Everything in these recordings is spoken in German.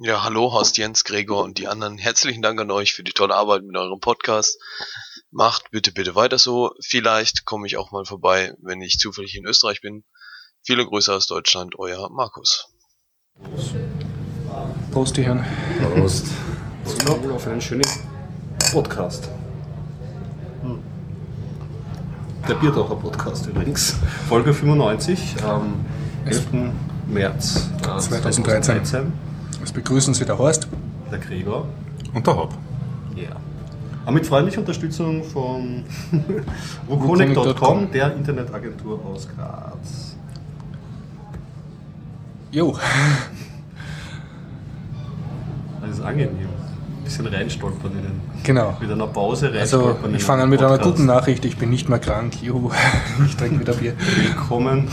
Ja, hallo, Horst Jens, Gregor und die anderen. Herzlichen Dank an euch für die tolle Arbeit mit eurem Podcast. Macht bitte, bitte weiter so. Vielleicht komme ich auch mal vorbei, wenn ich zufällig in Österreich bin. Viele Grüße aus Deutschland, euer Markus. Prost, die Herren. Prost. Zum auf einen schönen Podcast. Hm. Der Bierdacher Podcast übrigens. Folge 95 am 11. März 2013. Es begrüßen Sie der Horst. Der Gregor. Und der Haupt. Yeah. Aber mit freundlicher Unterstützung von wukonic.com, der Internetagentur aus Graz. Jo. Das ist angenehm. Ein bisschen reinstolpern in den. Genau. Mit einer Pause Also, reinstolpern. ich fange an mit einer guten Nachricht. Ich bin nicht mehr krank. Juhu. Ich trinke wieder Bier. Willkommen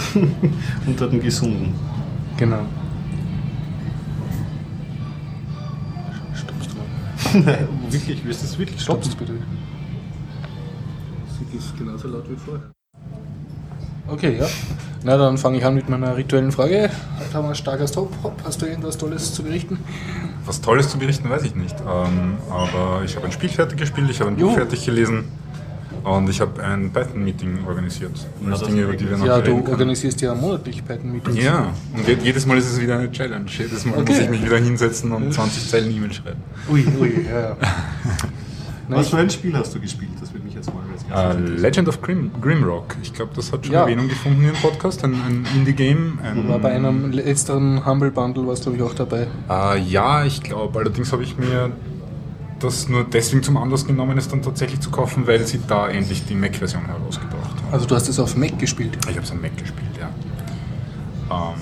unter den Gesunden. Genau. Wirklich, willst du es wirklich stoppen? Stoppst bitte. Musik ist genauso laut wie vorher. Okay, ja. Na, dann fange ich an mit meiner rituellen Frage. Heute haben wir ein starkes Top. Hopp, hast du irgendwas Tolles zu berichten? Was Tolles zu berichten, weiß ich nicht. Ähm, aber ich habe ein Spiel fertig gespielt, ich habe ein. Buch fertig gelesen und ich habe ein Python-Meeting organisiert. Na, Das Dinge, über die wir noch Ja, reden du können. organisierst ja monatlich Python-Meetings. Ja, und je- jedes Mal ist es wieder eine Challenge. Jedes Mal Okay. muss ich mich wieder hinsetzen und 20 Zeilen E-Mail schreiben. Ui, ui, ja. ja. Was für ein Spiel hast du gespielt? Das würde mich jetzt mal als Äh, erstes interessieren. Legend of Grim, Grimrock. Ich glaube, das hat schon Ja. Erwähnung gefunden im Podcast. Ein, ein Indie-Game. War bei einem letzteren Humble Bundle warst du glaube ich auch dabei. Äh, ja, ich glaube. Allerdings habe ich mir das nur deswegen zum Anlass genommen, es dann tatsächlich zu kaufen, weil sie da endlich die Mac-Version herausgebracht haben. Also du hast es auf Mac gespielt. Ich habe es am Mac gespielt, ja. Ähm,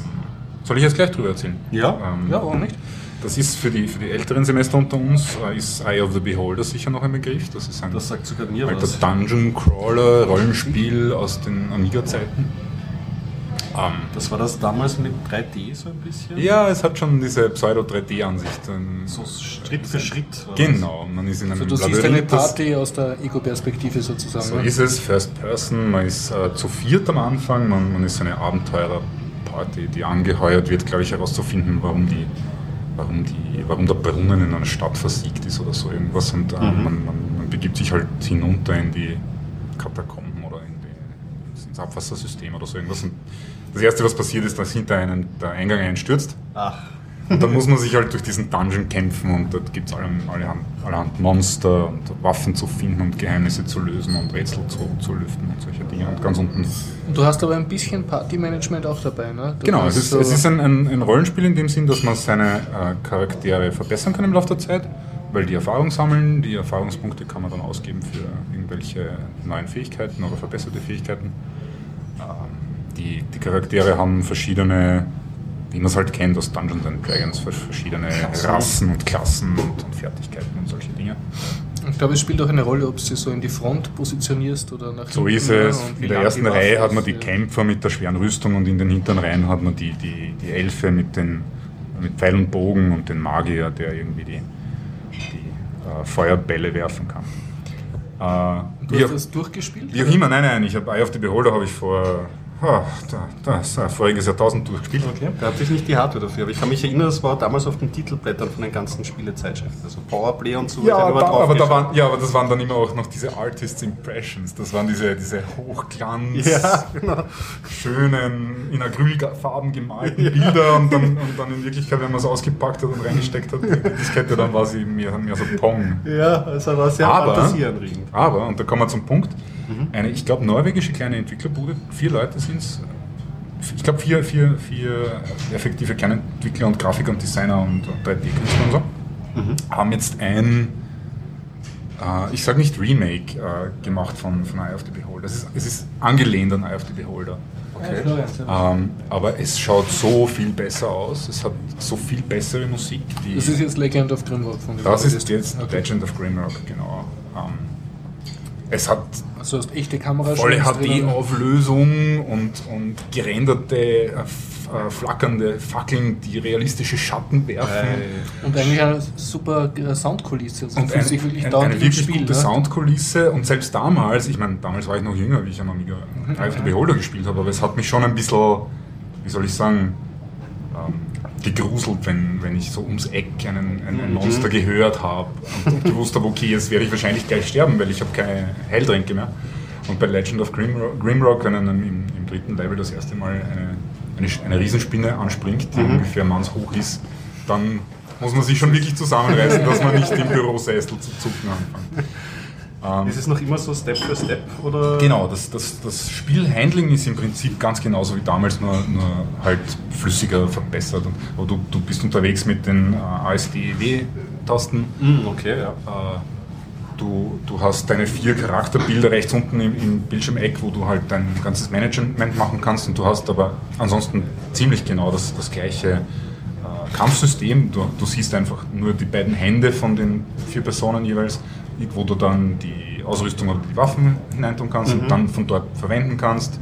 soll ich jetzt gleich drüber erzählen? Ja. Ähm, Ja, warum nicht? Das ist für die, für die älteren Semester unter uns, äh, ist Eye of the Beholder sicher noch ein Begriff. Das ist ein Das sagt sogar mir alter was. Dungeon Crawler, Rollenspiel aus den Amiga-Zeiten. Ähm, Das war das damals mit 3D so ein bisschen? ja, es hat schon diese Pseudo-3D-Ansicht. ähm, So Schritt für Schritt. war Genau, man ist in einem Also du siehst eine Labyrinth, Party aus der Ego-Perspektive sozusagen. So ne? ist es, First Person, man ist äh, zu viert am Anfang, man, man ist so eine Abenteurerparty, die angeheuert wird, glaube ich, herauszufinden, warum, die, warum, die, warum der Brunnen in einer Stadt versiegt ist oder so irgendwas. Und äh, Mhm. man, man, man begibt sich halt hinunter in die Katakomben oder in die, ins Abwassersystem oder so irgendwas. Und das Erste, was passiert ist, dass hinter einem der Eingang einstürzt. Ach, Und dann muss man sich halt durch diesen Dungeon kämpfen und dort gibt es allerhand, allerhand Monster und Waffen zu finden und Geheimnisse zu lösen und Rätsel zu, zu lüften und solche Dinge. Und ganz unten. Und du hast aber ein bisschen Party-Management auch dabei, ne? Du Genau, es ist, so- es ist ein, ein, ein Rollenspiel in dem Sinn, dass man seine äh, Charaktere verbessern kann im Laufe der Zeit, weil die Erfahrung sammeln, die Erfahrungspunkte kann man dann ausgeben für irgendwelche neuen Fähigkeiten oder verbesserte Fähigkeiten. Die, die Charaktere haben verschiedene, wie man es halt kennt aus Dungeons and Dragons, verschiedene Rassen und Klassen und, und Fertigkeiten und solche Dinge. Ich glaube, es spielt auch eine Rolle, ob du sie so in die Front positionierst oder nach So hinten. ist ne? es. In der ersten Reihe hat man die. Kämpfer mit der schweren Rüstung und in den hinteren Reihen hat man die, die, die Elfe mit, den, mit Pfeil und Bogen und den Magier, der irgendwie die, die äh, Feuerbälle werfen kann. Äh, Du hast das durchgespielt? wie auch immer, nein, nein, ich habe Eye of the Beholder habe ich vor ah, da, das, voriges Jahrtausend durchgespielt. okay. Da hatte ich nicht die Hardware dafür, aber ich kann mich erinnern, das war damals auf den Titelblättern von den ganzen Spielezeitschriften. Also Powerplay und so. Ja, da, aber, da waren, ja, aber das waren dann immer auch noch diese Artists Impressions. Das waren diese, diese Hochglanz, Ja, genau. schönen, in Acrylfarben gemalten Bilder und dann, und dann in Wirklichkeit, wenn man es ausgepackt hat und reingesteckt hat, die Diskette, dann war sie mehr, mehr so Pong. Ja, also war sehr Aber, fantasieanregend. aber, und da kommen wir zum Punkt, eine, ich glaube, norwegische kleine Entwicklerbude, vier Leute sind es, ich glaube, vier, vier, vier effektive kleine Entwickler und Grafiker und Designer und, und 3D-Künstler und so, haben jetzt ein, äh, ich sage nicht Remake, äh, gemacht von, von Eye of the Beholder. Es ist, es ist angelehnt an Eye of the Beholder. Ja. Ähm, aber es schaut so viel besser aus, es hat so viel bessere Musik. Die Das ist jetzt Legend of Grimrock von dem das ist jetzt Okay. Legend of Grimrock, genau. Ähm, es hat Also hast echte Kamera volle HD-Auflösung und, und gerenderte, äh, äh, flackernde Fackeln, die realistische Schatten werfen. Und eigentlich eine super äh, Soundkulisse. Also und fühlst dich wirklich dauernd eine wirklich Spiel, gute ne? Soundkulisse und selbst damals, ich meine, damals war ich noch jünger, wie ich am Amiga of the Beholder gespielt habe, aber es hat mich schon ein bisschen, wie soll ich sagen, ähm, gegruselt, wenn, wenn ich so ums Eck einen, ein, ein Monster gehört habe und, gewusst habe, okay, jetzt werde ich wahrscheinlich gleich sterben, weil ich habe keine Heiltränke mehr. Und bei Legend of Grimrock, Grimrock wenn einem im, im dritten Level das erste Mal eine, eine, eine Riesenspinne anspringt, die ungefähr mannshoch ist, dann muss man sich schon wirklich zusammenreißen, dass man nicht im Bürosessel zu zucken anfängt. Ähm, Ist es noch immer so Step für Step? Oder? Genau, das, das, das Spielhandling ist im Prinzip ganz genauso wie damals, nur, nur halt flüssiger verbessert. Und, aber du, du bist unterwegs mit den äh, ASD-W-Tasten. Mm, okay, ja. Äh, du, du hast deine vier Charakterbilder rechts unten im, im Bildschirmeck, wo du halt dein ganzes Management machen kannst. Und du hast aber ansonsten ziemlich genau das, das gleiche äh, Kampfsystem. Du, du siehst einfach nur die beiden Hände von den vier Personen jeweils, wo du dann die Ausrüstung oder die Waffen hineintun kannst und dann von dort verwenden kannst.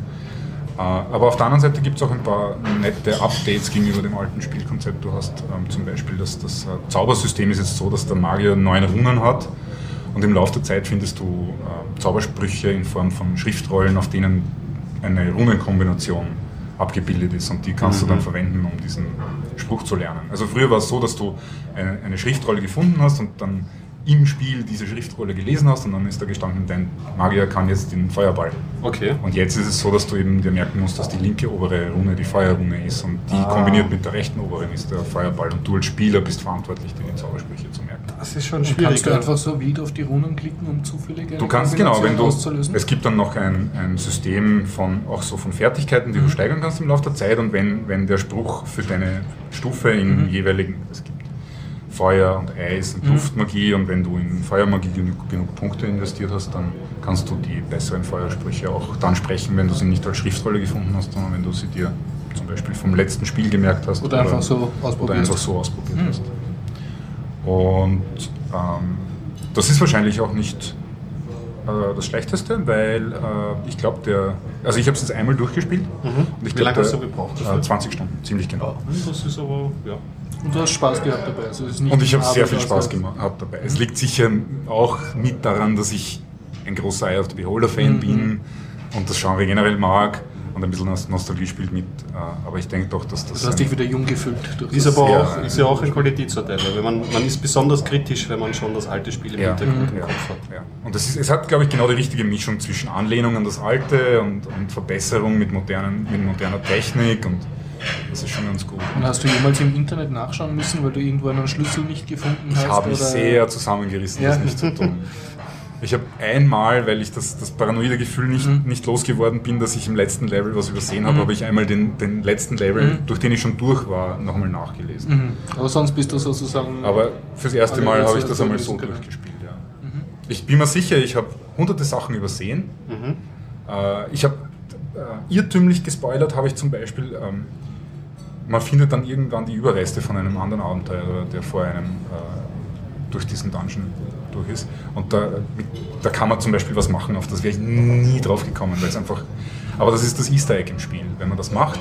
Äh, Aber auf der anderen Seite gibt es auch ein paar nette Updates gegenüber dem alten Spielkonzept. Du hast ähm, zum Beispiel das, das äh, Zaubersystem ist jetzt so, dass der Magier neun Runen hat und im Laufe der Zeit findest du äh, Zaubersprüche in Form von Schriftrollen, auf denen eine Runenkombination abgebildet ist und die kannst du dann verwenden, um diesen Spruch zu lernen. Also früher war es so, dass du eine, eine Schriftrolle gefunden hast und dann im Spiel diese Schriftrolle gelesen hast und dann ist da gestanden, dein Magier kann jetzt den Feuerball. Okay. Und jetzt ist es so, dass du eben dir merken musst, dass die linke obere Rune die Feuerrune ist und die Ah. kombiniert mit der rechten oberen ist der Feuerball und du als Spieler bist verantwortlich, dir die Zaubersprüche zu merken. Das ist schon Kannst du einfach so wild auf die Runen klicken, um zufällige Du kannst, genau, wenn du, auszulösen? es gibt dann noch ein, ein System von, auch so von Fertigkeiten, die Mhm. du steigern kannst im Laufe der Zeit und wenn, wenn der Spruch für deine Stufe in Mhm. jeweiligen, es gibt Feuer und Eis und Luftmagie und wenn du in Feuermagie genug, genug Punkte investiert hast, dann kannst du die besseren Feuersprüche auch dann sprechen, wenn du sie nicht als Schriftrolle gefunden hast, sondern wenn du sie dir zum Beispiel vom letzten Spiel gemerkt hast. Oder einfach so Oder ausprobierst. einfach so ausprobiert hast. Und ähm, das ist wahrscheinlich auch nicht äh, das Schlechteste, weil äh, ich glaube, der. Also ich habe es jetzt einmal durchgespielt. Und ich Wie lange glaub, hast du der- gebraucht Äh, dafür? 20 Stunden, ziemlich genau. Das ist aber, ja. Und du hast Spaß gehabt dabei. Also es ist nicht Und ich habe sehr viel Spaß hab dabei. Es liegt sicher auch mit daran, dass ich ein großer Eye of the Beholder-Fan bin und das Genre generell mag und ein bisschen Nos- Nostalgie spielt mit. Äh, aber ich denke doch, dass das. Du hast dich wieder jung gefühlt. Durch Ist das. aber Ja, auch, ist ja auch ein Qualitätsurteil, weil man, man ist besonders kritisch, wenn man schon das alte Spiel im Ja, Hintergrund im ja, Kopf hat. ja. Und das ist, es hat, glaube ich, genau die richtige Mischung zwischen Anlehnung an das Alte und, und Verbesserung mit, modernen, mit moderner Technik und das ist schon ganz gut. Und hast du jemals im Internet nachschauen müssen, weil du irgendwo einen Schlüssel nicht gefunden hast? Ich habe mich sehr zusammengerissen, das Ja. nicht zu tun. Ich habe einmal, weil ich das, das paranoide Gefühl nicht, Mhm. nicht losgeworden bin, dass ich im letzten Level was übersehen habe, habe ich einmal den, den letzten Level, Mhm. durch den ich schon durch war, nochmal nachgelesen. Mhm. Aber sonst bist du sozusagen. Aber fürs erste Mal habe ich das einmal so können. durchgespielt. Ja. Ich bin mir sicher, ich habe hunderte Sachen übersehen. Äh, ich habe äh, irrtümlich gespoilert, habe ich zum Beispiel. Ähm, man findet dann irgendwann die Überreste von einem anderen Abenteurer, der vor einem äh, durch diesen Dungeon durch ist. Und da, mit, da kann man zum Beispiel was machen, auf das wäre ich nie drauf gekommen, weil es einfach. Aber das ist das Easter Egg im Spiel. Wenn man das macht,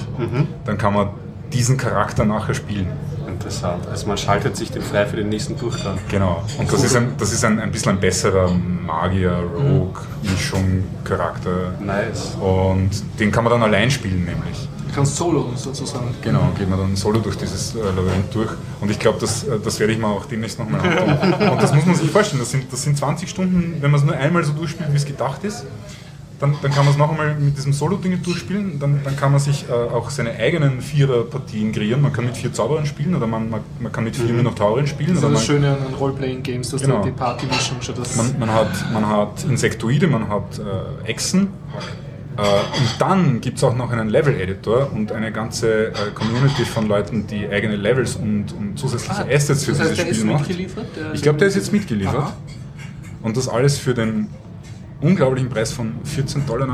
dann kann man diesen Charakter nachher spielen. Interessant. Also man schaltet sich den frei für den nächsten Durchgang. Genau. Und das ist ein, das ist ein, ein bisschen ein besserer Magier-Rogue-Mischung-Charakter. Nice. Und den kann man dann allein spielen, nämlich. Du kannst solo sozusagen. Genau, geht man dann solo durch dieses äh, Labyrinth durch. Und ich glaube, das, äh, das werde ich mir auch demnächst nochmal antun. Und das muss man sich vorstellen, das sind, das sind 20 Stunden, wenn man es nur einmal so durchspielt, wie es gedacht ist. Dann, dann kann man es noch einmal mit diesem Solo-Ding durchspielen. Dann, dann kann man sich äh, auch seine eigenen Vierer-Partien kreieren. Man kann mit vier Zauberern spielen oder man, man, man kann mit vier Minotaurern spielen. Das ist das man, Schöne an Roleplaying-Games, dass Genau. du die Party-Mischung schon das. man, man, hat, man hat Insektoide, man hat äh, Echsen. Äh, und dann gibt es auch noch einen Level-Editor und eine ganze äh, Community von Leuten, die eigene Levels und, und zusätzliche Assets für Ah, das heißt, dieses der ist Spiel macht. Ich glaube, der ist jetzt mitgeliefert. Aha. Und das alles für den unglaublichen Preis von 14,99 Dollar.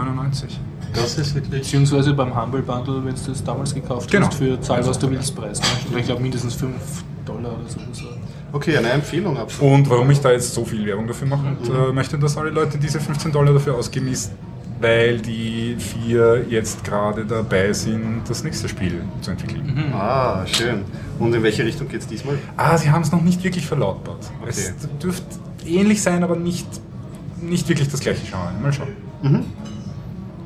Das ist wirklich. Beziehungsweise beim Humble Bundle, wenn du das damals gekauft Genau. hast, für Zahl, was du willst, Preis. Ne? Oder ich glaube mindestens 5 Dollar oder so. Okay, eine Empfehlung absolut. Und warum ich da jetzt so viel Werbung dafür machen und, äh, möchte, dass alle Leute diese 15 Dollar dafür ausgeben, ist, weil die vier jetzt gerade dabei sind, das nächste Spiel zu entwickeln. Ah, schön. Und in welche Richtung geht es diesmal? Ah, sie haben es noch nicht wirklich verlautbart. Es Okay. dürfte ähnlich sein, aber nicht, nicht wirklich das gleiche Genre. Mal schauen.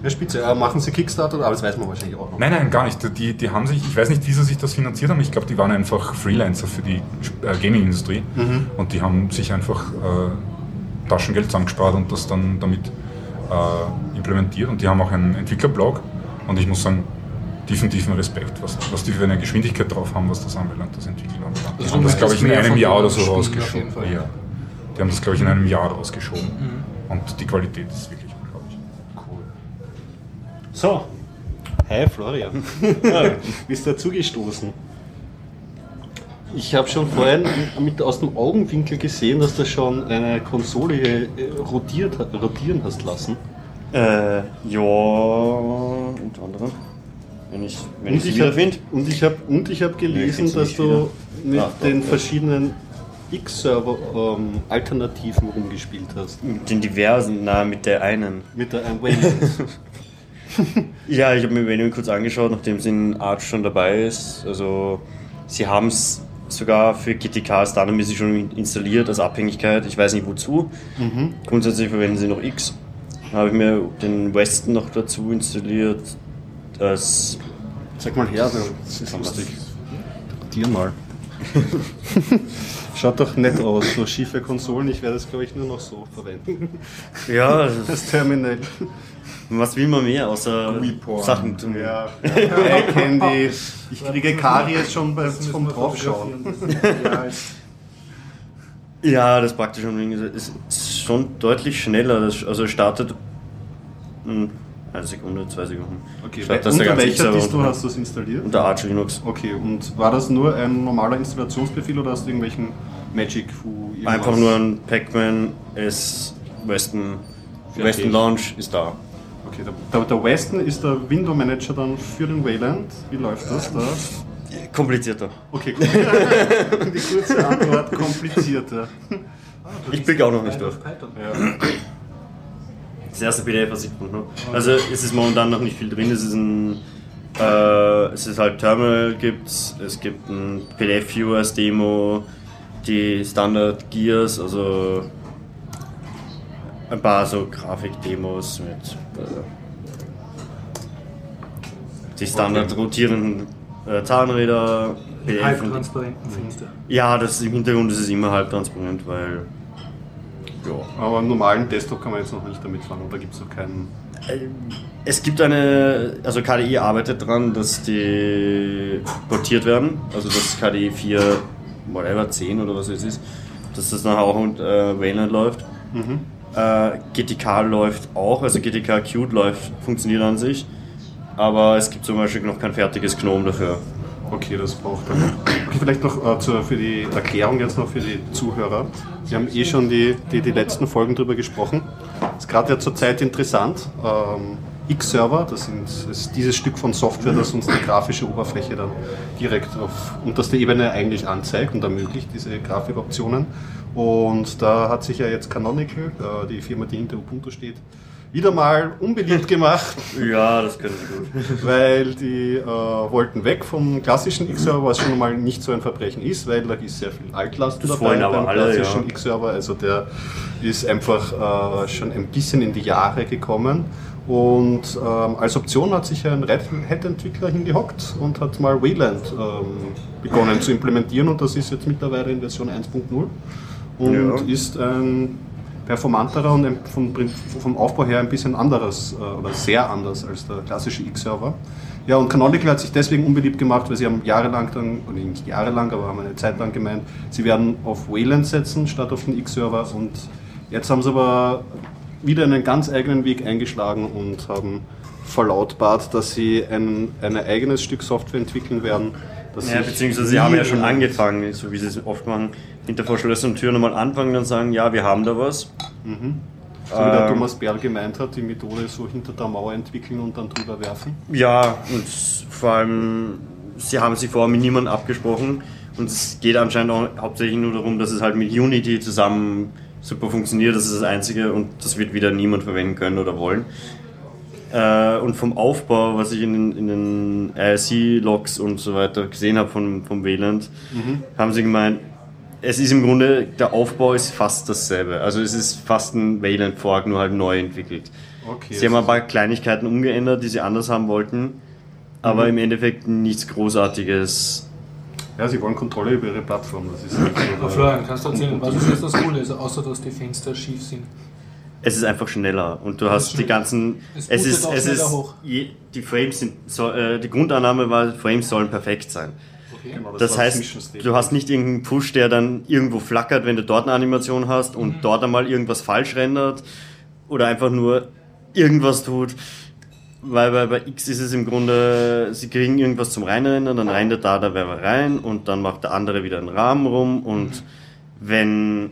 Ja, spitze. Äh, machen Sie Kickstarter, aber das weiß man wahrscheinlich auch noch. Nein, nein, gar nicht. Die, die haben sich, ich weiß nicht, wie sie sich das finanziert haben. Ich glaube, die waren einfach Freelancer für die äh, Gaming-Industrie und die haben sich einfach äh, Taschengeld zusammengespart und das dann damit äh, implementiert. Und die haben auch einen Entwicklerblog und ich muss sagen, definitiven Respekt, was, was die für eine Geschwindigkeit drauf haben, was das anbelangt, das Entwickeln anbelangt. Die Also haben du das, glaube ich, in einem Jahr oder so rausgeschoben. Ja. Die haben das, glaube ich, in einem Jahr rausgeschoben. Und die Qualität ist wirklich unglaublich. So. Hi Florian. Bist dazugestoßen? Ich habe schon vorhin mit aus dem Augenwinkel gesehen, dass du schon eine Konsole äh, rotiert, rotieren hast lassen. Äh, ja, unter anderem. Wenn ich, wenn ich sie ich hab- und ich habe und ich habe Nee, ich gelesen, find's dass du mit Ah, doch, den ja. verschiedenen X-Server-Alternativen rumgespielt hast. Mit den diversen, na, mit der einen. Mit der Wayland. Ja, ich habe mir Venom kurz angeschaut, nachdem es in Arch schon dabei ist. Also, sie haben es sogar für GTK standardmäßig schon installiert als Abhängigkeit. Ich weiß nicht wozu. Grundsätzlich verwenden sie noch X. Dann habe ich mir den Weston noch dazu installiert. Als Sag mal her, das ist lustig. Dir mal. Schaut doch nett aus, so schiefe Konsolen. Ich werde es, glaube ich, nur noch so verwenden. ja, Das Terminal. Was will man mehr, außer. Sachen tun? Ja, ich kenne die. Ich kriege Karies schon bei, vom Draufschauen. Ja, das praktisch schon ist ist schon deutlich schneller. Das, also startet hm, eine Sekunde, zwei Sekunden. Okay, das der unter welcher Distro hast du es installiert? Unter Arch Linux. Okay, und war das nur ein normaler Installationsbefehl oder hast du irgendwelchen Magic Fu irgendwas? Einfach nur ein Pac-Man S Western. Western Launch ist da. Okay, der, der, Weston ist der Window Manager dann für den Wayland. Wie läuft das da? Komplizierter. Okay, gut. Die kurze Antwort komplizierter. Ich blick auch noch nicht durch. Ja. Das erste PDF, was ich gefunden habe. Also es ist momentan noch nicht viel drin. Es ist ein äh, es ist halt Terminal gibt's, es gibt ein PDF-Viewer als Demo, die Standard Gears, also ein paar so Grafik-Demos mit äh, die Standard rotierenden äh, Zahnräder, und halbtransparenten Fenster. ja, das ist, im Hintergrund ist es immer halbtransparent, weil ja, Aber im normalen Desktop kann man jetzt noch nicht damit fahren, da gibt es noch keinen. Es gibt eine, also KDE arbeitet daran, dass die portiert werden, also dass KDE 4, whatever, 10 oder was es ist, dass das nachher auch unter äh, Wayland läuft. Äh, GTK läuft auch, also GTK Qt läuft, funktioniert an sich, aber es gibt zum Beispiel noch kein fertiges GNOME dafür. Okay, das braucht er. Okay, vielleicht noch äh, zur, für die Erklärung jetzt noch für die Zuhörer. Wir haben eh schon die, die, die letzten Folgen drüber gesprochen. Ist gerade ja zurzeit interessant. Ähm, X-Server, das, sind, das ist dieses Stück von Software, das uns die grafische Oberfläche dann direkt auf unterster Ebene eigentlich anzeigt und ermöglicht, diese Grafikoptionen. Und da hat sich ja jetzt Canonical, äh, die Firma, die hinter Ubuntu steht, wieder mal unbeliebt gemacht Ja, das können sie gut. weil die äh, wollten weg vom klassischen X-Server, was schon mal nicht so ein Verbrechen ist, weil da ist sehr viel Altlasten Das dabei beim alle, klassischen ja. X-Server. Also der ist einfach äh, schon ein bisschen in die Jahre gekommen. Und ähm, als Option hat sich ein Red Hat-Entwickler hingehockt und hat mal Wayland ähm, begonnen zu implementieren und das ist jetzt mittlerweile in Version 1.0 und Ja. ist ein performanterer und ein- vom, vom Aufbau her ein bisschen anderes äh, oder sehr anders als der klassische X-Server. Ja, und Canonical hat sich deswegen unbeliebt gemacht, weil sie haben jahrelang dann, oder nicht jahrelang, aber haben eine Zeit lang gemeint, sie werden auf Wayland setzen statt auf den X-Server und jetzt haben sie aber wieder einen ganz eigenen Weg eingeschlagen und haben verlautbart, dass sie ein, ein eigenes Stück Software entwickeln werden. Ja, beziehungsweise sie haben ja schon angefangen, so wie sie es oft machen, hinter verschlossenen Türen nochmal anfangen und sagen, ja, wir haben da was. So wie der Ähm, Thomas Berl gemeint hat, die Methode so hinter der Mauer entwickeln und dann drüber werfen. Ja, und vor allem, sie haben sich vorher mit niemandem abgesprochen und es geht anscheinend auch hauptsächlich nur darum, dass es halt mit Unity zusammen super funktioniert. Das ist das Einzige und das wird wieder niemand verwenden können oder wollen. Äh, und vom Aufbau, was ich in den, in den IRC-Logs und so weiter gesehen habe von, vom Wayland, haben sie gemeint, es ist im Grunde, der Aufbau ist fast dasselbe. Also es ist fast ein Wayland-Fork, nur halt neu entwickelt. Okay, sie haben ein paar Kleinigkeiten umgeändert, die sie anders haben wollten, aber Mhm. im Endeffekt nichts Großartiges. Ja, sie wollen Kontrolle über ihre Plattform. Das ist so Florian, kannst du erzählen, was ist jetzt das Coole, also außer dass die Fenster schief sind? Es ist einfach schneller und du hast die ganzen. Es Es ist, auch es ist, hoch. je, die Frames sind, so, äh, die Grundannahme war, Frames sollen perfekt sein. Okay. Genau, Das war heißt, du hast nicht irgendeinen Push, der dann irgendwo flackert, wenn du dort eine Animation hast und Mhm. dort einmal irgendwas falsch rendert oder einfach nur irgendwas tut. Weil bei, bei X ist es im Grunde, sie kriegen irgendwas zum Reinrendern, dann rendert da der Werber rein und dann macht der andere wieder einen Rahmen rum und wenn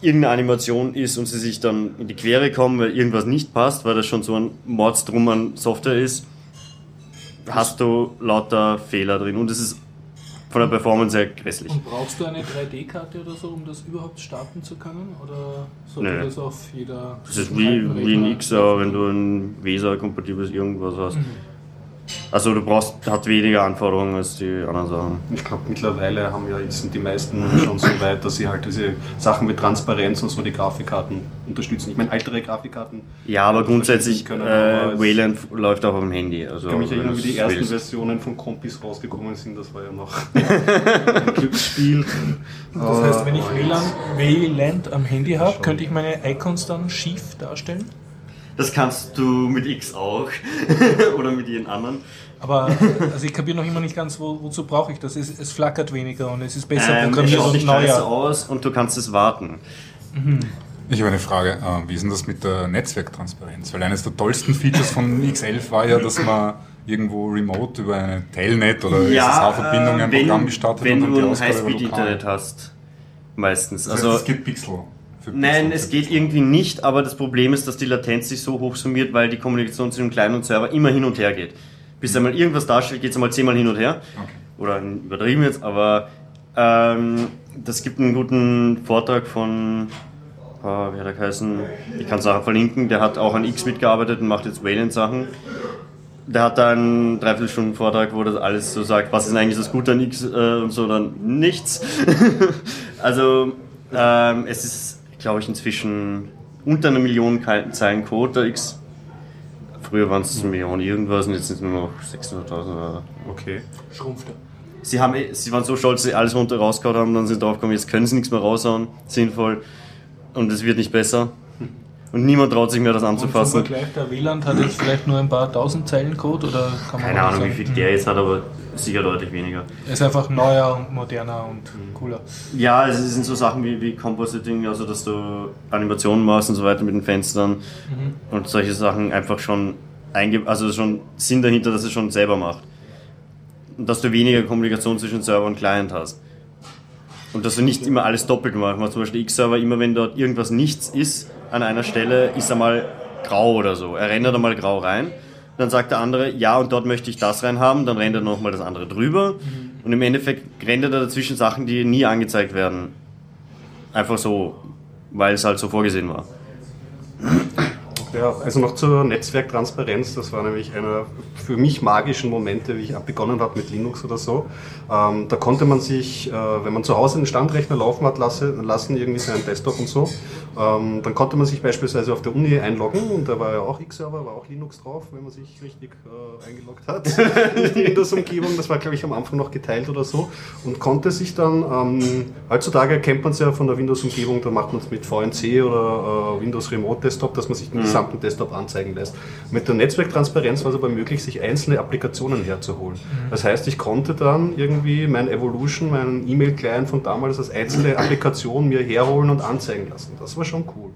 irgendeine Animation ist und sie sich dann in die Quere kommen, weil irgendwas nicht passt, weil das schon so ein Mordsdrum an Software ist, hast du lauter Fehler drin und es ist von der Performance her grässlich. Und brauchst du eine 3D-Karte oder so, um das überhaupt starten zu können? Oder sollte Nee. das auf jeder. Das ist wie, wie ein XR, wenn du ein VESA-kompatibles irgendwas hast. Also du brauchst, hat weniger Anforderungen als die anderen Sachen. Ich glaube, mittlerweile haben ja jetzt sind die meisten schon so weit, dass sie halt diese Sachen mit Transparenz und so die Grafikkarten unterstützen. Ich meine, ältere Grafikkarten. Ja, aber grundsätzlich, können, aber äh, Wayland läuft auch auf dem Handy. Also, Ich kann mich erinnern, wie die ersten willst. Versionen von Kompis rausgekommen sind. Das war ja noch ein Glücksspiel. Das heißt, wenn ich Aber- WLAN, WLAN am Handy habe, könnte ich meine Icons dann schief darstellen? Das kannst du mit X auch. Oder mit jedem anderen. Aber also ich kapiere noch immer nicht ganz, wo, wozu brauche ich das? Es, es flackert weniger und es ist besser Ähm, es programmiert schaut und neuer. aus und du kannst es warten. Ich habe eine Frage. Äh, Wie ist denn das mit der Netzwerktransparenz? Weil eines der tollsten Features von X11 war ja, dass man irgendwo remote über eine Telnet oder SSH-Verbindung ein äh, wenn, Programm gestartet wenn hat und du die ein Highspeed-Internet hast. Meistens. Also, Also, es gibt Pixel. Nein, es geht irgendwie nicht, aber das Problem ist, dass die Latenz sich so hoch summiert, weil die Kommunikation zwischen dem Client und Server immer hin und her geht. Bis einmal irgendwas darstellt, geht es einmal zehnmal hin und her. Okay. Oder übertrieben jetzt, aber ähm, das gibt einen guten Vortrag von, äh, wie hat er geheißen, ich kann es nachher verlinken, der hat auch an X mitgearbeitet und macht jetzt Wayland-Sachen. Der hat da einen Dreiviertelstunden Vortrag, wo das alles so sagt, was ist eigentlich das Gute an X äh, und so, dann nichts. also ähm, es ist, glaube ich, inzwischen unter einer Million Zeilen Code X. Früher waren es eine Million irgendwas und jetzt sind es nur noch 600.000 oder Okay. Schrumpft er. Sie, haben, eh- sie waren so stolz, dass sie alles runter rausgehauen haben, dann sind sie draufgekommen, jetzt können sie nichts mehr raushauen, sinnvoll. Und es wird nicht besser. Und niemand traut sich mehr, das Und zum anzufassen. Vergleich, der WLAN hat jetzt vielleicht nur ein paar tausend Zeilen Code oder kann man Keine Ahnung, wie sagen, viel der jetzt hat, aber sicher deutlich weniger. Er ist einfach neuer und moderner und cooler. Ja, es sind so Sachen wie, wie Compositing, also dass du Animationen machst und so weiter mit den Fenstern und solche Sachen einfach schon einge also schon Sinn dahinter, dass es schon selber macht. Und dass du weniger Kommunikation zwischen Server und Client hast. Und dass du nicht immer alles doppelt machst. Man zum Beispiel X-Server, immer wenn dort irgendwas nichts ist, an einer Stelle ist einmal grau oder so. Er rendert einmal grau rein. Dann sagt der andere, ja, und dort möchte ich das rein haben. Dann rendert er nochmal das andere drüber. Und im Endeffekt rendert er dazwischen Sachen, die nie angezeigt werden. Einfach so, weil es halt so vorgesehen war. Ja, also noch zur Netzwerktransparenz, das war nämlich einer für mich magischen Momente, wie ich begonnen habe mit Linux oder so. Ähm, da konnte man sich, äh, wenn man zu Hause einen Standrechner laufen hat lasse, lassen, irgendwie seinen Desktop und so, ähm, dann konnte man sich beispielsweise auf der Uni einloggen und da war ja auch X-Server, war auch Linux drauf, wenn man sich richtig äh, eingeloggt hat in die Windows-Umgebung. Das war, glaube ich, am Anfang noch geteilt oder so und konnte sich dann, ähm, heutzutage erkennt man es ja von der Windows-Umgebung, da macht man es mit VNC oder äh, Windows Remote Desktop, dass man sich den gesamten Desktop anzeigen lässt. Mit der Netzwerktransparenz war es aber möglich, sich einzelne Applikationen herzuholen. Das heißt, ich konnte dann irgendwie mein Evolution, meinen E-Mail-Client von damals als einzelne Applikation mir herholen und anzeigen lassen. Das war schon cool.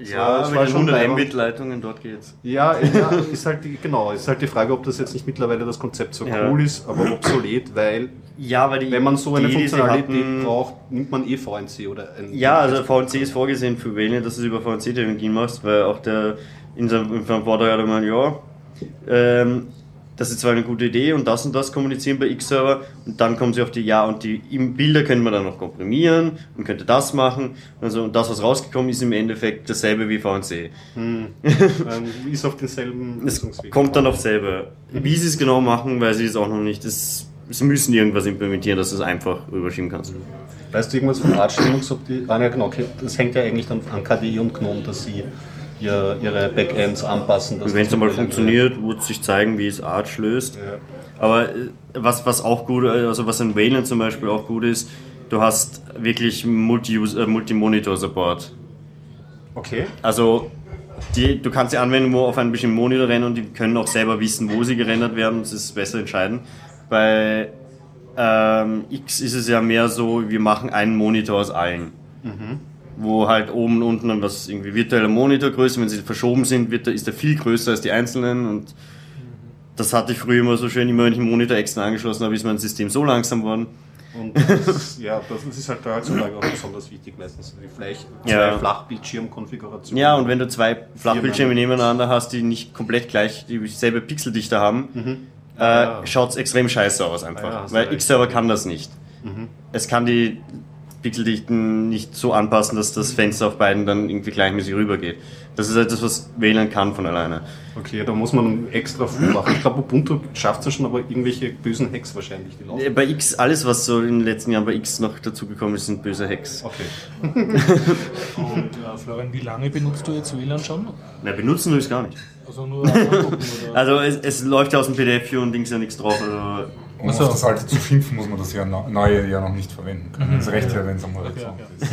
Also, war- es war schon 100 leibend. Mbit-Leitungen, dort geht's. ja, ja ist halt die, genau, ist halt die Frage, ob das jetzt nicht mittlerweile das Konzept so Ja. cool ist, aber obsolet, weil Ja, weil die wenn man so eine die, Funktionalität hatten- braucht, nimmt man eh VNC oder ein Ja, also VNC ist vorgesehen für Valiant, dass du es über VNC-Technologien machst, weil auch der in seinem, in seinem Vortrag hat er gemeint, ja, ähm, das ist zwar eine gute Idee und das und das kommunizieren bei X-Server und dann kommen sie auf die, ja, und die Bilder können wir dann noch komprimieren und könnte das machen. Also, und das, was rausgekommen ist, im Endeffekt dasselbe wie VNC. ähm, ist auf denselben Es kommt dann auf selber. Wie sie es genau machen, weiß ich jetzt auch noch nicht. Das, sie müssen irgendwas implementieren, dass du es einfach rüberschieben kannst. Weißt du irgendwas von Arch Linux? Ah, ja, genau, okay, das hängt ja eigentlich dann an KDE und GNOME, dass sie ihr, ihre Backends anpassen. Wenn es mit- funktioniert, wird sich zeigen, wie es Arch löst. Ja. Aber äh, was, was auch gut, also was in Wayland zum Beispiel auch gut ist, du hast wirklich äh, Multi-Monitor-Support. Okay. Also die, du kannst die Anwendung wo auf einem bestimmten Monitor rennen und die können auch selber wissen, wo sie gerendert werden. Das ist besser entscheiden. Bei ähm, X ist es ja mehr so, wir machen einen Monitor aus allen. Wo halt oben und unten dann was irgendwie virtuelle Monitorgröße, wenn sie verschoben sind, wird, ist der viel größer als die einzelnen und das hatte ich früher immer so schön, immer wenn ich einen Monitor extra angeschlossen habe, ist mein System so langsam geworden. Und das, ja, das ist halt heutzutage auch besonders wichtig, meistens die Flach, zwei Ja. Flachbildschirmkonfigurationen. Ja, und wenn du zwei Flachbildschirme nebeneinander hast, die nicht komplett gleich dieselbe Pixeldichte haben, äh, Ja. schaut es extrem scheiße aus einfach. Ja, hast du weil. X-Server kann das nicht. Es kann die Pixeldichten nicht so anpassen, dass das Fenster auf beiden dann irgendwie gleichmäßig rübergeht. Das ist etwas, was WLAN kann von alleine. Okay, da muss man extra viel machen. Ich glaube, Ubuntu schafft es ja schon, aber irgendwelche bösen Hacks wahrscheinlich, die laufen. Äh, Bei X, alles was so in den letzten Jahren bei X noch dazugekommen ist, sind böse Hacks. Okay. Und äh, Florian, wie lange benutzt du jetzt WLAN schon? Na, benutzen wir es gar nicht. Also nur angucken oder? Also es, es läuft ja aus dem PDF und Dings ja nichts drauf. Also Um Ach so. auf das alte zu schimpfen, muss man das ja neue ja noch nicht verwenden können. Das reicht ja, wenn es einmal so ist.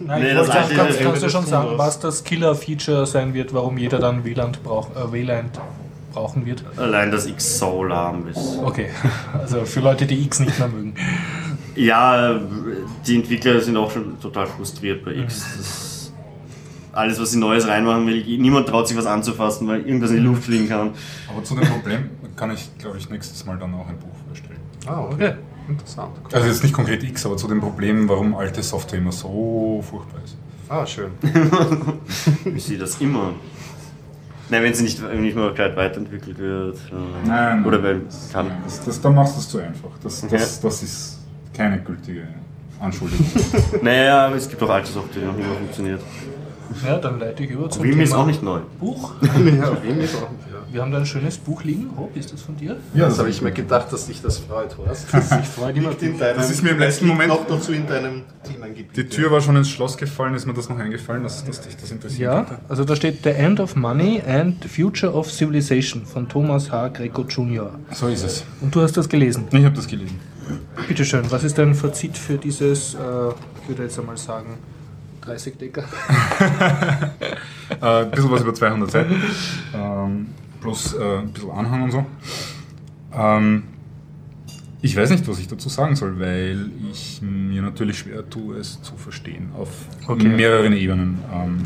Nein, Nee, ich das kannst, kannst du schon sagen, was das Killer-Feature sein wird, warum jeder dann WLAN, brauch, äh, WLAN brauchen wird? allein, dass X so lahm ist. Okay, also für Leute, die X nicht mehr mögen. Ja, die Entwickler sind auch schon total frustriert bei X. Das alles, was sie Neues reinmachen will, niemand traut sich was anzufassen, weil irgendwas in die Luft fliegen kann. Aber zu dem Problem kann ich, glaube ich, nächstes Mal dann auch ein Buch erstellen. Ah, okay. Okay. Interessant. Also jetzt nicht konkret X, aber zu dem Problem, warum alte Software immer so furchtbar ist. Ah, schön. Ich sehe das immer. Nein, wenn sie nicht, nicht mal gescheit weiterentwickelt wird. äh, Oder wenn kann. Das, das, dann machst du es zu einfach. Das, das, das ist keine gültige Anschuldigung. Naja, aber es gibt auch alte Software, die noch immer funktioniert. Ja, dann leite ich über zum Wim ist auch nicht neu. Buch. ja, wem ist auch nicht, ja. Wir haben da ein schönes Buch liegen. Hopp, ist das von dir? Ja, das habe ich mir gedacht, dass dich das freut, Horst. Das deinem, Das ist mir im letzten Moment- noch dazu in deinem Themengebiet. Die Tür war schon ins Schloss gefallen, ist mir das noch eingefallen, dass, dass dich das interessiert Ja, hätte? also da steht The End of Money and Future of Civilization von Thomas H. Greco Jr. So ist es. Und du hast das gelesen. Ich habe das gelesen. Bitte schön, was ist dein Fazit für dieses, äh, ich würde jetzt einmal sagen, 30 Decker? Äh, ein bisschen was über 200 Seiten, ähm, plus äh, ein bisschen Anhang und so. Ähm, ich weiß nicht, was ich dazu sagen soll, weil ich mir natürlich schwer tue, es zu verstehen auf Okay. mehreren Ebenen. Ähm,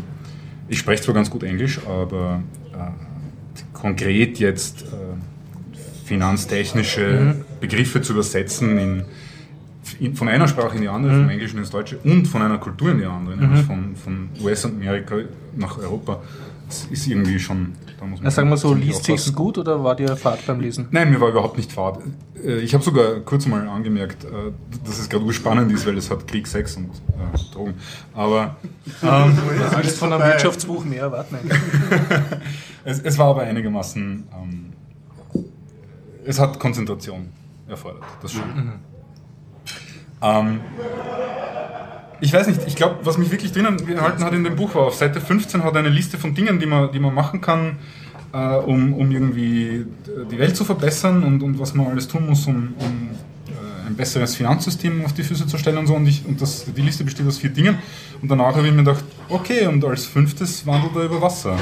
ich spreche zwar ganz gut Englisch, aber äh, konkret jetzt äh, finanztechnische Begriffe zu übersetzen in, in, von einer Sprache in die andere, vom Englischen ins Deutsche und von einer Kultur in die andere, nämlich von, von US-Amerika nach Europa, das ist irgendwie schon. Da muss man Na, sagen wir so, liest sich's gut oder war dir Fahrt beim Lesen? Nein, mir war überhaupt nicht fad. Äh, Ich habe sogar kurz mal angemerkt, äh, dass es gerade urspannend ist, weil es hat Krieg, Sex und äh, Drogen. Aber ähm, Du willst von einem Wirtschaftsbuch mehr erwarten. es, es war aber einigermaßen. Ähm, es hat Konzentration erfordert, das schon. Ähm, ich weiß nicht, ich glaube, was mich wirklich drinnen gehalten hat in dem Buch war, auf Seite 15 hat eine Liste von Dingen, die man, die man machen kann, äh, um, um irgendwie die Welt zu verbessern und, und was man alles tun muss, um, um äh, ein besseres Finanzsystem auf die Füße zu stellen und so. Und, ich, und das, die Liste besteht aus vier Dingen. Und danach habe ich mir gedacht, okay, und als fünftes wandelt er über Wasser.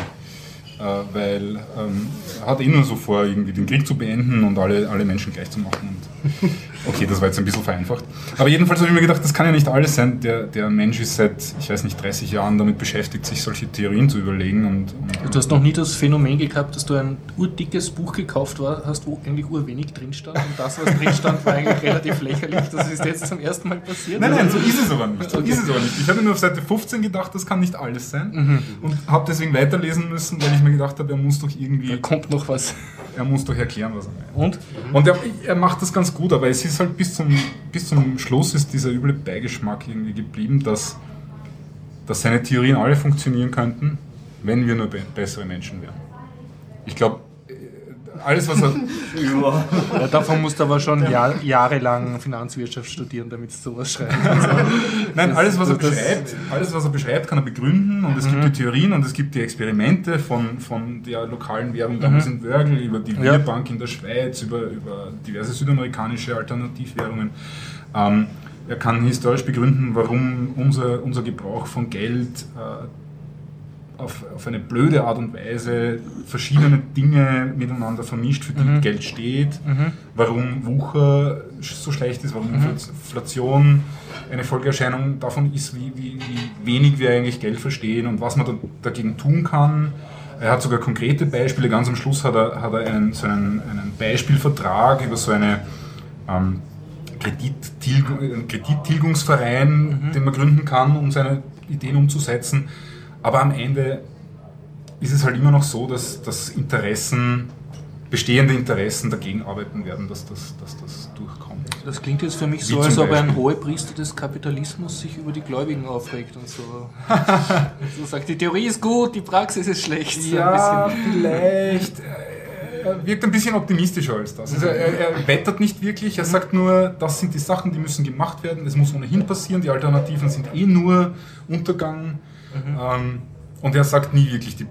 Äh, weil ähm, er hat eh nur so vor, irgendwie den Krieg zu beenden und alle, alle Menschen gleich zu machen. Und okay, das war jetzt ein bisschen vereinfacht. Aber jedenfalls habe ich mir gedacht, das kann ja nicht alles sein. Der, der Mensch ist seit, ich weiß nicht, 30 Jahren damit beschäftigt, sich solche Theorien zu überlegen. Und, und Du hast noch nie das Phänomen gehabt, dass du ein urdickes Buch gekauft war, hast, wo eigentlich urwenig drin stand. Und das, was drin stand, war eigentlich relativ lächerlich. Das ist jetzt zum ersten Mal passiert. Nein, nein, so ist es aber nicht. So Okay. ist es aber nicht. Ich habe nur auf Seite 15 gedacht, das kann nicht alles sein. Und habe deswegen weiterlesen müssen, weil ich mir gedacht habe, er muss doch Da irgendwie, kommt noch was. er muss doch erklären, was er meint. Und? Und er, er macht das ganz gut, aber es ist halt bis zum, bis zum Schluss ist dieser üble Beigeschmack irgendwie geblieben, dass, dass seine Theorien alle funktionieren könnten, wenn wir nur be bessere Menschen wären. Ich glaube, alles, was er, Ja, davon musst du aber schon Jahr, jahrelang Finanzwirtschaft studieren, damit du sowas schreiben kannst. Nein, alles was, er beschreibt, alles, was er beschreibt, kann er begründen und es gibt die Theorien und es gibt die Experimente von, von der lokalen Währung damals in Wörgl, über die Ja. In der Schweiz, über, über diverse südamerikanische Alternativwährungen. Ähm, er kann historisch begründen, warum unser, unser Gebrauch von Geld äh, auf, auf eine blöde Art und Weise verschiedene Dinge miteinander vermischt, für die Geld steht, warum Wucher so schlecht ist, warum Inflation eine Folgeerscheinung davon ist, wie, wie, wie wenig wir eigentlich Geld verstehen und was man da, dagegen tun kann. Er hat sogar konkrete Beispiele. Ganz am Schluss hat er, hat er einen, so einen, einen Beispielvertrag über so eine ähm, Kredittilgung, einen Kredittilgungsverein, den man gründen kann, um seine Ideen umzusetzen. Aber am Ende ist es halt immer noch so, dass, dass Interessen, bestehende Interessen dagegen arbeiten werden, dass das, dass das durchkommt. Das klingt jetzt für mich Wie so, als ob ein Beispiel? Hohepriester des Kapitalismus sich über die Gläubigen aufregt und so. so sagt, die Theorie ist gut, die Praxis ist schlecht. So Ja, vielleicht. Er wirkt ein bisschen optimistischer als das. Also er, er wettert nicht wirklich, er sagt nur, das sind die Sachen, die müssen gemacht werden, es muss ohnehin passieren, die Alternativen sind eh nur Untergang. Ähm, und er sagt nie wirklich die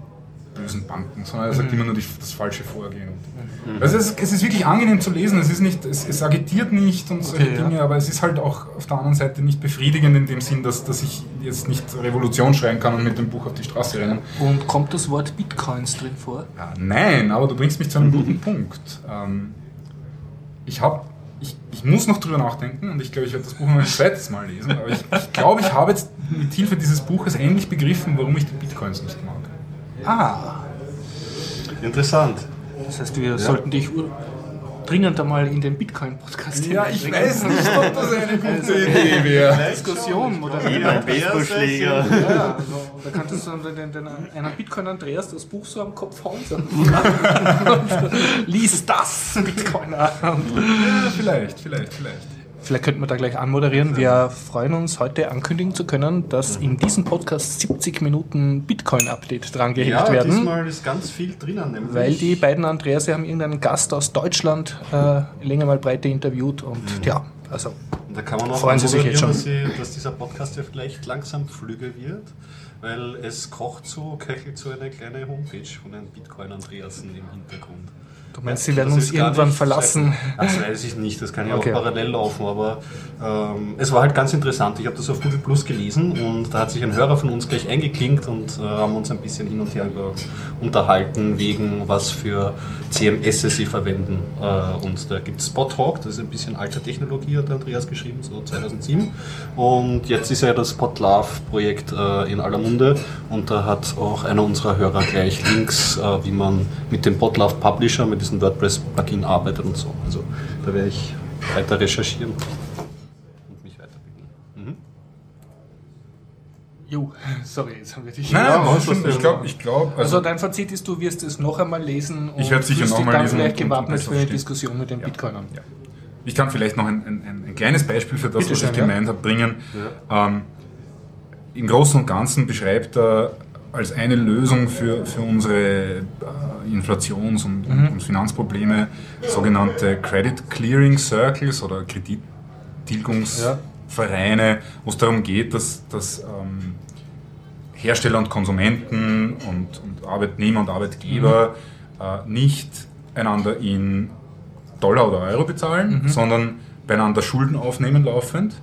bösen Banken, sondern er sagt immer nur die, das falsche Vorgehen. Also es, ist- es ist wirklich angenehm zu lesen, es, ist nicht, es, es agitiert nicht und solche Okay, ja. Dinge, aber es ist halt auch auf der anderen Seite nicht befriedigend in dem Sinn, dass, dass ich jetzt nicht Revolution schreien kann und mit dem Buch auf die Straße rennen. Und kommt das Wort Bitcoins drin vor? Ja, nein, aber du bringst mich zu einem guten Punkt. Ähm, ich habe, ich, ich muss noch drüber nachdenken und ich glaube, ich werde das Buch noch ein zweites Mal lesen, aber ich, ich glaube, ich habe jetzt mit Hilfe dieses Buches endlich begriffen, warum ich die Bitcoins nicht mag. Ah, Interessant. das heißt, wir sollten dich dringend einmal in den Bitcoin-Podcast Ja, ich hineinbringen. weiß nicht, ob das eine gute Idee wäre. Diskussion oder Baseballschläger. Ja, also, da könntest du dann den, den, einen Bitcoin Andreas das Buch so am Kopf hauen lies das Bitcoiner. Ja, vielleicht, vielleicht, vielleicht. Vielleicht könnten wir da gleich anmoderieren. Wir freuen uns heute ankündigen zu können, dass in diesem Podcast 70 Minuten Bitcoin-Update drangehängt Ja, werden. diesmal ist ganz viel drinnen. Nämlich Weil die beiden Andreas haben irgendeinen Gast aus Deutschland äh, länger mal breite interviewt und ja, also Und da kann man auch Freuen Sie sich jetzt moderieren, Dass, sie, dass dieser Podcast ja vielleicht langsam flügge wird, weil es kocht so, köchelt so eine kleine Homepage von einem Bitcoin-Andreasen im Hintergrund. Du meinst, sie werden uns irgendwann verlassen. Das weiß ich nicht, das kann ja Okay. auch parallel laufen, aber ähm, es war halt ganz interessant. Ich habe das auf Google Plus gelesen und da hat sich ein Hörer von uns gleich eingeklinkt und äh, haben uns ein bisschen hin und her über, unterhalten, wegen was für CMS sie verwenden. Äh, und da gibt es SpotHawk, das ist ein bisschen alter Technologie, hat Andreas geschrieben, so 2007. Und jetzt ist ja das SpotLove-Projekt äh, in aller Munde und da hat auch einer unserer Hörer gleich Links, äh, wie man mit dem Potlove Publisher, mit diesem WordPress-Plugin arbeitet und so. Also da werde ich weiter recherchieren und mich weiterbilden. Jo, sorry, jetzt haben wir dich. Nein, Ja, nein, was das ich glaube, ich glaub, Also also, dein Fazit ist, du wirst es noch einmal lesen und Ich werde sicher noch mal dann lesen vielleicht gewappnet für eine. Diskussion mit den Bitcoinern. ja. ich kann vielleicht noch ein, ein, ein, ein kleines Beispiel für das, Bitte was schön, ich ja. gemeint habe, bringen. Ähm, Im Großen und Ganzen beschreibt er als eine Lösung für, für unsere äh, Inflations- und, Mhm. und Finanzprobleme sogenannte Credit Clearing Circles oder Kredittilgungsvereine, wo es darum geht, dass, dass ähm, Hersteller und Konsumenten und, und Arbeitnehmer und Arbeitgeber äh, nicht einander in Dollar oder Euro bezahlen, sondern beieinander Schulden aufnehmen laufend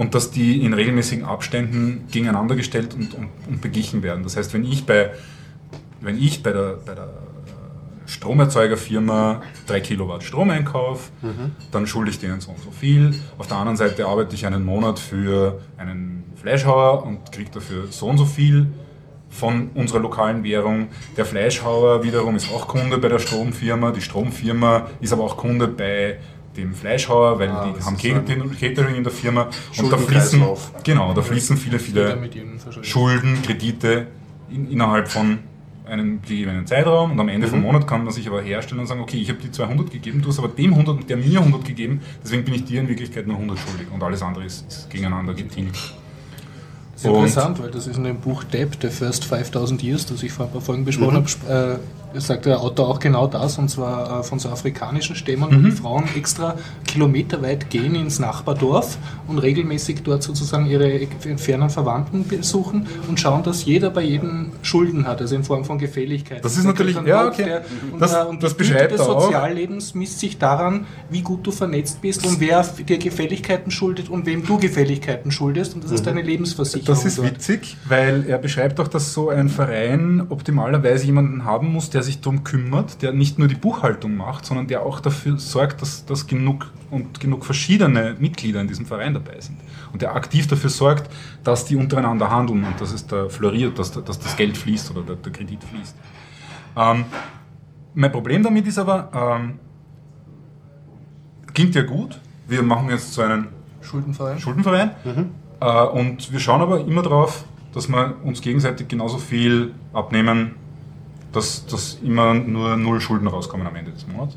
und dass die in regelmäßigen Abständen gegeneinander gestellt und, und, und beglichen werden. Das heißt, wenn ich bei, wenn ich bei der, bei der äh, Stromerzeugerfirma 3 Kilowatt Strom einkaufe, dann schulde ich denen so und so viel. Auf der anderen Seite arbeite ich einen Monat für einen Fleischhauer und kriege dafür so und so viel von unserer lokalen Währung. Der Fleischhauer wiederum ist auch Kunde bei der Stromfirma. Die Stromfirma ist aber auch Kunde bei dem Fleischhauer, weil Ah, die haben Catering Catering in der Firma. Und da fließen, genau, da fließen viele, viele. Schulden, Kredite in, innerhalb von einem gegebenen Zeitraum und am Ende Mhm. vom Monat kann man sich aber herstellen und sagen, okay, ich habe die 200 gegeben, du hast aber dem 100 und der mir 100 gegeben, deswegen bin ich dir in Wirklichkeit nur 100 schuldig und alles andere ist, ist gegeneinander getilgt. Das ist interessant, weil das ist in dem Buch Depp, The First 5000 Years, das ich vor ein paar Folgen besprochen Mhm. habe, äh, sagt der Autor auch genau das, und zwar äh, von so afrikanischen Stämmen, wo die Frauen extra kilometerweit gehen ins Nachbardorf und regelmäßig dort sozusagen ihre fernen Verwandten besuchen und schauen, dass jeder bei jedem Schulden hat, also in Form von Gefälligkeit. Das ist natürlich- ja, okay. der- Und, Das- äh, und das beschreibt des. Soziallebens misst sich daran, wie gut du vernetzt bist und wer dir Gefälligkeiten schuldet und wem du Gefälligkeiten schuldest. Und das ist deine Lebensversicherung. Das ist dort. witzig, weil er beschreibt auch, dass so ein Verein optimalerweise jemanden haben muss, der sich darum kümmert, der nicht nur die Buchhaltung macht, sondern der auch dafür sorgt, dass, dass genug und genug verschiedene Mitglieder in diesem Verein dabei sind. Und der aktiv dafür sorgt, dass die untereinander handeln und dass es da floriert, dass, da- dass das Geld fließt oder der, der Kredit fließt. Ähm, mein Problem damit ist aber, ähm, klingt ja gut, wir machen jetzt so einen Schuldenverein. Schuldenverein. Äh, und wir schauen aber immer darauf, dass wir uns gegenseitig genauso viel abnehmen, dass, dass immer nur null Schulden rauskommen am Ende des Monats.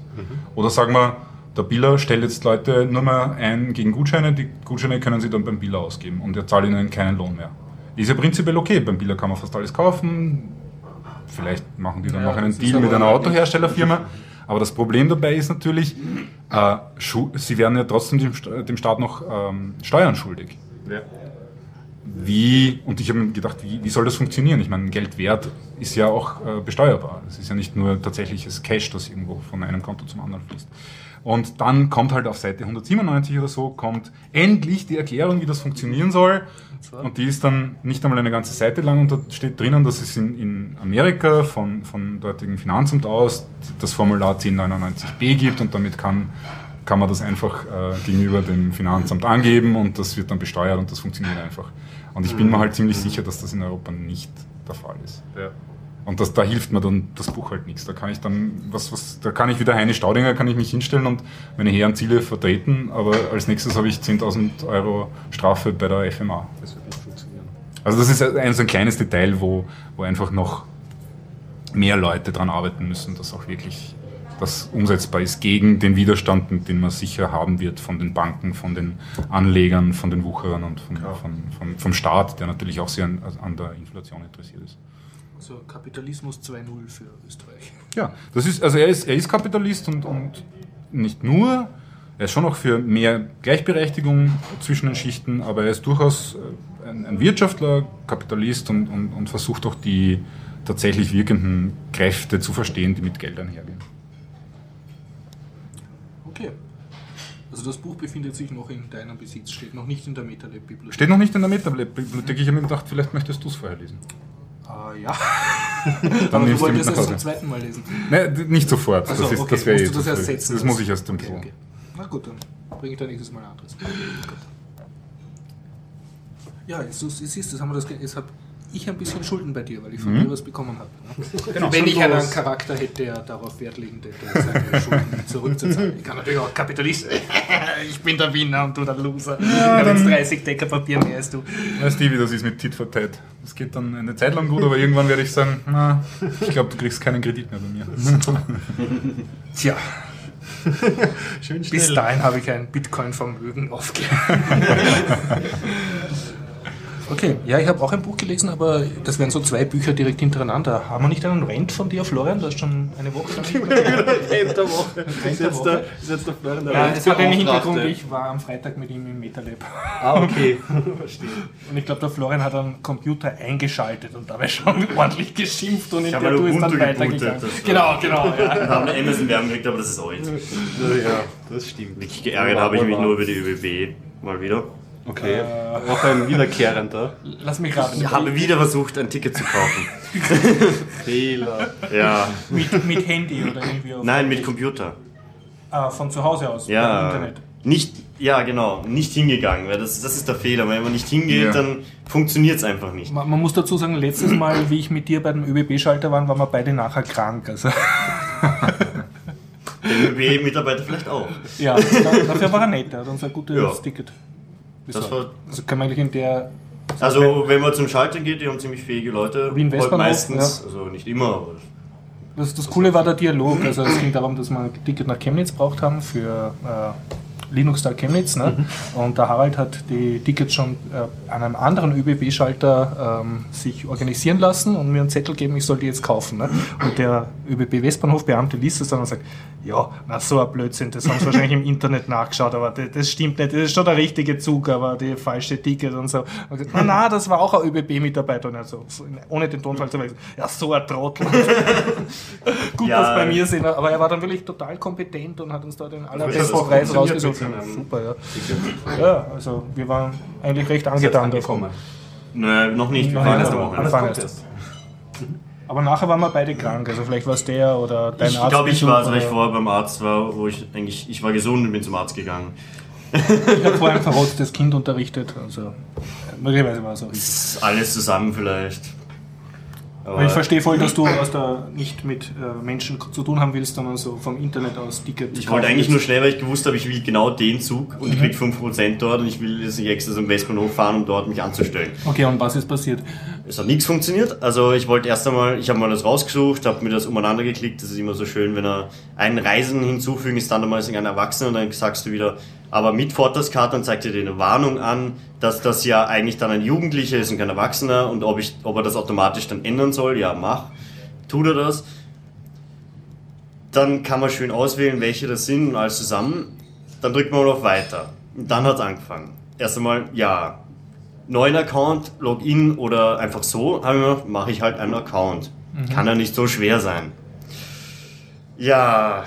Oder sagen wir, der Biller stellt jetzt Leute nur mehr ein gegen Gutscheine, die Gutscheine können sie dann beim Biller ausgeben und er zahlt ihnen keinen Lohn mehr. Ist ja prinzipiell okay, beim Biller kann man fast alles kaufen, vielleicht machen die dann Ja, noch einen Deal mit einer Autoherstellerfirma. Aber das Problem dabei ist natürlich, äh, sie werden ja trotzdem dem, dem Staat noch ähm, Steuern schuldig. Ja. Wie, und ich habe mir gedacht, wie, wie soll das funktionieren? Ich meine, Geldwert ist ja auch äh, besteuerbar. Es ist ja nicht nur tatsächliches Cash, das irgendwo von einem Konto zum anderen fließt. Und dann kommt halt auf Seite 197 oder so, kommt endlich die Erklärung, wie das funktionieren soll. Und die ist dann nicht einmal eine ganze Seite lang und da steht drinnen, dass es in, in Amerika von, von dortigen Finanzamt aus das Formular 1099b gibt und damit kann, kann man das einfach äh, gegenüber dem Finanzamt angeben und das wird dann besteuert und das funktioniert einfach. Und ich bin mir halt ziemlich sicher, dass das in Europa nicht der Fall ist. Ja. Und das, da hilft mir dann das Buch halt nichts. Da kann ich dann, was, was, da kann ich wieder Heine Staudinger, kann ich mich hinstellen und meine hehren Ziele vertreten, aber als nächstes habe ich 10.000 Euro Strafe bei der FMA. Das wird nicht funktionieren. Also das ist ein, so ein kleines Detail, wo, wo einfach noch mehr Leute dran arbeiten müssen, dass auch wirklich das umsetzbar ist gegen den Widerstand, den man sicher haben wird von den Banken, von den Anlegern, von den Wucherern und von, von, von, vom Staat, der natürlich auch sehr an, an der Inflation interessiert ist. Also Kapitalismus 2.0 für Österreich. Ja, das ist, also er ist, er ist Kapitalist und, und nicht nur, er ist schon auch für mehr Gleichberechtigung zwischen den Schichten, aber er ist durchaus äh, ein, ein Wirtschaftler, Kapitalist und, und, und versucht auch die tatsächlich wirkenden Kräfte zu verstehen, die mit Geld einhergehen. Okay. Also das Buch befindet sich noch in deinem Besitz, steht noch nicht in der MetaLab-Bibliothek. Steht noch nicht in der Metabibliothek, ich habe mir gedacht, vielleicht möchtest du es vorher lesen. Ah ja. Dann Aber du nimmst du wolltest es zum zweiten Mal lesen. Nein, nicht sofort, Also, das, ist, okay, das wäre musst eh du das erst setzen Das muss ich erst okay, so. okay. Na gut, dann bringe ich da nächstes Mal ein anderes. Ja, jetzt, du siehst, das haben wir das, jetzt habe ich ein bisschen Schulden bei dir, weil ich von dir was bekommen habe. ne? Genau. Wenn ich einen Charakter hätte, der darauf Wert legen hätte, seine Schulden zurückzuzahlen. Ich kann natürlich auch Kapitalist. ich bin der Winner und du der Loser. ich habe jetzt 30 Decker Papier mehr als du. Weißt du, wie das ist mit Tit for Tat? Das geht dann eine Zeit lang gut, aber irgendwann werde ich sagen, na, ich glaube, du kriegst keinen Kredit mehr bei mir. Tja, Schön bis dahin habe ich ein Bitcoin-Vermögen aufgebaut. Okay, ja, ich habe auch ein Buch gelesen, aber das wären so zwei Bücher direkt hintereinander. Haben wir nicht einen Rent von dir, Florian? Du hast schon eine Woche lang End der Woche. Ist jetzt Woche. der, ist jetzt der Florian der Ja, es hat einen. Hintergrund, ich war am Freitag mit ihm im MetaLab. Ah, okay. Verstehe. Und ich glaube, der Florian hat einen Computer eingeschaltet und dabei schon ordentlich geschimpft und in der Tour ist dann weitergegangen. Genau, genau. Ja. Wir haben eine Amazon-Werbung gekriegt, aber das ist alt. Ja, das stimmt. Wirklich geärgert habe ich mich nur über die ÖBB mal wieder. Okay. Auch ein wiederkehrender Lass mich raten. Ich habe wieder versucht, ein Ticket zu kaufen. Fehler. Ja. mit, mit Handy oder irgendwie auf Nein, mit Computer. Ah, von zu Hause aus, Ja. Internet. Nicht, ja, genau, nicht hingegangen, weil das, das ist der Fehler. Wenn man nicht hingeht, Ja. dann funktioniert es einfach nicht. Man, man muss dazu sagen, letztes Mal, wie ich mit dir bei dem ÖBB-Schalter waren, waren wir beide nachher krank. Also, Der ÖBB-Mitarbeiter vielleicht auch. ja, da- dafür war er nett, er hat uns ein gutes Ja. Ticket Das besorgt. war, Also kann man eigentlich in der also, wenn man zum Schalter geht, die haben ziemlich fähige Leute. Wie in Halt meistens, also nicht immer, aber Das, das Coole war der Dialog. Also es ging darum, dass wir ein Ticket nach Chemnitz braucht haben für äh, Linux-Tag Chemnitz. Ne? Mhm. Und der Harald hat die Tickets schon äh, an einem anderen ÖBB-Schalter ähm, sich organisieren lassen und mir einen Zettel geben, ich soll die jetzt kaufen. Ne? Und der ÖBB-Westbahnhof-Beamte liest es dann und sagt, ja, na so ein Blödsinn, das haben sie wahrscheinlich im Internet nachgeschaut, aber das, das stimmt nicht, das ist schon der richtige Zug, aber die falsche Ticket und so. Und gesagt, na, na, das war auch ein ÖBB-Mitarbeiter und er so, ohne den Tonfall zu wechseln, ja, so ein Trottel. Gut, Ja. dass bei mir sind, aber er war dann wirklich total kompetent und hat uns da den das allerbesten Preis rausgesucht. Seinem Super, ja. Ja, also wir waren eigentlich recht angetan davon. Nö, noch nicht. Wir Nein, fahren erst am Wochenende. alle fahren erst. Aber nachher waren wir beide krank, also vielleicht war es der oder dein Ich Arzt. glaube, ich war es, weil ich vorher beim Arzt war, wo ich eigentlich, ich war gesund und bin zum Arzt gegangen. Ich habe vorher ein verrottetes Kind unterrichtet, also möglicherweise war es auch ist alles zusammen vielleicht. Aber ich verstehe voll, dass du aus der, nicht mit äh, Menschen zu tun haben willst, sondern so vom Internet aus Ticket. ich wollte eigentlich nur schnell, weil ich gewusst habe, ich will genau den Zug und ich Mhm. krieg 5% dort und ich will jetzt nicht extra zum Westbahnhof fahren, um dort mich anzustellen. Okay, und was ist passiert? Es hat nichts funktioniert. Also ich wollte erst einmal, ich habe mal das rausgesucht, habe mir das umeinander geklickt. Das ist immer so schön, wenn er einen Reisen hinzufügen, ist dann einmal ein Erwachsener und dann sagst du wieder, aber mit Vorteilskarte und zeigt dir eine Warnung an, dass das ja eigentlich dann ein Jugendlicher ist und kein Erwachsener und ob, ich, ob er das automatisch dann ändern soll. Ja, mach. Tut er das. Dann kann man schön auswählen, welche das sind und alles zusammen. Dann drückt man auf Weiter. Und dann hat es angefangen. Erst einmal, ja, neuen Account, Login oder einfach so, mache ich halt einen Account. Kann ja nicht so schwer sein. Ja,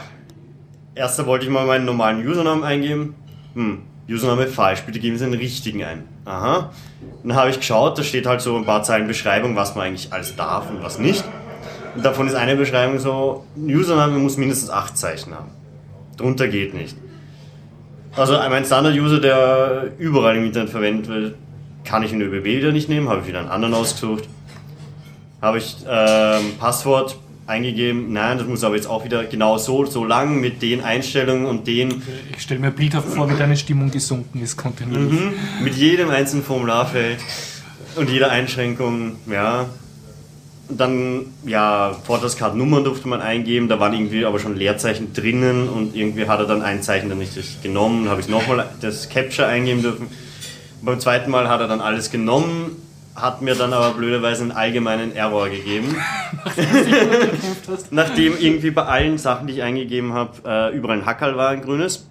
erst wollte ich mal meinen normalen Username eingeben. Hm, Username falsch, bitte geben Sie den richtigen ein. Aha. Dann habe ich geschaut, da steht halt so ein paar Zeilen Beschreibung, was man eigentlich alles darf und was nicht. Und davon ist eine Beschreibung so, Username muss mindestens acht Zeichen haben. Drunter geht nicht. Also mein Standard-User, der überall im Internet verwendet wird, kann ich in ÖBB wieder nicht nehmen, habe ich wieder einen anderen ausgesucht. Habe ich ähm, Passwort eingegeben, nein, das muss aber jetzt auch wieder genau so, so lang mit den Einstellungen und den, Ich stelle mir bildhaft vor, wie deine Stimmung gesunken ist kontinuierlich. Mhm. mit jedem einzelnen Formularfeld und jeder Einschränkung, ja. Dann, ja, Vortragskartennummern durfte man eingeben, da waren irgendwie aber schon Leerzeichen drinnen und irgendwie hat er dann ein Zeichen dann nicht genommen, habe ich nochmal das Capture eingeben dürfen. Beim zweiten Mal hat er dann alles genommen, hat mir dann aber blöderweise einen allgemeinen Error gegeben. Nachdem irgendwie bei allen Sachen, die ich eingegeben habe, äh, überall ein Hackerl war, ein grünes.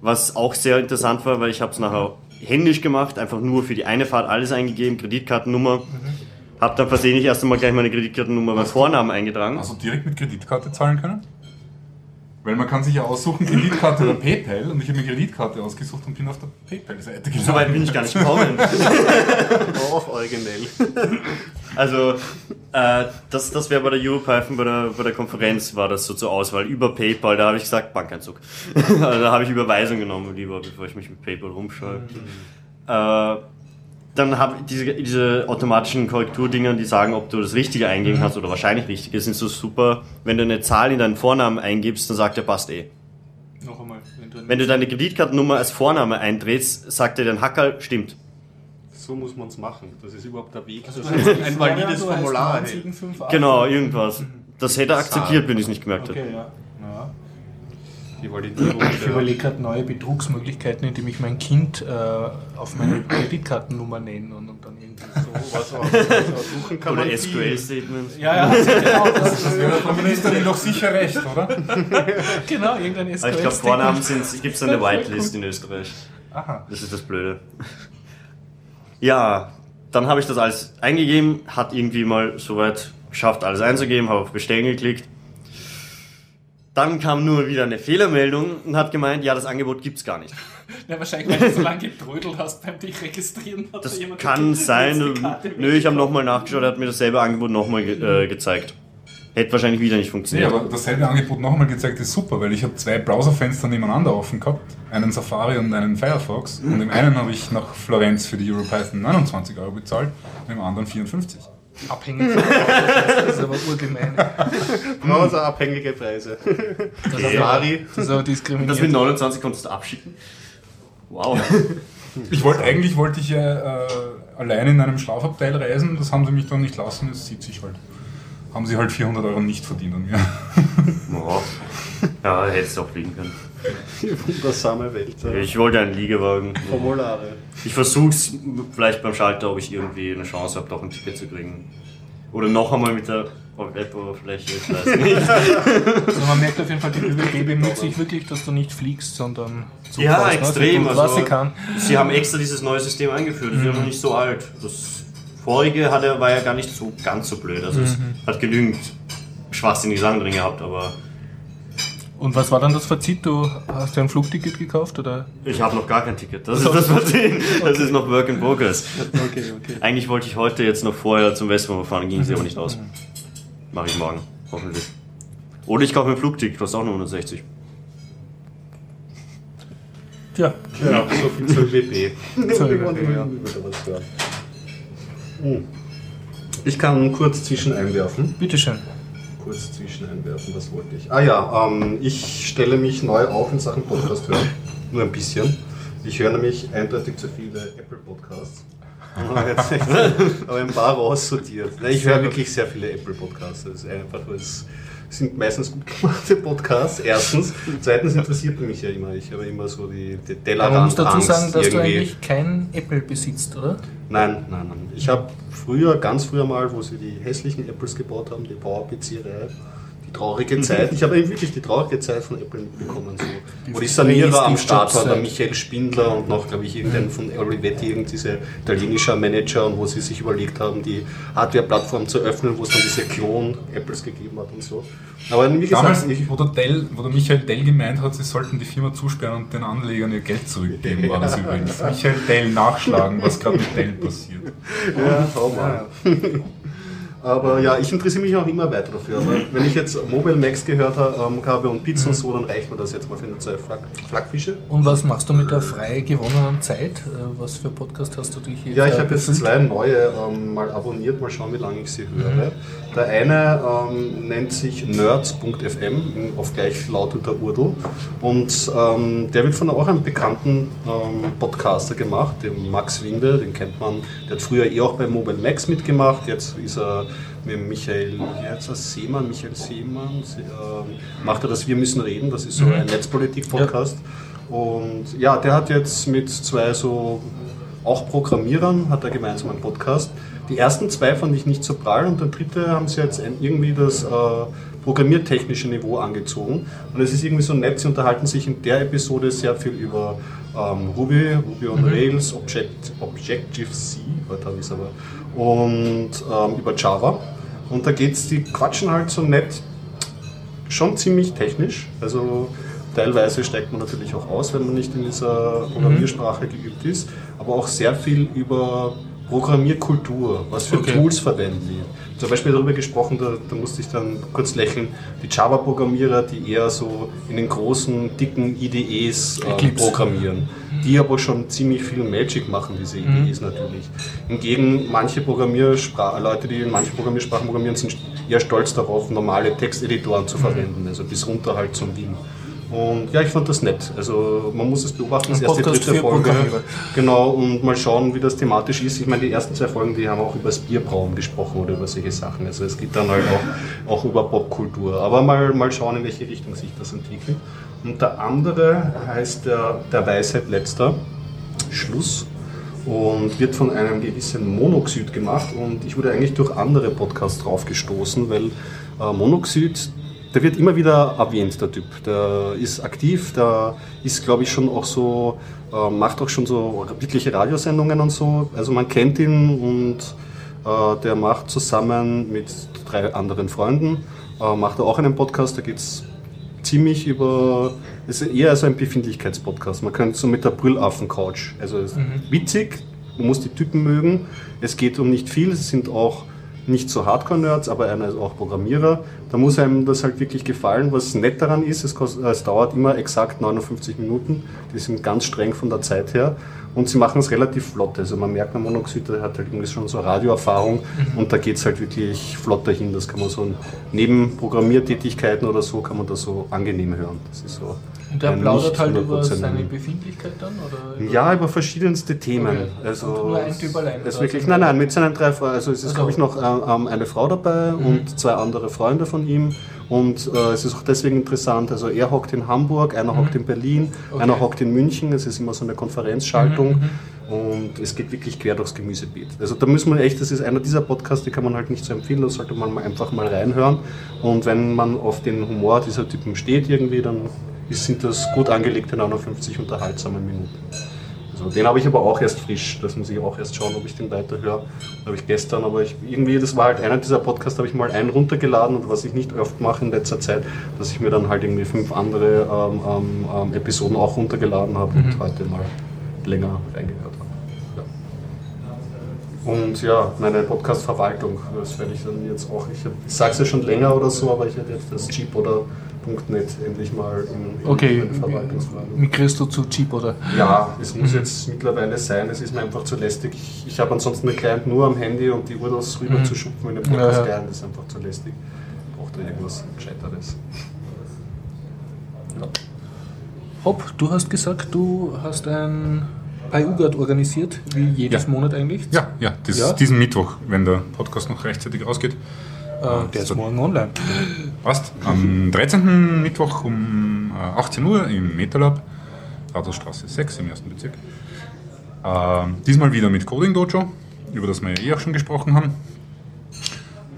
Was auch sehr interessant war, weil ich habe es nachher händisch gemacht, einfach nur für die eine Fahrt alles eingegeben, Kreditkartennummer. Hab dann versehentlich erst einmal gleich meine Kreditkartennummer beim Vornamen eingetragen. Also direkt mit Kreditkarte zahlen können? Weil man kann sich ja aussuchen, Kreditkarte oder PayPal und ich habe mir Kreditkarte ausgesucht und bin auf der PayPal-Seite gelandet. So weit bin ich gar nicht gekommen. Auch originell. Also, äh, das, das wäre bei der Europython, bei der, bei der Konferenz war das so zur Auswahl. Über PayPal, da habe ich gesagt, Bankeinzug. also, da habe ich Überweisung genommen lieber, bevor ich mich mit PayPal rumschaue. Äh, dann habe ich diese, diese automatischen Korrekturdinger, die sagen, ob du das Richtige eingeben hast oder wahrscheinlich richtig ist, sind so super. Wenn du eine Zahl in deinen Vornamen eingibst, dann sagt er, passt eh. Noch einmal. Wenn du Wenn du deine Kreditkartennummer als Vorname eindrehst, sagt er, dein Hackerl stimmt. So muss man es machen. Das ist überhaupt der Weg. Also Das ist ein valides Formular. hey. 9758. Genau, irgendwas. Das hätte er akzeptiert, wenn ich es nicht gemerkt hätte. Okay, ja. ja. Die Validierung Ich überlege gerade neue Betrugsmöglichkeiten, indem ich mein Kind äh, auf meine Kreditkartennummer nenne und, und dann irgendwie so. was suchen kann. Oder. SQL-Statements. Ja, ja, genau. Das, Das wäre der Ministerin doch sicher recht, oder? genau, irgendein SQL. Aber ich glaube, Vornamen gibt es eine Whitelist in Österreich. Aha. Das ist das Blöde. Ja, dann habe ich das alles eingegeben, hat irgendwie mal soweit geschafft, alles einzugeben, habe auf Bestellen geklickt. Dann kam nur wieder eine Fehlermeldung und hat gemeint, ja, das Angebot gibt's gar nicht. Ja, wahrscheinlich, weil du so lange getrödelt hast beim dich registrieren. Hat Das da jemand kann sein. Nö, ich habe nochmal nachgeschaut, er hat mir dasselbe Angebot nochmal ge äh, gezeigt. Hätte wahrscheinlich wieder nicht Nee, funktioniert. aber dasselbe Angebot nochmal gezeigt ist super, weil ich habe zwei Browserfenster nebeneinander offen gehabt, einen Safari und einen Firefox. Und im einen habe ich nach Florenz für die EuroPython 29 Euro bezahlt, und im anderen 54. Abhängig von Das ist aber urgemein. Browser abhängige Preise. Safari. Das ist aber diskriminierend. das mit 29 konntest du abschicken? Wow. Ich wollte eigentlich wollte ich ja äh, allein in einem Schlafabteil reisen, das haben sie mich dann nicht lassen, das sieht sich halt. Haben sie halt 400 Euro nicht verdient an mir. Boah. Ja, hättest du auch fliegen können. Die wundersame Welt. äh, Ich wollte einen Liegewagen. Formulare. Ich versuch's vielleicht beim Schalter, ob ich irgendwie eine Chance habe, doch ein Ticket zu kriegen. Oder noch einmal mit der Web-Oberfläche, ich weiß nicht. Also man merkt auf jeden Fall, die ÖBB bemüht sich wirklich, dass du nicht fliegst, sondern Ja, zufährst, ne? extrem, Du, also- was sie kann. Sie haben extra dieses neue System eingeführt, das ist ja noch nicht so alt. Das vorige hatte, war ja gar nicht so ganz so blöd. Also es hat genügend schwachsinnige Sachen drin gehabt, aber Und was war dann das Fazit? Du hast dir ein Flugticket gekauft oder? ich habe noch gar kein Ticket. Das ist das Problem. Das ist noch Work in Progress. Okay, okay. Eigentlich wollte ich heute jetzt noch vorher zum Westbahnhof fahren, ging sie aber nicht aus. Mache ich morgen, hoffentlich. Oder ich kaufe mir ein Flugticket, kostet auch nur 160. Tja, Ja, so viel zur ja. hören. Hm. Ich kann kurz zwischen einwerfen. bitteschön. Kurz zwischen einwerfen, was wollte ich? Ah ja, ähm, ich stelle mich neu auf in Sachen Podcast hören. Nur ein bisschen. Ich höre nämlich eindeutig zu viele Apple Podcasts. Aber echt- aber ein paar raussortiert. Ich höre wirklich sehr viele Apple Podcasts. Das ist einfach, weil es sind meistens gut gemachte Podcasts. Erstens. Zweitens interessiert mich ja immer. Ich habe immer so die, die Aber man muss dazu Tellerrand-Angst sagen, dass du irgendwie. eigentlich kein Apple besitzt, oder? Nein, nein, nein. Ich habe früher, ganz früher mal, wo sie die hässlichen Apples gebaut haben, die Power-PC-Reihe, die traurige Zeit. Ich habe eben wirklich die traurige Zeit von Apple mitbekommen. So. Wo die Sanierer am Start waren, der Michael Spindler und noch, glaube ich, irgendein von Olivetti, irgend diese italienischer Manager und wo sie sich überlegt haben, die Hardware-Plattform zu öffnen, wo es dann diese Klon-Apples gegeben hat und so. Aber wie gesagt, Damals, ich, wo der, Dell, wo der Michael Dell gemeint hat, sie sollten die Firma zusperren und den Anlegern ihr Geld zurückgeben, war das übrigens. Michael Dell nachschlagen, was gerade mit Dell passiert. Ja, schau mal. Aber ja, ich interessiere mich auch immer weiter dafür. Aber wenn ich jetzt Mobile Max gehört ähm, habe und Pizza und so, dann reicht mir das jetzt mal für eine zwei Flak Flakfische. Und was machst du mit der frei gewonnenen Zeit? Äh, Was für Podcast hast du dich jetzt Ja, ich äh, habe jetzt zwei neue ähm, mal abonniert, mal schauen, wie lange ich sie höre. Der eine ähm, nennt sich nerds.fm, auf gleich lauteter Urdu. Und ähm, der wird von auch einem bekannten ähm, Podcaster gemacht, dem Max Winde, den kennt man. Der hat früher eh auch bei Mobile Max mitgemacht, jetzt ist er mit Michael, heißt er, Seemann, Michael Seemann, Se- ähm, macht er das Wir müssen reden, das ist so ein Netzpolitik-Podcast. Und ja, der hat jetzt mit zwei so auch Programmierern hat er gemeinsam einen Podcast. Die ersten zwei fand ich nicht so prall und der dritte haben sie jetzt irgendwie das äh, programmiertechnische Niveau angezogen. Und es ist irgendwie so nett, sie unterhalten sich in der Episode sehr viel über ähm, Ruby, Ruby on Rails, Object, Objective-C, heute habe ich es aber, und ähm, über Java. Und da geht's, die quatschen halt so nett schon ziemlich technisch. Also teilweise steigt man natürlich auch aus, wenn man nicht in dieser Programmiersprache geübt ist, aber auch sehr viel über Programmierkultur. Was für Okay. Tools verwenden die? Zum Beispiel darüber gesprochen, da, da musste ich dann kurz lächeln, die Java-Programmierer, die eher so in den großen, dicken IDEs Eclipse. programmieren, die aber schon ziemlich viel Magic machen, diese IDEs natürlich. Hingegen manche Programmiersprachen, Leute, die in manchen Programmiersprachen programmieren, sind eher stolz darauf, normale Texteditoren zu verwenden, also bis runter halt zum Wien. Und ja, ich fand das nett. Also man muss es beobachten, das erste, Podcast dritte Folge. Programmierer. Genau, und mal schauen, wie das thematisch ist. Ich meine, die ersten zwei Folgen, die haben auch über das Bierbrauen gesprochen oder über solche Sachen. Also es geht dann halt auch, auch über Popkultur. Aber mal, mal schauen, in welche Richtung sich das entwickelt. Und der andere heißt der, der Weisheit letzter Schluss und wird von einem gewissen Monoxid gemacht. Und ich wurde eigentlich durch andere Podcasts drauf gestoßen, weil äh, Monoxid, der wird immer wieder erwähnt, der Typ. Der ist aktiv, der ist, glaube ich, schon auch so, äh, macht auch schon so wirkliche Radiosendungen und so. Also man kennt ihn und äh, der macht zusammen mit drei anderen Freunden, äh, macht er auch einen Podcast, da geht es ziemlich über, es ist eher so ein Befindlichkeitspodcast. Man könnte so mit der Brüllaffen-Couch. Also ist witzig, man muss die Typen mögen. Es geht um nicht viel, es sind auch nicht so Hardcore-Nerds, aber einer ist auch Programmierer. Da muss einem das halt wirklich gefallen. Was nett daran ist, es, kost, es dauert immer exakt 59 Minuten. Die sind ganz streng von der Zeit her. Und sie machen es relativ flott. Also man merkt, der Monoxid der hat halt irgendwie schon so Radioerfahrung und da geht es halt wirklich flott dahin. Das kann man so neben Programmiertätigkeiten oder so, kann man das so angenehm hören. Das ist so Und der ein plaudert halt über 100% seine Befindlichkeit dann? Oder über ja, über verschiedenste Themen. Okay. Also Und nur ein Typ allein, ist wirklich, nein, nein, mit seinen drei Frauen. Also es ist, Also- glaube ich, noch ähm, ähm, eine Frau dabei Mhm. und zwei andere Freunde von ihm. Und äh, es ist auch deswegen interessant, also er hockt in Hamburg, einer hockt in Berlin, Okay. einer hockt in München, es ist immer so eine Konferenzschaltung und es geht wirklich quer durchs Gemüsebeet. Also da müssen wir echt, das ist einer dieser Podcasts, die kann man halt nicht so empfehlen, da sollte man mal einfach mal reinhören. Und wenn man auf den Humor dieser Typen steht irgendwie, dann ist- sind das gut angelegte 59 unterhaltsame Minuten. Also den habe ich aber auch erst frisch, das muss ich auch erst schauen, ob ich den weiterhöre. Habe ich gestern, aber ich, irgendwie, das war halt einer dieser Podcasts, habe ich mal einen runtergeladen und was ich nicht oft mache in letzter Zeit, dass ich mir dann halt irgendwie fünf andere ähm, ähm, ähm, Episoden auch runtergeladen habe und heute mal länger reingehört habe. Und ja, meine Podcast-Verwaltung, das werde ich dann jetzt auch, ich, ich sage es ja schon länger oder so, aber ich werde jetzt das Jeep oder .net endlich mal in, in Okay, migrierst du zu Jeep oder? Ja, es muss jetzt mittlerweile sein, es ist mir einfach zu lästig. Ich, ich habe ansonsten einen Client nur am Handy und die URLs rüber zu schupfen in den Ja, ja. Podcast-Client ist einfach zu lästig. Braucht da irgendwas Gescheiteres. Ja. Hopp, du hast gesagt, du hast ein Pi-UGAT organisiert, wie jedes Ja. Monat eigentlich. Ja, ja, das, Ja? diesen Mittwoch, wenn der Podcast noch rechtzeitig rausgeht. Äh, der ist morgen online. Passt. Am 13. Mittwoch um äh, 18 Uhr im MetaLab, Rathausstraße 6 im ersten Bezirk. Ähm, diesmal wieder mit Coding Dojo, über das wir ja eh auch schon gesprochen haben.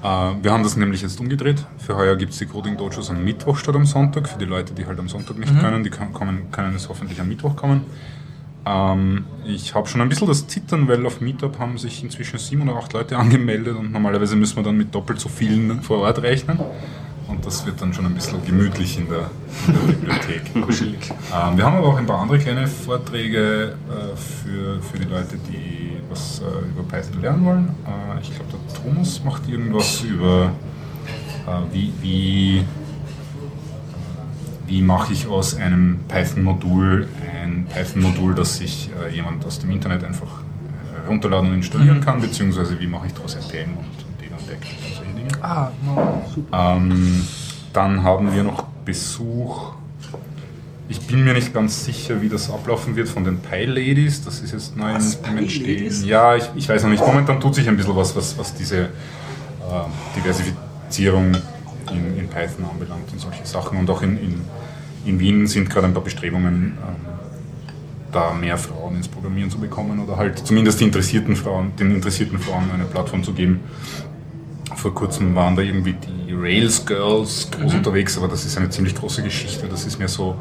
Äh, wir haben das nämlich jetzt umgedreht. Für heuer gibt es die Coding Dojos am Mittwoch statt am Sonntag. Für die Leute, die halt am Sonntag nicht können, die kann, kommen, können es hoffentlich am Mittwoch kommen. Ähm, ich habe schon ein bisschen das Zittern, weil auf Meetup haben sich inzwischen sieben oder acht Leute angemeldet und normalerweise müssen wir dann mit doppelt so vielen vor Ort rechnen. Und das wird dann schon ein bisschen gemütlich in der, in der Bibliothek. ähm, wir haben aber auch ein paar andere kleine Vorträge äh, für, für die Leute, die was äh, über Python lernen wollen. Äh, ich glaube, der Thomas macht irgendwas über, äh, wie, wie wie mache ich aus einem Python-Modul ein Python-Modul, das sich äh, jemand aus dem Internet einfach äh, runterladen und installieren kann, beziehungsweise wie mache ich daraus NPM und, Data und Deck und solche Dinge. Ah, no, super. Ähm, dann haben wir noch Besuch. Ich bin mir nicht ganz sicher, wie das ablaufen wird von den Pi-Ladies. Das ist jetzt neu Was, im Entstehen. Ja, ich, ich weiß noch nicht. Momentan tut sich ein bisschen was, was, was diese äh, Diversifizierung in, in Python anbelangt und solche Sachen. Und auch in, in, in Wien sind gerade ein paar Bestrebungen, ähm, da mehr Frauen ins Programmieren zu bekommen oder halt zumindest die interessierten Frauen, den interessierten Frauen eine Plattform zu geben. Vor kurzem waren da irgendwie die Rails Girls groß unterwegs, aber das ist eine ziemlich große Geschichte. Das ist mehr so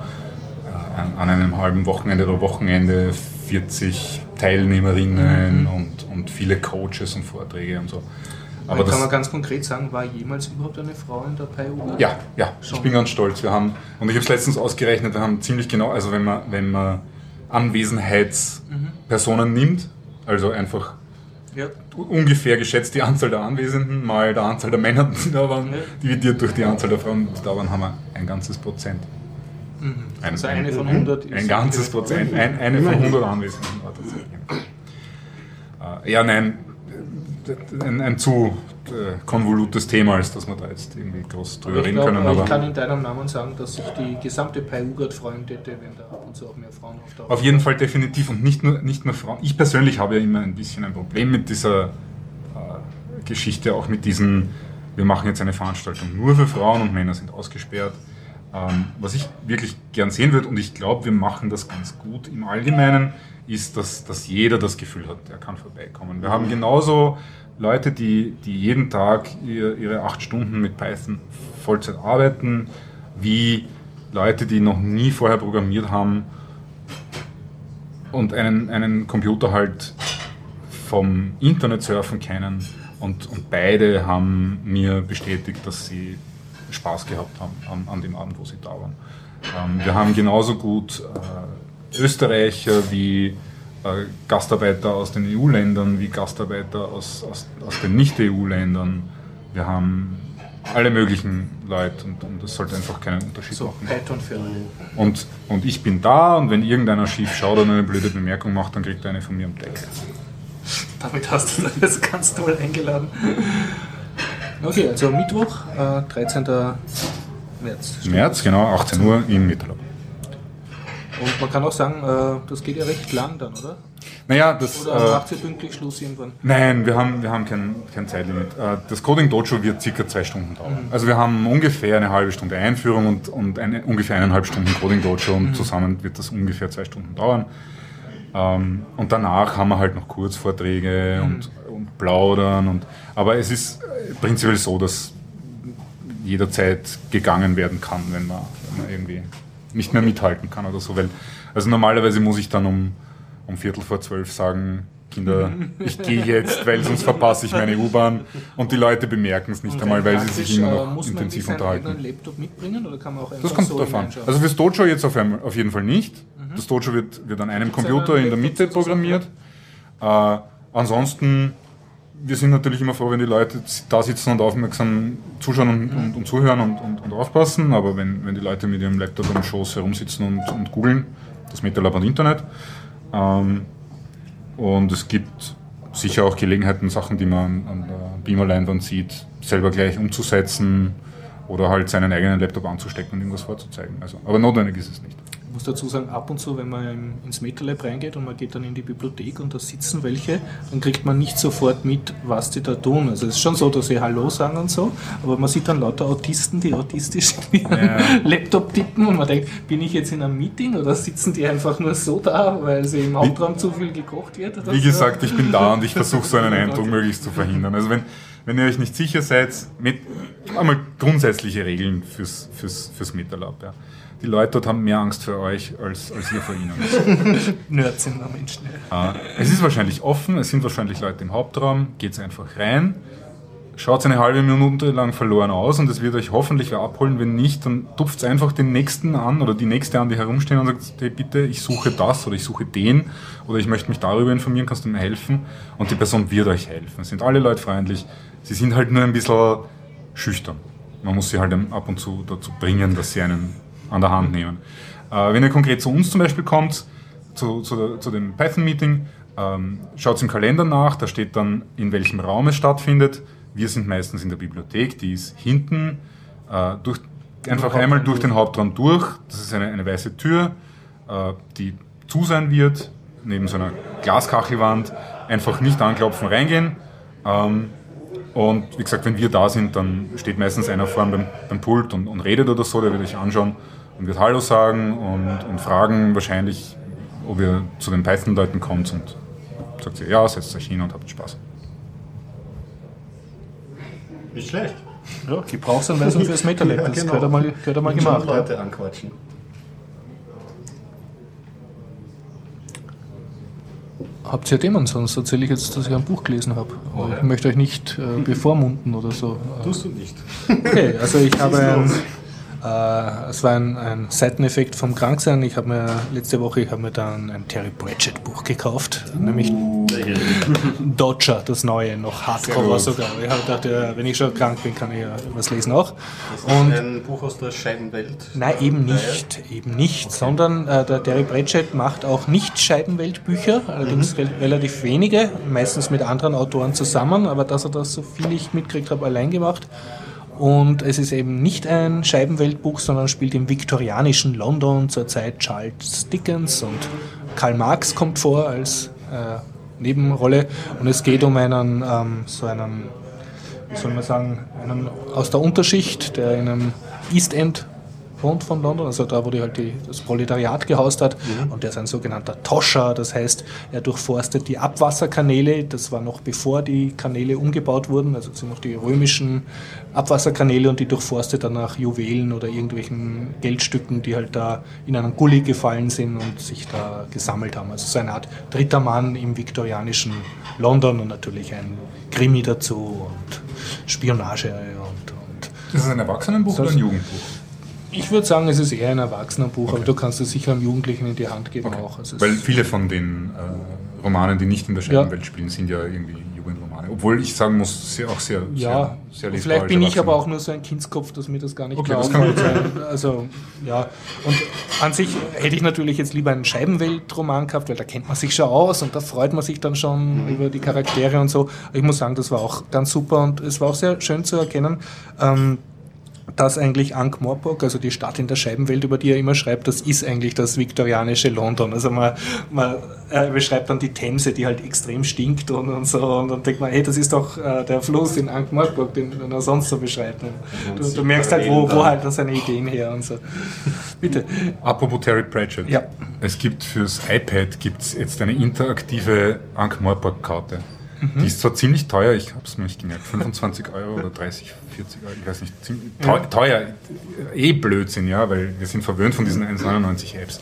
äh, an, einem halben Wochenende oder Wochenende 40 Teilnehmerinnen und, und viele Coaches und Vorträge und so. Aber kann man ganz konkret sagen, war jemals überhaupt eine Frau in der Pi-UGAT? ja, ja, ich Schon. bin ganz stolz. Wir haben, und ich habe es letztens ausgerechnet, wir haben ziemlich genau, also wenn man, wenn man Anwesenheitspersonen nimmt, also einfach Ja. ungefähr geschätzt die Anzahl der Anwesenden mal der Anzahl der Männer, die da waren, Ja. dividiert durch die Anzahl der Frauen, die da waren, haben wir ein ganzes Prozent. Ein, Also eine von 100 ist- Ein ganzes Prozent, ein, eine von 100 Anwesenden war tatsächlich. Ja, nein, ein, ein zu äh, konvolutes Thema, als dass wir da jetzt irgendwie groß drüber Ich, reden glaub, können. ich Aber kann in deinem Namen sagen, dass sich die gesamte Pi-UGAT freuen täte, wenn da ab und zu auch mehr Frauen auftauchen. Auf jeden Fall definitiv und nicht nur, nicht nur Frauen. Ich persönlich habe ja immer ein bisschen ein Problem mit dieser äh, Geschichte, auch mit diesen, wir machen jetzt eine Veranstaltung nur für Frauen und Männer sind ausgesperrt. Ähm, was ich wirklich gern sehen würde, und ich glaube, wir machen das ganz gut im Allgemeinen, ist, dass, dass jeder das Gefühl hat, er kann vorbeikommen. Wir haben genauso Leute, die, die jeden Tag ihr, ihre acht Stunden mit Python Vollzeit arbeiten, wie Leute, die noch nie vorher programmiert haben und einen, einen Computer halt vom Internet surfen kennen. Und, und beide haben mir bestätigt, dass sie Spaß gehabt haben an, an dem Abend, wo sie da waren. Ähm, wir haben genauso gut äh, Österreicher wie Gastarbeiter aus den EU-Ländern, wie Gastarbeiter aus, aus, aus den Nicht-EU-Ländern. Wir haben alle möglichen Leute und, und das sollte einfach keinen Unterschied so, machen. Python für. Und, und ich bin da und wenn irgendeiner schief schaut oder eine blöde Bemerkung macht, dann kriegt er eine von mir am Deckel. Damit hast du das ganz toll eingeladen. Okay, also Mittwoch, äh, 13. März. März, genau, 18 Uhr im Metalab. Und man kann auch sagen, äh, das geht ja recht lang dann, oder? Naja, das. Oder äh, macht ihr pünktlich Schluss irgendwann? Nein, wir haben, wir haben kein, kein Zeitlimit. Äh, Das Coding Dojo wird circa zwei Stunden dauern. Also wir haben ungefähr eine halbe Stunde Einführung und, und eine, ungefähr eineinhalb Stunden Coding Dojo und zusammen wird das ungefähr zwei Stunden dauern. Ähm, und danach haben wir halt noch Kurzvorträge und, und Plaudern. Und, aber es ist prinzipiell so, dass jederzeit gegangen werden kann, wenn man, wenn man irgendwie nicht mehr mithalten kann oder so. Weil, also normalerweise muss ich dann um, um Viertel vor zwölf sagen, Kinder, ich gehe jetzt, weil sonst verpasse ich meine U-Bahn und die Leute bemerken es nicht einmal, weil sie sich immer Praktisch, äh, noch muss man intensiv eigenen unterhalten. Laptop mitbringen oder kann man auch Das kommt so drauf an. Also fürs Dojo jetzt auf, einem, auf jeden Fall nicht. Das Dojo wird, wird an einem Computer in der Mitte programmiert. Äh, ansonsten, wir sind natürlich immer froh, wenn die Leute da sitzen und aufmerksam zuschauen und, und, und zuhören und, und, und aufpassen. Aber wenn, wenn die Leute mit ihrem Laptop am Schoß herumsitzen und, und googeln, das MetaLab und Internet. Ähm, und es gibt sicher auch Gelegenheiten, Sachen, die man an der Beamer-Leinwand sieht, selber gleich umzusetzen oder halt seinen eigenen Laptop anzustecken und irgendwas vorzuzeigen. Also, aber notwendig ist es nicht. Ich muss dazu sagen, ab und zu, wenn man ins MetaLab reingeht und man geht dann in die Bibliothek und da sitzen welche, dann kriegt man nicht sofort mit, was die da tun. Also es ist schon so, dass sie Hallo sagen und so, aber man sieht dann lauter Autisten, die autistisch ihren Laptop tippen und man denkt, bin ich jetzt in einem Meeting oder sitzen die einfach nur so da, weil sie im Hauptraum zu viel gekocht wird? Wie gesagt, ich bin da und ich versuche so einen Eindruck möglichst zu verhindern. Also wenn, wenn ihr euch nicht sicher seid, mit einmal grundsätzliche Regeln fürs, fürs, fürs MetaLab. Ja. Die Leute dort haben mehr Angst für euch, als, als ihr vor ihnen. Nerds sind wir Menschen. Äh, es ist wahrscheinlich offen, es sind wahrscheinlich Leute im Hauptraum, geht einfach rein, schaut eine halbe Minute lang verloren aus und es wird euch hoffentlich wer abholen. Wenn nicht, dann tupft einfach den Nächsten an oder die Nächste an, die herumstehen und sagt, hey, bitte, ich suche das oder ich suche den oder ich möchte mich darüber informieren, kannst du mir helfen? Und die Person wird euch helfen. Es sind alle Leute freundlich, sie sind halt nur ein bisschen schüchtern. Man muss sie halt ab und zu dazu bringen, dass sie einen an der Hand nehmen. Äh, wenn ihr konkret zu uns zum Beispiel kommt, zu, zu, zu dem Python-Meeting, ähm, schaut im Kalender nach, da steht dann, in welchem Raum es stattfindet. Wir sind meistens in der Bibliothek, die ist hinten, äh, durch, einfach einmal durch den Hauptraum durch. Das ist eine, eine weiße Tür, äh, die zu sein wird, neben so einer Glaskachelwand. Einfach nicht anklopfen, reingehen. Ähm, und wie gesagt, wenn wir da sind, dann steht meistens einer vorne beim, beim Pult und, und redet oder so, der wird euch anschauen und wird Hallo sagen und, und fragen wahrscheinlich, ob ihr zu den Python-Leuten kommt und sagt ihr, ja, setzt euch hin und habt Spaß. Nicht schlecht. Ja, Gebrauchsanweisung fürs MetaLab, Ja, das genau. gehört einmal, gehört einmal gemacht. Leute anquatschen. Habt ihr Themen? Sonst erzähle ich jetzt, dass ich ein Buch gelesen habe. Aber ich möchte euch nicht äh, bevormunden oder so. Tust du nicht. Okay, also ich habe ein, äh, es war ein, ein Seiteneffekt vom Kranksein. Ich habe mir letzte Woche, ich habe mir dann ein Terry Pratchett Buch gekauft, nämlich Dodger, das neue, noch Hardcover sogar. Ich habe gedacht, ja, wenn ich schon krank bin, kann ich ja was lesen auch. Und Ein Buch aus der Scheibenwelt. Nein, eben nicht, eben nicht, sondern äh, der Terry Pratchett macht auch nicht Scheibenweltbücher, allerdings re relativ wenige, meistens mit anderen Autoren zusammen, aber dass er das, so viel ich mitkriegt habe, allein gemacht. Und es ist eben nicht ein Scheibenweltbuch, sondern spielt im viktorianischen London zur Zeit Charles Dickens und Karl Marx kommt vor als äh, Nebenrolle. Und es geht um einen, ähm, so einen wie soll man sagen, einen aus der Unterschicht, der in einem East End wohnt von London, also da, wo die halt die, das Proletariat gehaust hat. Und der ist ein sogenannter Toscher, das heißt, er durchforstet die Abwasserkanäle. Das war noch bevor die Kanäle umgebaut wurden, also sind noch die römischen Abwasserkanäle und die durchforstet dann nach Juwelen oder irgendwelchen Geldstücken, die halt da in einen Gully gefallen sind und sich da gesammelt haben. Also so eine Art dritter Mann im viktorianischen London und natürlich ein Krimi dazu und Spionage und, und Das ist ein Erwachsenenbuch oder ein Jugendbuch? Ich würde sagen, es ist eher ein Erwachsenenbuch, aber du kannst es sicher einem Jugendlichen in die Hand geben auch. Also Weil viele von den äh, Romanen, die nicht in der Scheibenwelt spielen, sind ja irgendwie Jugendromane. Obwohl ich sagen muss, sehr, auch sehr, ja, sehr, sehr lesbar vielleicht bin ich aber auch nur so ein Kindskopf, dass mir das gar nicht Okay, mehr das kann gut auffällt. Also, ja. Und an sich hätte ich natürlich jetzt lieber einen Scheibenweltroman gehabt, weil da kennt man sich schon aus und da freut man sich dann schon über die Charaktere und so. Ich muss sagen, das war auch ganz super und es war auch sehr schön zu erkennen. Ähm, dass eigentlich Ankh-Morpork, also die Stadt in der Scheibenwelt, über die er immer schreibt, das ist eigentlich das viktorianische London. Also man, man er beschreibt dann die Themse, die halt extrem stinkt und, und so und dann denkt man, hey, das ist doch äh, der Fluss in Ankh-Morpork, den, den er sonst so beschreibt. Und du, du merkst halt, wo, wo halt seine Ideen her und so. Bitte. Apropos Terry Pratchett. Ja. Es gibt fürs iPad gibt's jetzt eine interaktive Ankh-Morpork-Karte. Mhm. Die ist zwar ziemlich teuer, ich habe es mir nicht gemerkt, 25 Euro oder 30, 40 Euro, ich weiß nicht, ziemlich teuer, teuer, eh Blödsinn, ja, weil wir sind verwöhnt von diesen 1,99 Apps.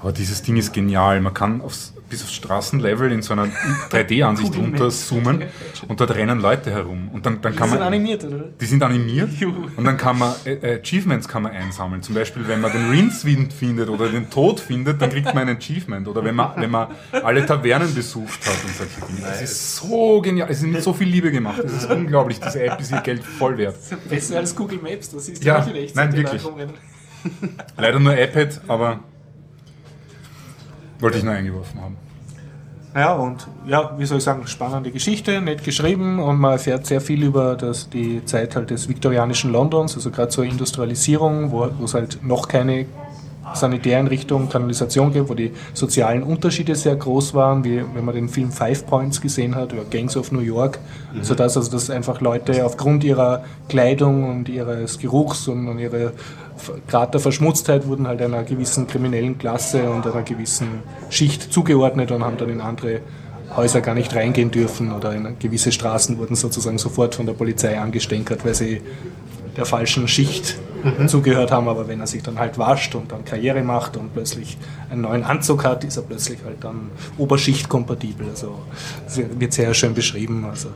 Aber dieses Ding ist genial. Man kann aufs, bis aufs Straßenlevel in so einer 3D-Ansicht Google Maps. runterzoomen und dort rennen Leute herum. Und dann, dann Die kann sind man. animiert, oder? Die sind animiert und dann kann man äh, äh, Achievements kann man einsammeln. Zum Beispiel, wenn man den Rindswind findet oder den Tod findet, dann kriegt man ein Achievement. Oder wenn man, wenn man alle Tavernen besucht hat und solche Dinge. Das ist so genial. Es ist mit so viel Liebe gemacht. Das ist unglaublich. Diese App ist ihr Geld voll wert. Besser als Google Maps, das ist Ja, nicht in Echtzeit, nein, die wirklich. Leider nur iPad, aber wollte ich nur eingeworfen haben. Ja, und ja, wie soll ich sagen, spannende Geschichte, nett geschrieben und man erfährt sehr viel über das, die Zeit halt des viktorianischen Londons, also gerade zur Industrialisierung, wo, wo es halt noch keine Sanitäreinrichtung, Kanalisation gibt, wo die sozialen Unterschiede sehr groß waren, wie wenn man den Film Five Points gesehen hat über Gangs of New York, sodass also dass einfach Leute aufgrund ihrer Kleidung und ihres Geruchs und, und ihrer Grad der Verschmutztheit wurden halt einer gewissen kriminellen Klasse und einer gewissen Schicht zugeordnet und haben dann in andere Häuser gar nicht reingehen dürfen oder in gewisse Straßen wurden sozusagen sofort von der Polizei angestänkert, weil sie der falschen Schicht zugehört haben, aber wenn er sich dann halt wascht und dann Karriere macht und plötzlich einen neuen Anzug hat, ist er plötzlich halt dann Oberschicht-kompatibel. Also wird sehr schön beschrieben. Also.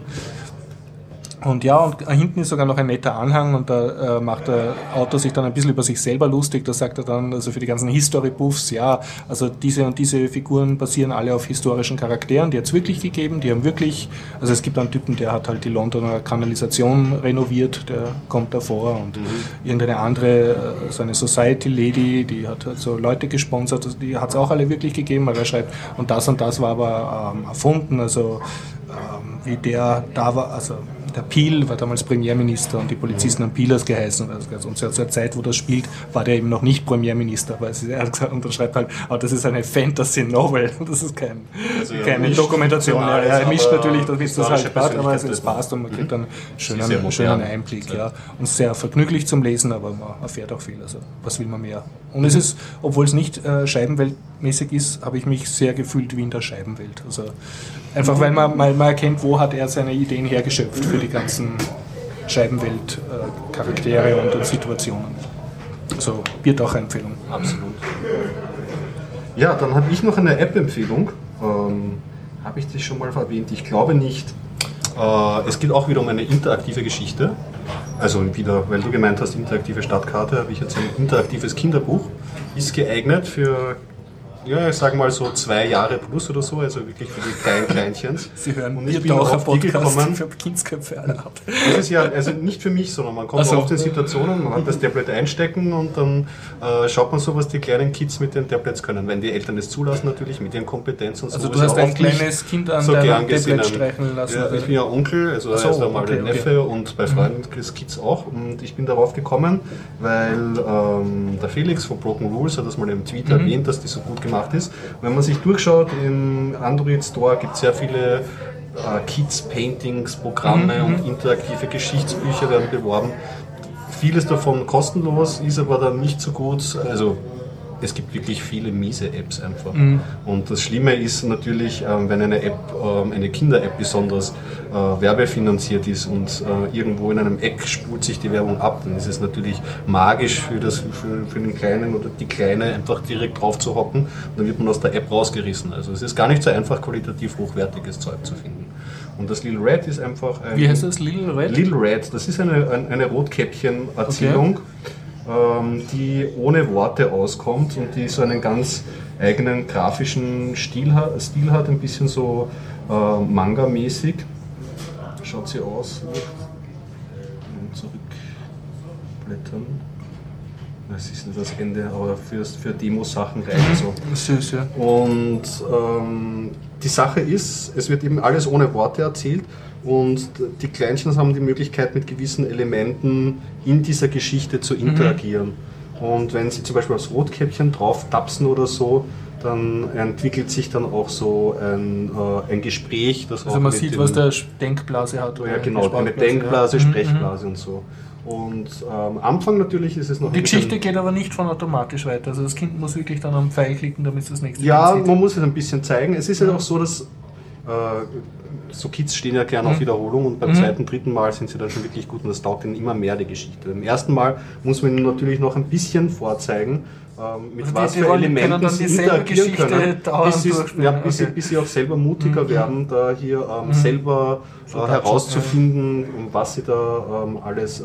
Und ja, und hinten ist sogar noch ein netter Anhang und da äh, macht der Autor sich dann ein bisschen über sich selber lustig. Da sagt er dann, also für die ganzen History-Buffs, ja, also diese und diese Figuren basieren alle auf historischen Charakteren, die hat es wirklich gegeben, die haben wirklich, also es gibt einen Typen, der hat halt die Londoner Kanalisation renoviert, der kommt davor und irgendeine andere, äh, so eine Society-Lady, die hat halt so Leute gesponsert, also die hat es auch alle wirklich gegeben, aber er schreibt, und das und das war aber ähm, erfunden, also ähm, wie der da war, also der Peel war damals Premierminister und die Polizisten haben Peelers geheißen. Und zur zur Zeit, wo das spielt, war der eben noch nicht Premierminister. Weil sie- er hat gesagt, und er schreibt halt, aber das ist eine Fantasy-Novel. Das ist kein, Also keine Dokumentation. Fiktionales, er mischt aber natürlich, das ist das halt passt, aber es, es passt und man kriegt dann einen sehr schönen, schönen Einblick. Ja. Und sehr vergnüglich zum Lesen, aber man erfährt auch viel. Also was will man mehr? Und es ist, obwohl es nicht äh, scheibenweltmäßig ist, habe ich mich sehr gefühlt wie in der Scheibenwelt. Also einfach weil man, weil man erkennt, wo hat er seine Ideen hergeschöpft für die ganzen Scheibenwelt-Charaktere und, und Situationen. Also Biertaucher-Empfehlung. Absolut. Ja, dann habe ich noch eine App-Empfehlung. Ähm, habe ich das schon mal erwähnt? Ich glaube nicht. Äh, es geht auch wieder um eine interaktive Geschichte. Also wieder, weil du gemeint hast, interaktive Stadtkarte, habe ich jetzt ein interaktives Kinderbuch. Ist geeignet für, ja, ich sage mal so zwei Jahre plus oder so, also wirklich für die kleinen Kleinchens. Sie hören Und ich bin auf die gekommen, für Kindsköpfe alle ab. das ist ja also nicht für mich, sondern man kommt so. oft in Situationen, man hat das Tablet einstecken und dann äh, schaut man so, was die kleinen Kids mit den Tablets können, wenn die Eltern es zulassen natürlich, mit ihren Kompetenzen und so. Also du hast ein kleines Kind an so deinem. Tablet streichen lassen. Ja, ich bin ja Onkel, also so, erst einmal okay, der okay. Neffe und bei Freunden des Kids auch. Und ich bin darauf gekommen, weil ähm, der Felix von Broken Rules hat das mal im Tweet erwähnt, dass die so gut gemacht ist. Wenn man sich durchschaut, im Android Store gibt es sehr viele äh, Kids-Paintings-Programme und interaktive Geschichtsbücher werden beworben. Vieles davon kostenlos, ist aber dann nicht so gut. Also es gibt wirklich viele miese Apps einfach. Und das Schlimme ist natürlich, ähm, wenn eine App, ähm, eine Kinder-App besonders äh, werbefinanziert ist und äh, irgendwo in einem Eck spult sich die Werbung ab, dann ist es natürlich magisch für, das, für, für den Kleinen oder die Kleine einfach direkt drauf zu hocken und dann wird man aus der App rausgerissen. Also es ist gar nicht so einfach, qualitativ hochwertiges Zeug zu finden. Und das Little Red ist einfach ein... Wie heißt das? Little Red? Little Red, das ist eine, ein- eine Rotkäppchen-Erzählung, ähm, die ohne Worte auskommt und die so einen ganz eigenen grafischen Stil hat, Stil hat ein bisschen so äh, Manga-mäßig. Schaut sie aus. Zurückblättern. Das ist nicht das Ende, aber für, für Demo-Sachen reicht so. Süß, ja. Und ähm, die Sache ist, es wird eben alles ohne Worte erzählt und die Kleinchen haben die Möglichkeit, mit gewissen Elementen in dieser Geschichte zu interagieren. Und wenn sie zum Beispiel aufs Rotkäppchen drauf tapsen oder so, dann entwickelt sich dann auch so ein, äh, ein Gespräch. Das Also man sieht, was der Denkblase hat. ja, oder genau, eine Denkblase, ja. Mhm, Sprechblase und so. Und am Anfang natürlich ist es noch Die Geschichte geht aber nicht von automatisch weiter. Also das Kind muss wirklich dann am Pfeil klicken, damit es das nächste Ja, man muss es ein bisschen zeigen. Es ist ja auch so, dass äh, so Kids stehen ja gerne auf Wiederholung und beim Mhm. zweiten, dritten Mal sind sie dann schon wirklich gut und das taugt ihnen immer mehr die Geschichte. Beim ersten Mal muss man ihnen natürlich noch ein bisschen vorzeigen, ähm, mit Also die- was die für wollen- können Elementen sie interagieren Geschichte können, bis, sie, ja, bis, sie, okay. bis sie auch selber mutiger werden, da hier ähm, selber äh, Touch, herauszufinden, um was sie da ähm, alles, äh,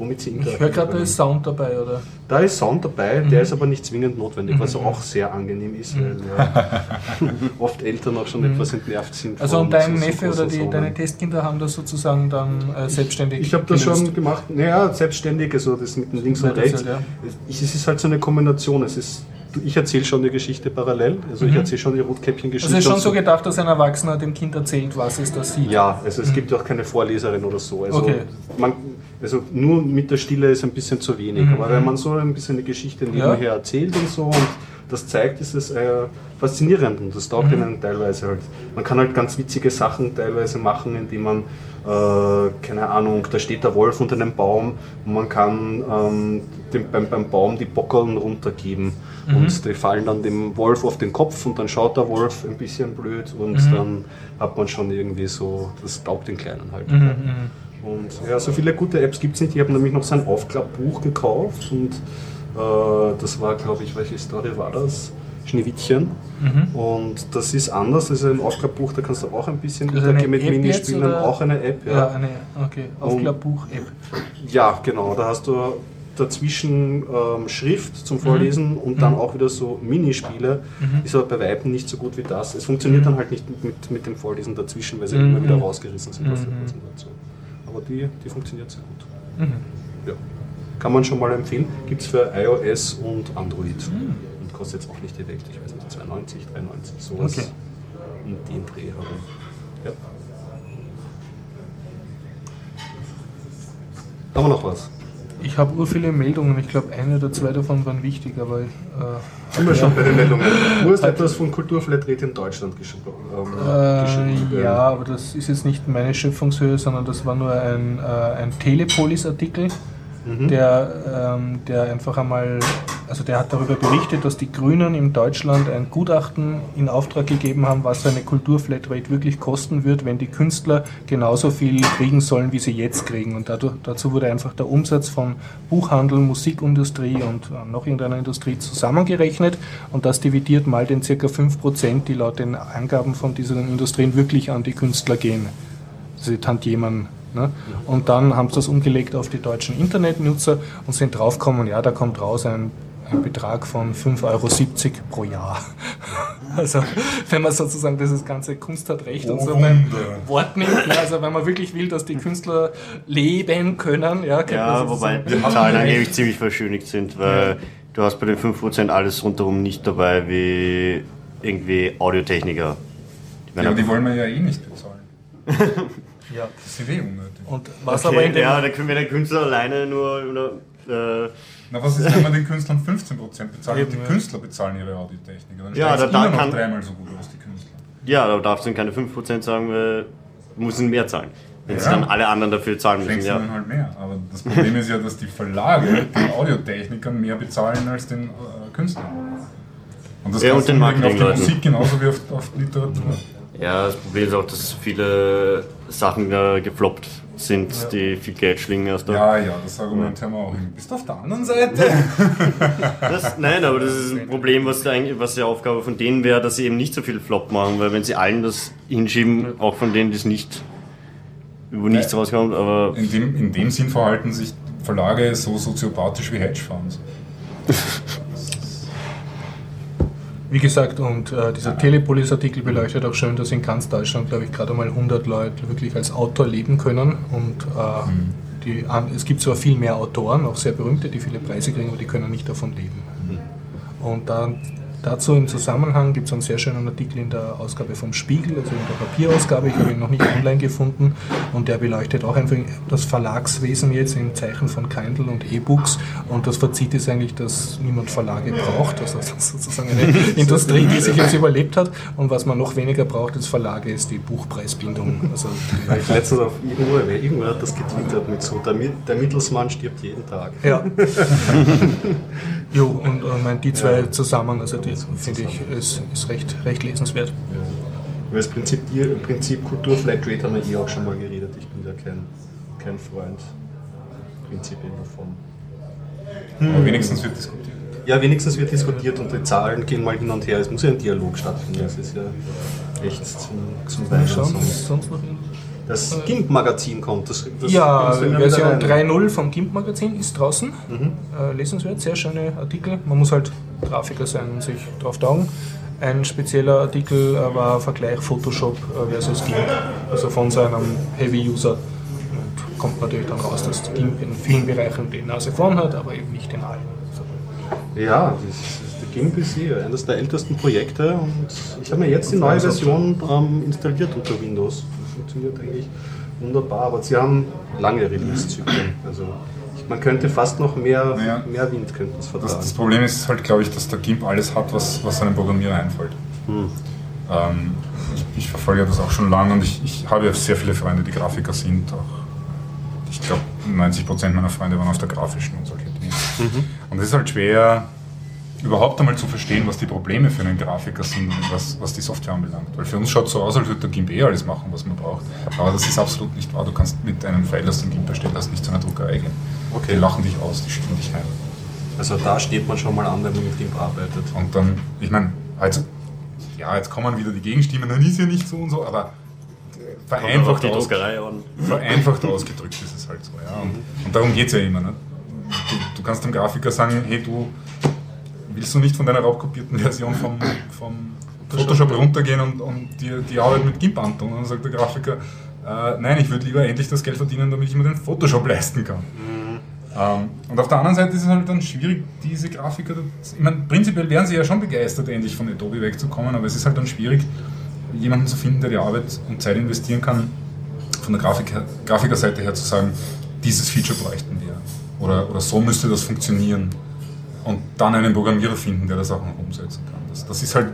womit sie Ich interagieren höre gerade, da ist Sound dabei, oder? Da ist Sound dabei, Mhm. der ist aber nicht zwingend notwendig, was auch sehr angenehm ist, weil ja, oft Eltern auch schon etwas entnervt sind. Mhm. Also und dein Neffe oder die, deine Testkinder haben das sozusagen dann äh, selbstständig Ich habe das gelöst. schon gemacht, naja, selbstständig, also das mit den links und rechts. halt, ja. Es ist halt so eine Kombination. Es ist, ich erzähle schon die Geschichte parallel, also ich erzähle schon die Rotkäppchen-Geschichte. Also es ist schon so gedacht, dass ein Erwachsener dem Kind erzählt, was es da sieht. Ja, also es gibt ja auch keine Vorleserin oder so. Also, Okay. man, also nur mit der Stille ist ein bisschen zu wenig. Aber wenn man so ein bisschen die Geschichte nebenher Mhm. Ja. erzählt und so und das zeigt, ist es äh, faszinierend und das taugt Mhm. ihnen teilweise halt. Man kann halt ganz witzige Sachen teilweise machen, indem man, äh, keine Ahnung, da steht der Wolf unter einem Baum und man kann ähm, dem, beim, beim Baum die Bockeln runtergeben Mhm. und die fallen dann dem Wolf auf den Kopf und dann schaut der Wolf ein bisschen blöd und Mhm. dann hat man schon irgendwie so, das taugt den Kleinen halt. Mhm, Und ja, so viele gute Apps gibt es nicht. Ich habe nämlich noch so ein Aufklappbuch gekauft und äh, das war, glaube ich, welche Story war das? Schneewittchen. Mhm. Und das ist anders, das ist ein Aufklappbuch, da kannst du auch ein bisschen interagieren mit Minispielen, auch eine App, Ja, ja. eine, okay, Aufklappbuch-App. Ja, genau, da hast du dazwischen ähm, Schrift zum Mhm. Vorlesen und dann auch wieder so Minispiele. Ist aber bei Weitem nicht so gut wie das. Es funktioniert dann halt nicht mit, mit dem Vorlesen dazwischen, weil sie Mhm. immer wieder rausgerissen sind aus der Präsentation. Aber die, die funktioniert sehr gut. Mhm. Ja. Kann man schon mal empfehlen. Gibt es für iOS und Android. Mhm. Und kostet jetzt auch nicht die Welt, ich weiß nicht, 92, 93, sowas. Okay. In den Dreh herum. Ja. Haben wir noch was? Ich habe ur viele Meldungen, ich glaube eine oder zwei davon waren wichtig, aber äh, Sind wir schon bei den Meldungen. Du hast etwas von Kulturflatrate in Deutschland geschrieben. Ähm, äh, ja, aber das ist jetzt nicht meine Schöpfungshöhe, sondern das war nur ein, äh, ein Telepolis-Artikel, der, ähm, der einfach einmal, also der hat darüber berichtet, dass die Grünen in Deutschland ein Gutachten in Auftrag gegeben haben, was eine Kulturflatrate wirklich kosten wird, wenn die Künstler genauso viel kriegen sollen, wie sie jetzt kriegen. Und dadurch, dazu wurde einfach der Umsatz von Buchhandel, Musikindustrie und äh, noch irgendeiner Industrie zusammengerechnet und das dividiert mal den ca. 5%, die laut den Angaben von diesen Industrien wirklich an die Künstler gehen. Also die Tantiemen. Ne? Und dann haben sie das umgelegt auf die deutschen Internetnutzer und sind draufgekommen, ja, da kommt raus ein, ein Betrag von 5,70 Euro pro Jahr. Also wenn man sozusagen dieses ganze Kunst hat Recht und so beim Wort nimmt, ja, also wenn man wirklich will, dass die Künstler leben können, ja, Ja, wobei die Zahlen eigentlich ziemlich verschönigt sind, weil du hast bei den 5% alles rundherum nicht dabei wie irgendwie Audiotechniker. Die Ja, aber die wollen wir ja eh nicht bezahlen. ja. Das sind eh unnötig. Und was aber in Okay, dem, ja, dann können wir den Künstler alleine nur oder, äh, Na, was ist, wenn man den Künstlern 15% bezahlt und Eben, die ja. Künstler bezahlen ihre Audiotechniker? Dann Ja, da- da immer noch kann- dreimal so gut aus, die Künstler. ja, da darfst du dann keine 5% sagen, weil du musst mehr zahlen. Wenn sie Ja. dann alle anderen dafür zahlen müssen, ja. dann halt mehr. Aber das Problem ist ja, dass die Verlage den Audiotechnikern mehr bezahlen als den äh, Künstlern. Und das Ja, kannst und den auf die. Musik genauso wie auf, auf Literatur. Ja, das Problem ist auch, dass viele Sachen äh, gefloppt sind, die viel Geld schlingen erst da. Ja, ja, das Argument haben wir auch. hin. Bist du auf der anderen Seite? Das, nein, aber das ist ein Problem, was, eigentlich, was die Aufgabe von denen wäre, dass sie eben nicht so viel Flop machen, weil wenn sie allen das hinschieben, auch von denen, die es nicht, wo nichts rauskommt, aber In dem, in dem Sinn verhalten sich Verlage so soziopathisch wie Hedgefonds. Wie gesagt, und äh, dieser Telepolis-Artikel beleuchtet auch schön, dass in ganz Deutschland, glaube ich, gerade mal 100 Leute wirklich als Autor leben können. Und äh, die, an- es gibt zwar viel mehr Autoren, auch sehr berühmte, die viele Preise kriegen, aber die können nicht davon leben. Und dann Dazu im Zusammenhang gibt es einen sehr schönen Artikel in der Ausgabe vom Spiegel, also in der Papierausgabe. Ich habe ihn noch nicht online gefunden und der beleuchtet auch einfach das Verlagswesen jetzt im Zeichen von Kindle und E-Books. Und das Fazit ist eigentlich, dass niemand Verlage braucht. Also das ist sozusagen eine Industrie, die sich jetzt überlebt hat. Und was man noch weniger braucht als Verlage, ist die Buchpreisbindung. Also ich letztens auf irgendwo, weil irgendwo hat das getwittert mit so, der, der Mittelsmann stirbt jeden Tag. Ja. jo, und äh, mein, die zwei zusammen, also die finde ich, ist, ist recht, recht lesenswert. Über das Prinzip, Tier- Prinzip Kultur Flatrate haben wir eh auch schon mal geredet. Ich bin da kein, kein Freund prinzipiell davon. Aber wenigstens wird diskutiert. Ja, wenigstens wird diskutiert und die Zahlen gehen mal hin und her. Es muss ja ein Dialog stattfinden. Das ist ja echt zum, zum Weinen. sonst- sonst noch irgendwas? Das GIMP-Magazin kommt. Das, das Ja, Version rein. 3.0 vom GIMP-Magazin ist draußen. Äh, lesenswert, sehr schöne Artikel. Man muss halt Grafiker sein und sich drauf taugen. Ein spezieller Artikel äh, war Vergleich Photoshop äh, versus GIMP, also von seinem Heavy-User. Und kommt natürlich dann raus, dass GIMP in vielen Bereichen die Nase vorn hat, aber eben nicht in allen. Ja, das ist, GIMP ist eh eines der ältesten Projekte und ich habe mir jetzt die neue Version ähm, installiert unter Windows. Funktioniert eigentlich wunderbar, aber sie haben lange Release-Zyklen. Also man könnte fast noch mehr, Ja. mehr Wind könnte es Das, vertragen. das Problem ist halt, glaube ich, dass der GIMP alles hat, was, was einem Programmierer einfällt. Ähm, ich, ich verfolge das auch schon lange und ich, ich habe ja sehr viele Freunde, die Grafiker sind. Auch, ich glaube, 90% meiner Freunde waren auf der grafischen und solche Dinge. Und es ist halt schwer, überhaupt einmal zu verstehen, was die Probleme für einen Grafiker sind und was, was die Software anbelangt. Weil für uns schaut es so aus, als würde der GIMP eh alles machen, was man braucht. Aber das ist absolut nicht wahr. Du kannst mit einem File, das den GIMP erstellt hast, nicht zu einer Druckerei gehen. Okay. Die lachen dich aus, die stimmen dich heim. Also da steht man schon mal an, wenn man mit GIMP arbeitet. Und dann, ich meine, also, ja, jetzt kommen wieder die Gegenstimmen, dann ist ja nicht so und so, aber äh, vereinfacht, die aus, Druckerei an. vereinfacht ausgedrückt ist es halt so. Ja. Und, und darum geht es ja immer. Ne? Du, du kannst dem Grafiker sagen, hey, du willst du nicht von deiner raubkopierten Version vom, vom Photoshop runtergehen und, und dir die Arbeit mit GIMP antun? Und dann sagt der Grafiker, äh, nein, ich würde lieber endlich das Geld verdienen, damit ich mir den Photoshop leisten kann. Ähm, und auf der anderen Seite ist es halt dann schwierig, diese Grafiker, ich meine, prinzipiell wären sie ja schon begeistert, endlich von Adobe wegzukommen, aber es ist halt dann schwierig, jemanden zu finden, der die Arbeit und Zeit investieren kann, von der Grafik her, Grafikerseite her zu sagen, dieses Feature bräuchten wir. Oder, oder so müsste das funktionieren. Und dann einen Programmierer finden, der das auch noch umsetzen kann. Das, das ist halt.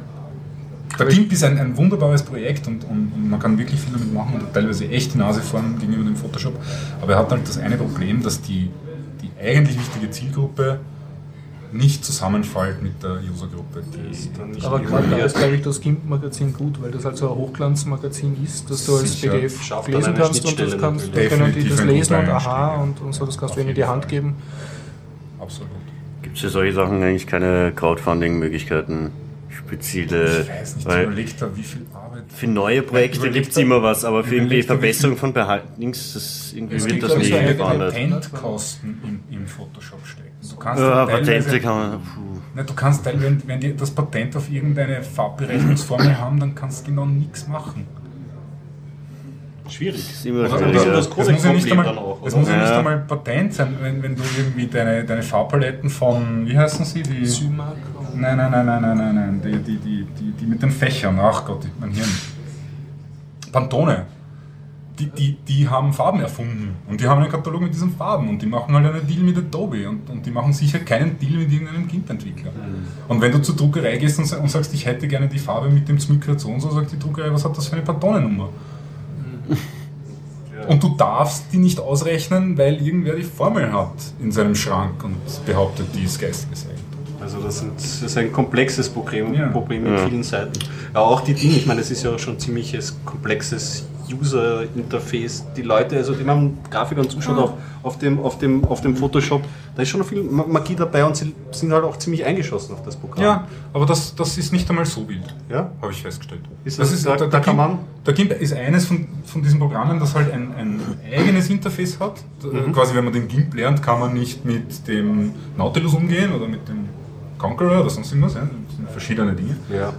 Der GIMP ist ein, ein wunderbares Projekt und, und, und man kann wirklich viel damit machen und teilweise echt die Nase vorn gegenüber dem Photoshop. Aber er hat halt das eine Problem, dass die, die eigentlich wichtige Zielgruppe nicht zusammenfällt mit der Usergruppe. Aber gerade da ist, glaube ich, das GIMP-Magazin gut, weil das halt so ein Hochglanzmagazin ist, dass du als Sicher. PDF Schafft lesen kannst und das kannst, können die das lesen und aha und, und so, das kannst Auf du ihnen in die Hand geben. absolut. Gibt es für solche Sachen eigentlich keine Crowdfunding-Möglichkeiten? Spezielle. Ich weiß nicht, weil da, wie viel Arbeit. für neue Projekte gibt es immer was, aber für irgendwie Verbesserung von Behaltnings, das irgendwie wird das glaub ich, nie so eine gefahndet. Patentkosten im, im Photoshop stecken. Du kannst Ja, Patente kann man. Puh. Na, du kannst, wenn, wenn die das Patent auf irgendeine Farbberechnungsformel haben, dann kannst du genau nichts machen. Schwierig. Ist immer das schwieriger. ist das es muss ja nicht einmal, dann auch, es oder? muss ja nicht Ja. einmal Patent sein, wenn, wenn du irgendwie deine, deine Farbpaletten von, wie heißen sie? Die, Symark nein, nein, nein, nein, nein, nein, nein, die, die, die, die, die mit den Fächern, ach Gott, mein Hirn. Pantone. Die, die, die haben Farben erfunden und die haben einen Katalog mit diesen Farben und die machen halt einen Deal mit Adobe und, und die machen sicher keinen Deal mit irgendeinem GIMP-Entwickler. Und wenn du zur Druckerei gehst und, sa- und sagst, ich hätte gerne die Farbe mit dem Zmycker so und so, sagt die Druckerei, was hat das für eine Pantonennummer? Und du darfst die nicht ausrechnen, weil irgendwer die Formel hat in seinem Schrank und behauptet, die ist geistiges Eigentum. Also das, sind, das ist ein komplexes Problem, Ja. Problem mit Ja. vielen Seiten. Ja, auch die Dinge, ich meine, es ist ja schon ziemliches komplexes User-Interface. Die Leute, also die man Grafikern zuschaut auf, auf, dem, auf, dem, auf dem Photoshop, da ist schon viel Ma- Magie dabei und sie sind halt auch ziemlich eingeschossen auf das Programm. Ja, aber das, das ist nicht einmal so wild, Ja? habe ich festgestellt. Ist das- da- da kann GIMP, man- Der GIMP ist eines von, von diesen Programmen, das halt ein, ein eigenes Interface hat. Mhm. Quasi, wenn man den GIMP lernt, kann man nicht mit dem Nautilus umgehen oder mit dem Conqueror oder sonst irgendwas. Ja? Das sind verschiedene Dinge. Ja.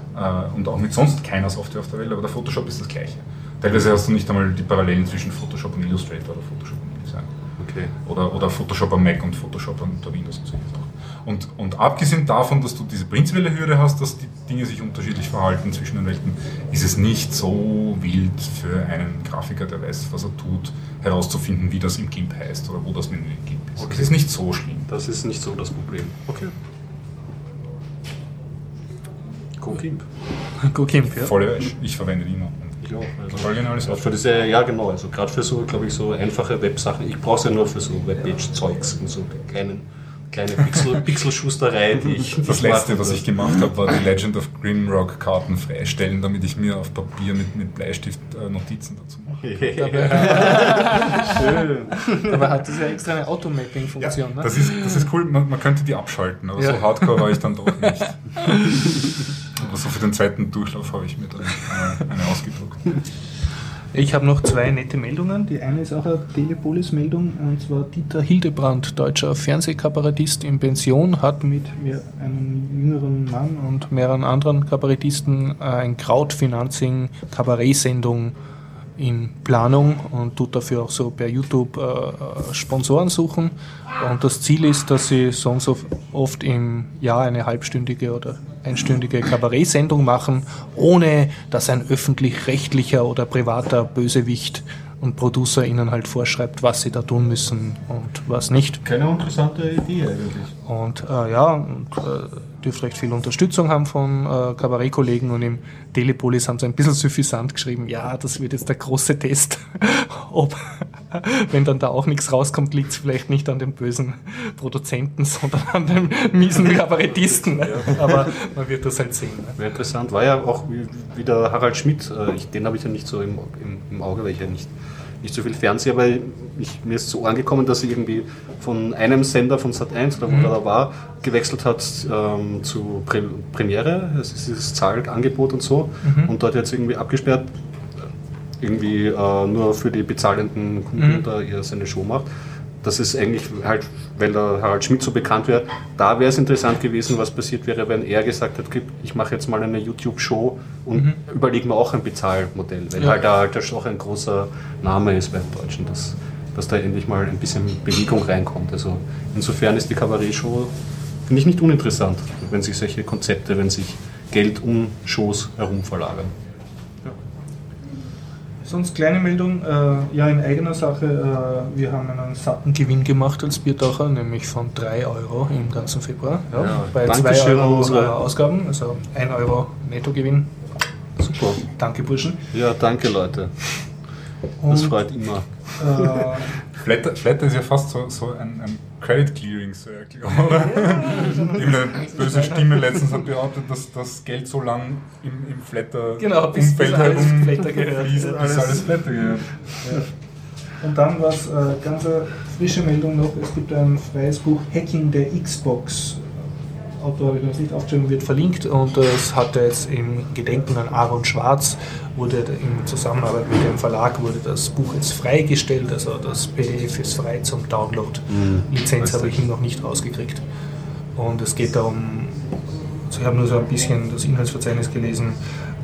Äh, und auch mit sonst keiner Software auf der Welt, aber der Photoshop ist das gleiche. Teilweise hast du nicht einmal die Parallelen zwischen Photoshop und Illustrator oder Photoshop und InDesign. Okay. Oder, oder Photoshop am Mac und Photoshop unter Windows und solche Sachen. Und, und abgesehen davon, dass du diese prinzipielle Hürde hast, dass die Dinge sich unterschiedlich verhalten zwischen den Welten, ist es nicht so wild für einen Grafiker, der weiß, was er tut, herauszufinden, wie das im GIMP heißt oder wo das Menü im GIMP ist. Okay. Es ist nicht so schlimm. Das ist nicht so das Problem. Okay. GoGimp. GoGimp, ja. Voll, ich verwende die immer. Ich auch. Also Voll für diese, ja genau, also gerade für so, glaube ich, so einfache Websachen. Ich brauche es ja nur für so Webpage-Zeugs und so kleinen, kleine Pixel, Pixelschusterei, die ich. Das letzte, mache. was ich gemacht habe, war die Legend of Grimrock Karten freistellen, damit ich mir auf Papier mit, mit Bleistift äh, Notizen dazu mache. Schön. Dabei hat das ja extra eine Automapping-Funktion. ne? Das ist, das ist cool, man, man könnte die abschalten, aber Ja. so hardcore war ich dann doch nicht. Aber für den zweiten Durchlauf habe ich mir äh, eine ausgedruckt. Ich habe noch zwei nette Meldungen. Die eine ist auch eine Telepolis-Meldung, und zwar Dieter Hildebrand, deutscher Fernsehkabarettist in Pension, hat mit einem jüngeren Mann und mehreren anderen Kabarettisten ein Crowdfinancing-Kabarettsendung in Planung und tut dafür auch so per YouTube äh, äh, Sponsoren suchen. Und das Ziel ist, dass sie so und so oft im Jahr eine halbstündige oder einstündige Kabarettsendung machen, ohne dass ein öffentlich-rechtlicher oder privater Bösewicht und Producer ihnen halt vorschreibt, was sie da tun müssen und was nicht. Keine interessante Idee eigentlich. Und äh, ja, und, äh, dürfte recht viel Unterstützung haben von äh, Kabarettkollegen und im Telepolis haben sie ein bisschen suffisant geschrieben, ja, das wird jetzt der große Test. Ob, wenn dann da auch nichts rauskommt, liegt es vielleicht nicht an dem bösen Produzenten, sondern an dem miesen Kabarettisten. Ne? Aber man wird das halt sehen. Ne? Wäre interessant. War ja auch wie, wie der Harald Schmidt, äh, ich, den habe ich ja nicht so im, im, im Auge, weil ich ja nicht, nicht so viel Fernsehe, aber ich, mir ist zu Ohren gekommen, dass er irgendwie von einem Sender von Sat1 oder wo er da war, gewechselt hat ähm, zu Pre Premiere, das ist dieses Zahlangebot und so, und dort jetzt irgendwie abgesperrt, irgendwie äh, nur für die bezahlenden Kunden da er seine Show macht. Das ist eigentlich halt, weil der Harald Schmidt so bekannt wäre, da wäre es interessant gewesen, was passiert wäre, wenn er gesagt hätte, ich mache jetzt mal eine YouTube-Show und überlege mir auch ein Bezahlmodell, weil Ja. halt da halt auch ein großer Name ist beim Deutschen, dass, dass da endlich mal ein bisschen Bewegung reinkommt. Also insofern ist die Kabarett-Show, finde ich nicht uninteressant, wenn sich solche Konzepte, wenn sich Geld um Shows herum verlagern. Sonst kleine Meldung, äh, ja in eigener Sache, äh, wir haben einen satten Gewinn gemacht als Biertaucher, nämlich von 3 Euro im ganzen Februar. Ja, Ja, bei danke 2 schön an Euro unsere- äh, Ausgaben, also 1 Euro Nettogewinn. Super. Danke Burschen. Ja, danke Leute. Das Und, freut immer. äh, Flatter, Flatter ist ja fast so, so ein, ein Credit Clearing Circle, oder? Irgendeine böse Stimme letztens hat behauptet, dass das Geld so lang im, im Flatter Genau, bis- bis alles Flatter gehört. fließt, Ja, bis alles- Flatter gehört. Und dann was, äh, ganz eine frische Meldung noch, es gibt ein freies Buch Hacking der Xbox. Autor habe ich noch nicht aufgeschrieben, wird verlinkt und es hatte jetzt im Gedenken an Aaron Schwarz, wurde in Zusammenarbeit mit dem Verlag wurde das Buch jetzt freigestellt, also das PDF ist frei zum Download. Lizenz habe ich noch nicht rausgekriegt. Und es geht darum, also ich habe nur so ein bisschen das Inhaltsverzeichnis gelesen,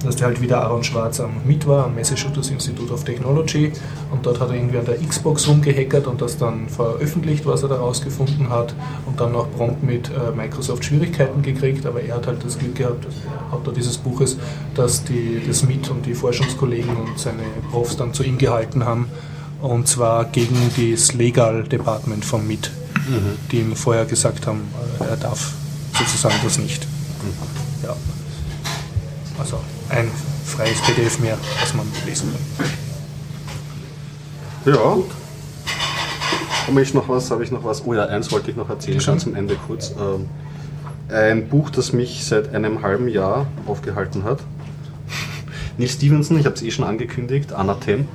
dass der halt wieder Aaron Schwarz am Mit war, am Massachusetts Institute of Technology. Und dort hat er irgendwie an der Xbox rumgehackert und das dann veröffentlicht, was er da rausgefunden hat. Und dann noch prompt mit äh, Microsoft Schwierigkeiten gekriegt. Aber er hat halt das Glück gehabt, der Autor dieses Buches, dass die, das Mit und die Forschungskollegen und seine Profs dann zu ihm gehalten haben. Und zwar gegen das Legal Department vom MIT, die ihm vorher gesagt haben, äh, er darf sozusagen das nicht. Ja. Also ein freies PDF mehr, was man lesen kann. Ja. Habe ich noch was? Habe ich noch was? Oh ja, eins wollte ich noch erzählen, ganz am Ende kurz. Ähm, ein Buch, das mich seit einem halben Jahr aufgehalten hat. Neil Stevenson, ich habe es eh schon angekündigt, Anathem.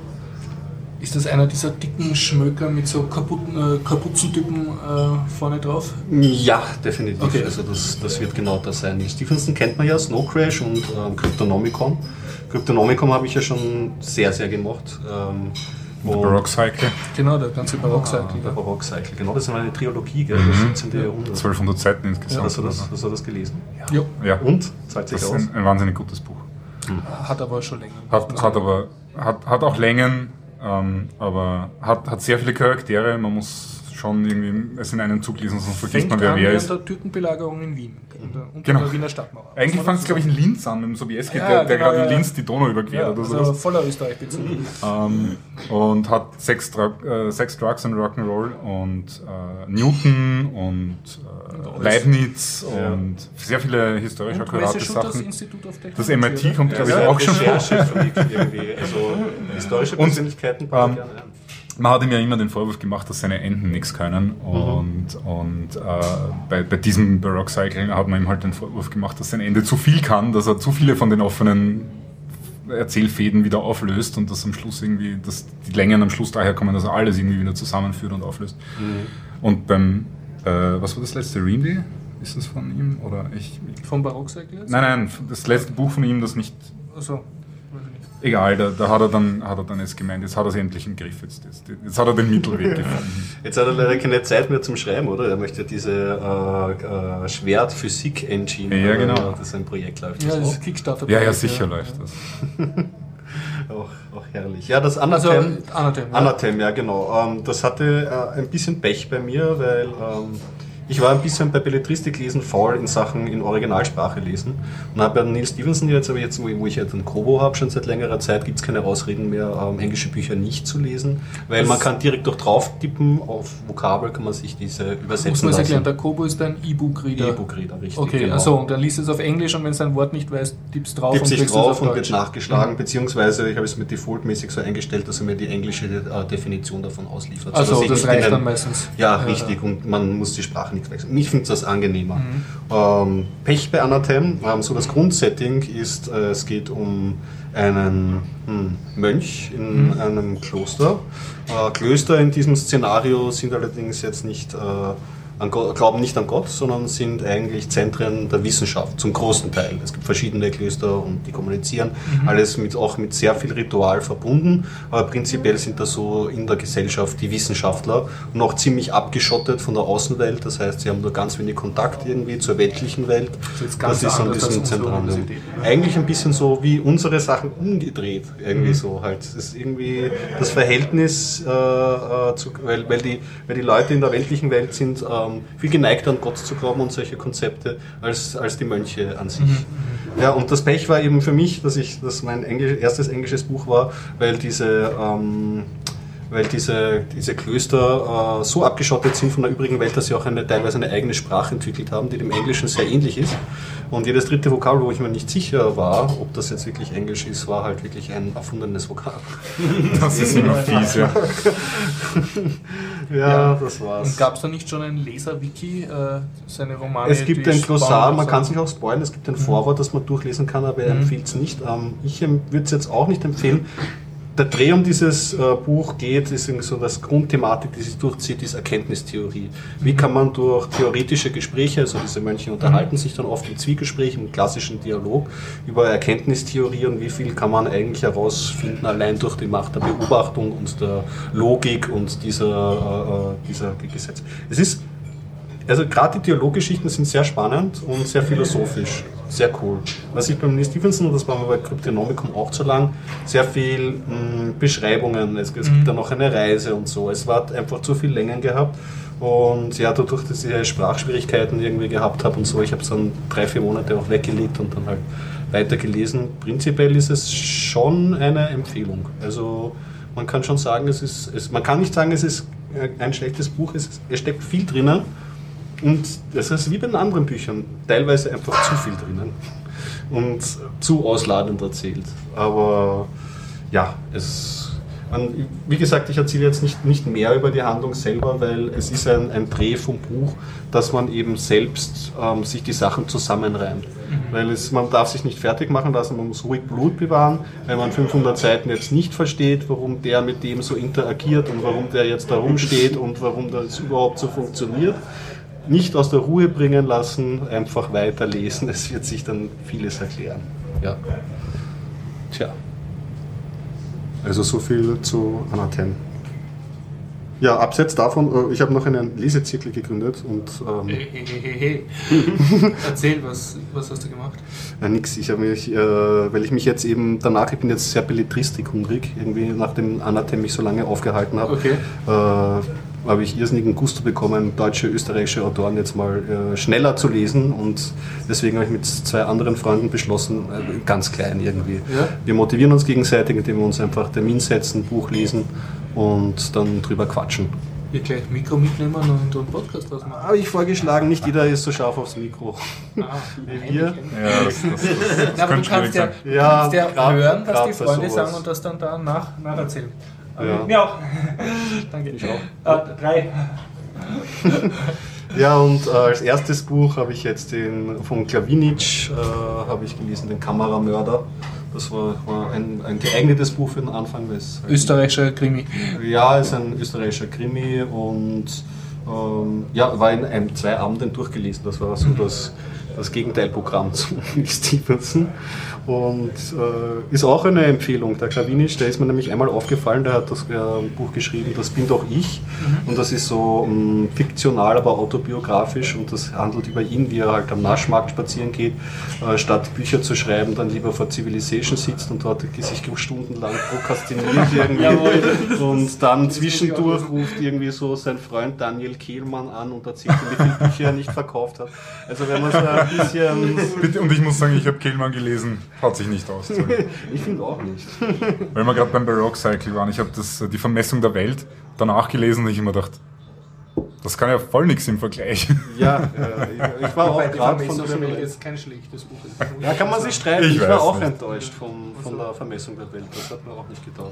Ist das einer dieser dicken Schmöker mit so kaputten, äh, Kapuzentypen äh, vorne drauf? Ja, definitiv. Okay. Also das, das wird genau das sein. Neil Stevenson kennt man ja, Snow Crash und ähm, Cryptonomicon. Cryptonomicon habe ich ja schon sehr, sehr gemocht. Ähm, und- Baroque Cycle, Genau, der ganze Ah, Barockcycle. der Barock Cycle. Genau, das ist eine Trilogie, gell? Das 17. Jahrhundert. 1200 Seiten Ja, insgesamt. hast, du das, hast du das gelesen? Jo, Ja, Und? Zahlt sich das ist aus? ein, ein wahnsinnig gutes Buch. hat aber schon länger. Hat, hat aber hat, hat auch Längen, ähm, aber hat, hat sehr viele Charaktere. Man muss schon irgendwie es in einen Zug lesen, sonst vergisst Fängt man, wer an wer ist. der Türkenbelagerung in Wien. Unter, unter Genau. der Wiener Stadtmauer. Eigentlich fängt es, glaube ich, in Linz an, mit dem Sobieski, Ja, der, der genau, gerade in ja, Linz die Donau überquert Ja, oder also sowas. voller Österreich-Bezug. Ähm, und hat Sex, Drug, äh, Sex Drugs and Rock'n'Roll und äh, Newton und äh, Leibniz und sehr viele historisch Und akkurate Sachen. Technology. Das MIT kommt, glaube ich, Ja, auch schon vor. Also historische Und, Persönlichkeiten bauen ähm. Man hat ihm ja immer den Vorwurf gemacht, dass seine Enden nichts können. Und, und äh, bei, bei diesem Baroque Cycling hat man ihm halt den Vorwurf gemacht, dass sein Ende zu viel kann, dass er zu viele von den offenen Erzählfäden wieder auflöst und dass am Schluss irgendwie, dass die Längen am Schluss daher kommen, dass er alles irgendwie wieder zusammenführt und auflöst. Und beim, äh, was war das letzte? Remedy? Ist das von ihm? Oder ich. Vom Barockcycle jetzt? Nein, nein, das letzte Buch von ihm, das nicht. Ich nicht. Egal, da, da hat er dann hat er dann jetzt gemeint, jetzt hat er es endlich im Griff. Jetzt, jetzt, jetzt hat er den Mittelweg gefunden. Jetzt hat er leider keine Zeit mehr zum Schreiben, oder? Er möchte diese äh, äh, Schwert-Physik-Engine, Ja, genau. äh, das ein Projekt läuft. Ja, das das auch? ist Kickstarter. Ja, ja, sicher läuft das. Auch, auch herrlich. Ja, das Also, Anathem. Anathem. ja. Anathem, ja genau. Ähm, das hatte äh, ein bisschen Pech bei mir, weil ähm, ich war ein bisschen bei Belletristik lesen faul in Sachen in Originalsprache lesen und habe bei Neil Stevenson jetzt, aber jetzt, wo ich jetzt einen Kobo habe, schon seit längerer Zeit, gibt es keine Ausreden mehr, ähm, englische Bücher nicht zu lesen, weil man kann direkt durch drauf tippen, auf Vokabel kann man sich diese übersetzen Muss man es erklären, der Kobo ist ein E-Book-Reader. E-Book-Reader, richtig. Okay, genau. also und dann liest es auf Englisch und wenn es ein Wort nicht weiß, tippst drauf Gibt und sich drauf auf und wird nachgeschlagen, beziehungsweise ich habe es mit defaultmäßig so eingestellt, dass er mir die englische äh, Definition davon ausliefert. Also, ich das reicht dann meistens. Ja, Ja, richtig, und man muss die Sprache nicht wechseln. Ich finde das angenehmer. Mhm. Ähm, Pech bei Anathem, ähm, so das Grundsetting ist, äh, es geht um einen hm, Mönch in Mhm. einem Kloster. Äh, Klöster in diesem Szenario sind allerdings jetzt nicht, äh, an Gott, glauben nicht an Gott, sondern sind eigentlich Zentren der Wissenschaft zum großen Teil. Es gibt verschiedene Klöster und die kommunizieren, alles mit, auch mit sehr viel Ritual verbunden, aber prinzipiell sind das so in der Gesellschaft die Wissenschaftler und auch ziemlich abgeschottet von der Außenwelt, das heißt, sie haben nur ganz wenig Kontakt irgendwie zur weltlichen Welt. das ist diesem unsere Zentrum. Universität. Eigentlich ein bisschen so wie unsere Sachen umgedreht, irgendwie so halt. Es ist irgendwie das Verhältnis, äh, äh, zu, weil, weil, die, weil die Leute in der weltlichen Welt sind ähm, viel geneigter an Gott zu glauben und solche Konzepte als, als die Mönche an sich. Ja, und das Pech war eben für mich, dass ich, dass mein Englisch, erstes englisches Buch war, weil diese ähm, weil diese, diese Klöster äh, so abgeschottet sind von der übrigen Welt, dass sie auch eine, teilweise eine eigene Sprache entwickelt haben, die dem Englischen sehr ähnlich ist. Und jedes dritte Vokabel, wo ich mir nicht sicher war, ob das jetzt wirklich Englisch ist, war halt wirklich ein erfundenes Vokabel. Das ist immer fies, ja. Ja, das war's. Und gab es da nicht schon ein Leser-Wiki, äh, seine Romane? Es gibt ein Glossar, man kann sind? sich auch spoilern, es gibt ein Vorwort, das man durchlesen kann, aber er Mhm. empfiehlt es nicht. Ähm, ich würde es jetzt auch nicht empfehlen. Der Dreh um dieses äh, Buch geht, ist so das Grundthematik, die sich durchzieht, ist Erkenntnistheorie. Wie kann man durch theoretische Gespräche, also diese Mönche unterhalten sich dann oft im Zwiegespräch, im klassischen Dialog über Erkenntnistheorie und wie viel kann man eigentlich herausfinden, allein durch die Macht der Beobachtung und der Logik und dieser, äh, äh, dieser Gesetze. Es ist also gerade die Dialoggeschichten sind sehr spannend und sehr philosophisch. Sehr cool. Was ich beim Neil Stevenson, und das war mir bei Cryptonomicum auch zu lang, sehr viel mh, Beschreibungen. Es, es gibt da noch eine Reise und so. Es war einfach zu viel Längen gehabt. Und ja, dadurch, dass ich Sprachschwierigkeiten irgendwie gehabt habe und so, ich habe es dann drei, vier Monate auch weggelegt und dann halt weitergelesen. Prinzipiell ist es schon eine Empfehlung. Also man kann schon sagen, es ist, es, man kann nicht sagen, es ist ein schlechtes Buch, es, es steckt viel drinnen. Und das ist wie bei den anderen Büchern, teilweise einfach zu viel drinnen und zu ausladend erzählt. Aber ja, es, wie gesagt, ich erzähle jetzt nicht, nicht mehr über die Handlung selber, weil es ist ein, ein Dreh vom Buch, dass man eben selbst ähm, sich die Sachen zusammenreimt. Weil es, man darf sich nicht fertig machen lassen, man muss ruhig Blut bewahren. Wenn man 500 Seiten jetzt nicht versteht, warum der mit dem so interagiert und warum der jetzt da rumsteht und warum das überhaupt so funktioniert, nicht aus der Ruhe bringen lassen, einfach weiterlesen. Es wird sich dann vieles erklären. Ja. Tja. Also so viel zu Anathem. Ja, abseits davon, äh, ich habe noch einen Lesezirkel gegründet und ähm, Hey, hey, hey, hey. Erzähl, was, was hast du gemacht? Ja, nix. Ich habe mich, äh, weil ich mich jetzt eben danach, ich bin jetzt sehr Belletristik hungrig, irgendwie nach dem Anathem mich so lange aufgehalten habe. Okay. Äh, habe ich irrsinnigen Gusto bekommen, deutsche, österreichische Autoren jetzt mal äh, schneller zu lesen und deswegen habe ich mit zwei anderen Freunden beschlossen, äh, ganz klein irgendwie. Ja. Wir motivieren uns gegenseitig, indem wir uns einfach Termin setzen, Buch lesen und dann drüber quatschen. Ihr gleich Mikro mitnehmen und einen Podcast draus machen. Habe ich vorgeschlagen, nicht jeder ist so scharf aufs Mikro Ah, wie wir. Ja, das, das, das, das aber du kannst ja, Ja, kannst ja grad- hören, was die Freunde sagen und das dann da nach, nacherzählen. Ja. Mir auch. Danke. Ich auch. Äh, drei. Ja, und äh, als erstes Buch habe ich jetzt den von Klavinic äh, habe ich gelesen, den Kameramörder. Das war, war ein, ein geeignetes Buch für den Anfang. halt- Österreichischer Krimi. Ja, ist ein österreichischer Krimi und ähm, ja, war in einem, zwei Abenden durchgelesen. Das war so das, das Gegenteilprogramm zu Stevenson. Und äh, ist auch eine Empfehlung. Der Klavinic, der ist mir nämlich einmal aufgefallen, der hat das äh, Buch geschrieben, das bin doch ich. Und das ist so ähm, fiktional, aber autobiografisch und das handelt über ihn, wie er halt am Naschmarkt spazieren geht, äh, statt Bücher zu schreiben, dann lieber vor Civilization sitzt und dort sich stundenlang prokrastiniert irgendwie. und dann zwischendurch ruft irgendwie so sein Freund Daniel Kehlmann an und erzählt ihm, wie viele Bücher er nicht verkauft hat. Also wenn man so ein bisschen... Bitte, und ich muss sagen, ich habe Kehlmann gelesen, haut sich nicht aus. Ich finde auch nicht. Weil wir gerade beim Baroque Cycle waren, ich habe das, äh, die Vermessung der Welt danach gelesen und ich immer gedacht, das kann ja voll nichts im Vergleich. Ja, äh, ich war auch gerade von Vermessung der Welt. jetzt kein schlechtes Buch ist. Ja, kann man sich streiten. Ich Ich, war auch nicht. enttäuscht von, von der Vermessung der Welt. Das hat mir auch nicht getan.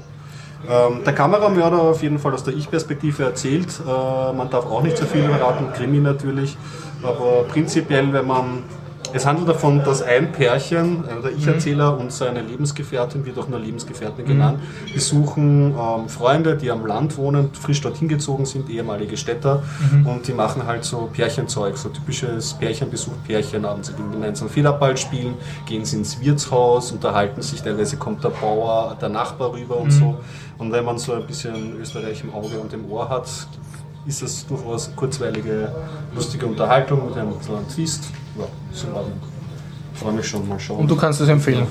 Ähm, der Kameramörder auf jeden Fall aus der Ich-Perspektive erzählt. Äh, man darf auch nicht so viel verraten, Krimi natürlich. Aber prinzipiell, wenn man. Es handelt davon, dass ein Pärchen, äh, der Ich-Erzähler und seine Lebensgefährtin, wird auch nur Lebensgefährtin genannt, besuchen ähm, Freunde, die am Land wohnen, frisch dorthin gezogen sind, ehemalige Städter. Und die machen halt so Pärchenzeug, so typisches Pärchenbesuch, Pärchen abends. Sie gehen gemeinsam Federball spielen, gehen sie ins Wirtshaus, unterhalten sich, teilweise kommt der Bauer, der Nachbar rüber und so. Und wenn man so ein bisschen Österreich im Auge und im Ohr hat, ist es durchaus kurzweilige, lustige Unterhaltung mit einem kleinen Twist. Ja, ist in Ordnung. Ich freue mich schon mal schauen. Und du kannst es empfehlen?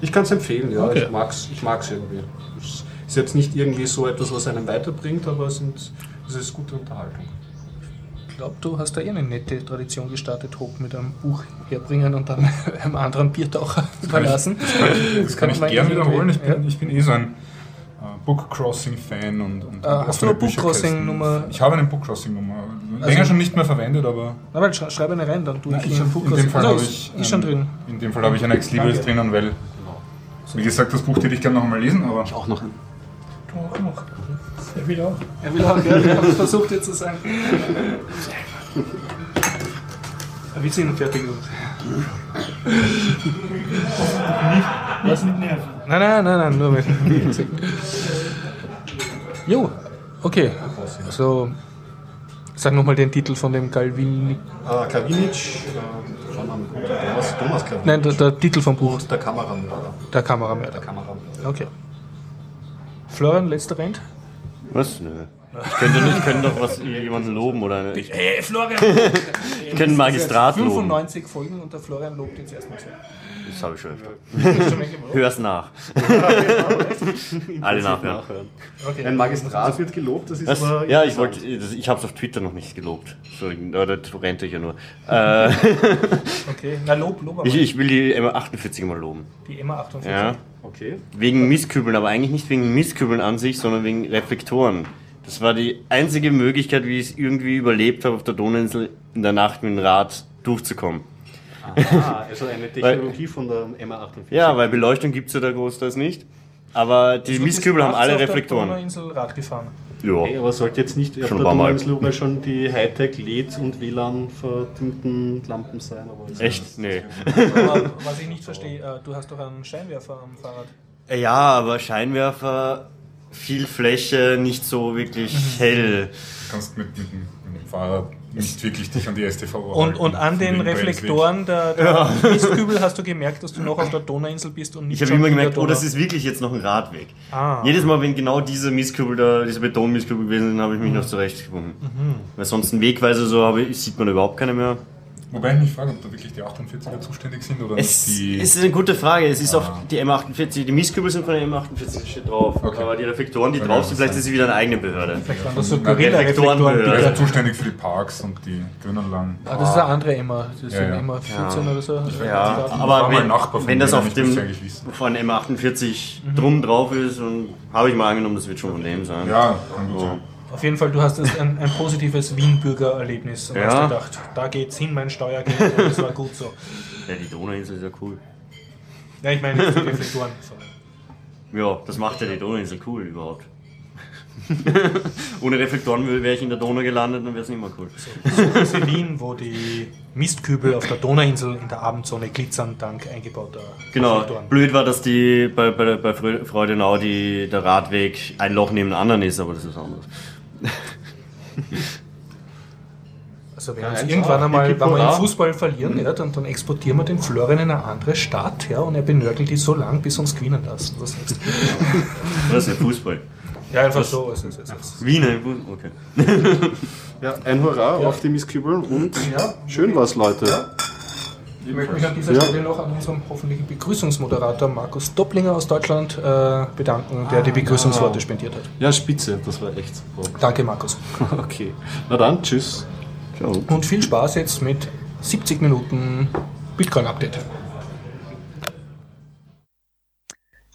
Ich kann es empfehlen, ja. Okay. Ich mag es ich mag's irgendwie. Es ist jetzt nicht irgendwie so etwas, was einen weiterbringt, aber es, sind, es ist gute Unterhaltung. Ich glaube, du hast da eh eine nette Tradition gestartet, Hopp mit einem Buch herbringen und dann einem anderen Biertaucher überlassen. Das kann ich man gern irgendwie- wiederholen. Ich bin, ja. ich bin eh so ein Bookcrossing-Fan und, und Äh, hast du eine Bookcrossing-Nummer? Ich habe eine Bookcrossing-Nummer. Länger Also- schon nicht mehr verwendet, aber Na, weil sch schreib eine rein, dann tue ich ich in in dem Fall Also, habe ich, ist schon drin. In dem Fall habe ich ein Ex Libris Danke. drinnen, weil, wie gesagt, das Buch hätte ich gerne noch einmal lesen, aber Auch noch ein. Du auch noch. Er will auch. Er will auch, ja, ich habe es versucht jetzt zu sagen. Wir sind fertig. Was? Nein, nein, nein, nein, nur mit. Jo, okay. So, sag nochmal den Titel von dem Galvin. Äh, Klavinic, äh, Thomas, Thomas Klavinic. Nein, der, der Titel vom Buch. Und der Kameramörder. Der Kameramörder. Der Kameramörder. Okay. Florian, letzter Rent? Was? Nö. Ich könnte, ich könnte doch was jemanden loben oder eine, ich Hey, Florian! könnte einen Magistrat loben. 95 Folgen und der Florian lobt jetzt erstmal so. Das habe ich schon öfter. Hör's nach. Alle nachhören. Okay. Ein Magistrat wird gelobt, das ist Was? aber. Ja, ich wollte, das- ich habe es auf Twitter noch nicht gelobt. Sorry, oder rente ich ja nur. Äh, Okay, na Lob, Lob aber. ich, ich will die Emma 48 mal loben. Die Emma 48. Ja. Okay. Wegen Mistkübeln, aber eigentlich nicht wegen Mistkübeln an sich, sondern wegen Reflektoren. Das war die einzige Möglichkeit, wie ich es irgendwie überlebt habe, auf der Donauinsel in der Nacht mit dem Rad durchzukommen. Aha, also eine Technologie von der MA48. Ja, weil Beleuchtung gibt's ja da großteils nicht. Aber die Also, Mistkübel haben alle nachts auf Reflektoren. Der Donauinsel Rad gefahren. Hey, Ja. aber sollte jetzt nicht auf Schon der Mal. Donauinsel überall schon die Hightech LED und WLAN verdimmten Lampen sein? Aber Echt? Nee. Aber was ich nicht verstehe, äh, du hast doch einen Scheinwerfer am Fahrrad. Ja, aber Scheinwerfer, viel Fläche, nicht so wirklich hell. du kannst mit, mit, dem- Fahrrad nicht wirklich dich an die STV Und, und an den Reflektoren der, der Mistkübel hast du gemerkt, dass du noch auf der Donauinsel bist und nicht Ich habe immer gemerkt, oh, das ist wirklich jetzt noch ein Radweg. Ah. Jedes Mal, wenn genau diese Mistkübel da, diese Betonmistkübel gewesen sind, habe ich mich noch zurechtgefunden. Weil sonst ein Wegweiser so habe, ich- sieht man überhaupt keine mehr. Wobei ich mich frage, ob da wirklich die 48er zuständig sind oder Es, die. es ist eine gute Frage. Es ist Ah. auch die M48, die Mistkübel sind von der M48 steht drauf. Okay. Aber die Reflektoren, die drauf ja sind, vielleicht ist sie wieder eine eigene Behörde. Vielleicht waren das so Gorilla-Reflektoren. Ist ja bitte. zuständig für die Parks und die Grünanlagen. Ah, das ist eine andere Emma. Das Ja, sind ja. Emma 14 oder so. Ja, war aber wenn, wenn das auf ich dem von M48 drum drauf ist, und habe ich mal angenommen, das wird schon von dem sein. Ja, kann gut sein. Auf jeden Fall, du hast ein, ein positives Wien-Bürger-Erlebnis und Ja. hast gedacht, da geht's hin, mein Steuergeld, das war gut so. Ja, die Donauinsel ist ja cool. Ja, ich meine, die Reflektoren. So. Ja, das macht ja die Donauinsel cool überhaupt. Ohne Reflektoren wäre ich in der Donau gelandet, dann wäre es nicht mehr cool. Suchen Sie Wien, wo die Mistkübel auf der Donauinsel in der Abendsonne glitzern, dank eingebauter Genau. Reflektoren. Blöd war, dass die bei, bei, bei Freudenau die, der Radweg ein Loch neben dem anderen ist, aber das ist anders. Also wenn Ja, uns irgendwann einmal, wenn wir im Fußball verlieren, ja, dann, dann exportieren wir den Florian in eine andere Stadt ja, und er benörgelt die so lang, bis uns gewinnen lassen. Was du? Das ist ja Fußball. Ja, einfach so. Es ist, es ist. Wiener, okay. Ja, ein Hurra auf die Mistkübel und Ja. schön was, Leute. Ich möchte mich an dieser Ja. Stelle noch an unserem hoffentlichen Begrüßungsmoderator Markus Dopplinger aus Deutschland äh, bedanken, der die Begrüßungsworte spendiert hat. Ja, spitze, das war echt super. Danke, Markus. Okay, na dann, tschüss. Ciao. Und viel Spaß jetzt mit 70 Minuten Bitcoin-Update.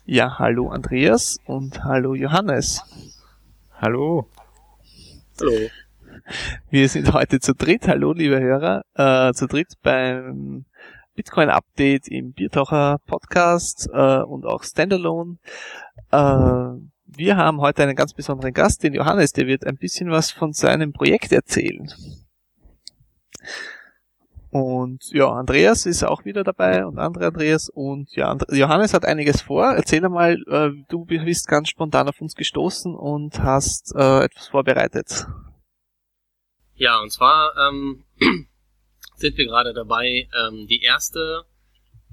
Ja, hallo Andreas und hallo Johannes. Hallo. Hallo. Wir sind heute zu dritt, hallo liebe Hörer, äh, zu dritt beim Bitcoin Update im Biertaucher Podcast äh, und auch Standalone. Äh, wir haben heute einen ganz besonderen Gast, den Johannes, der wird ein bisschen was von seinem Projekt erzählen. Und ja, Andreas ist auch wieder dabei und andere Andreas und ja, And Johannes hat einiges vor. Erzähl einmal, äh, du bist ganz spontan auf uns gestoßen und hast äh, etwas vorbereitet. Ja, und zwar ähm, sind wir gerade dabei, ähm, die erste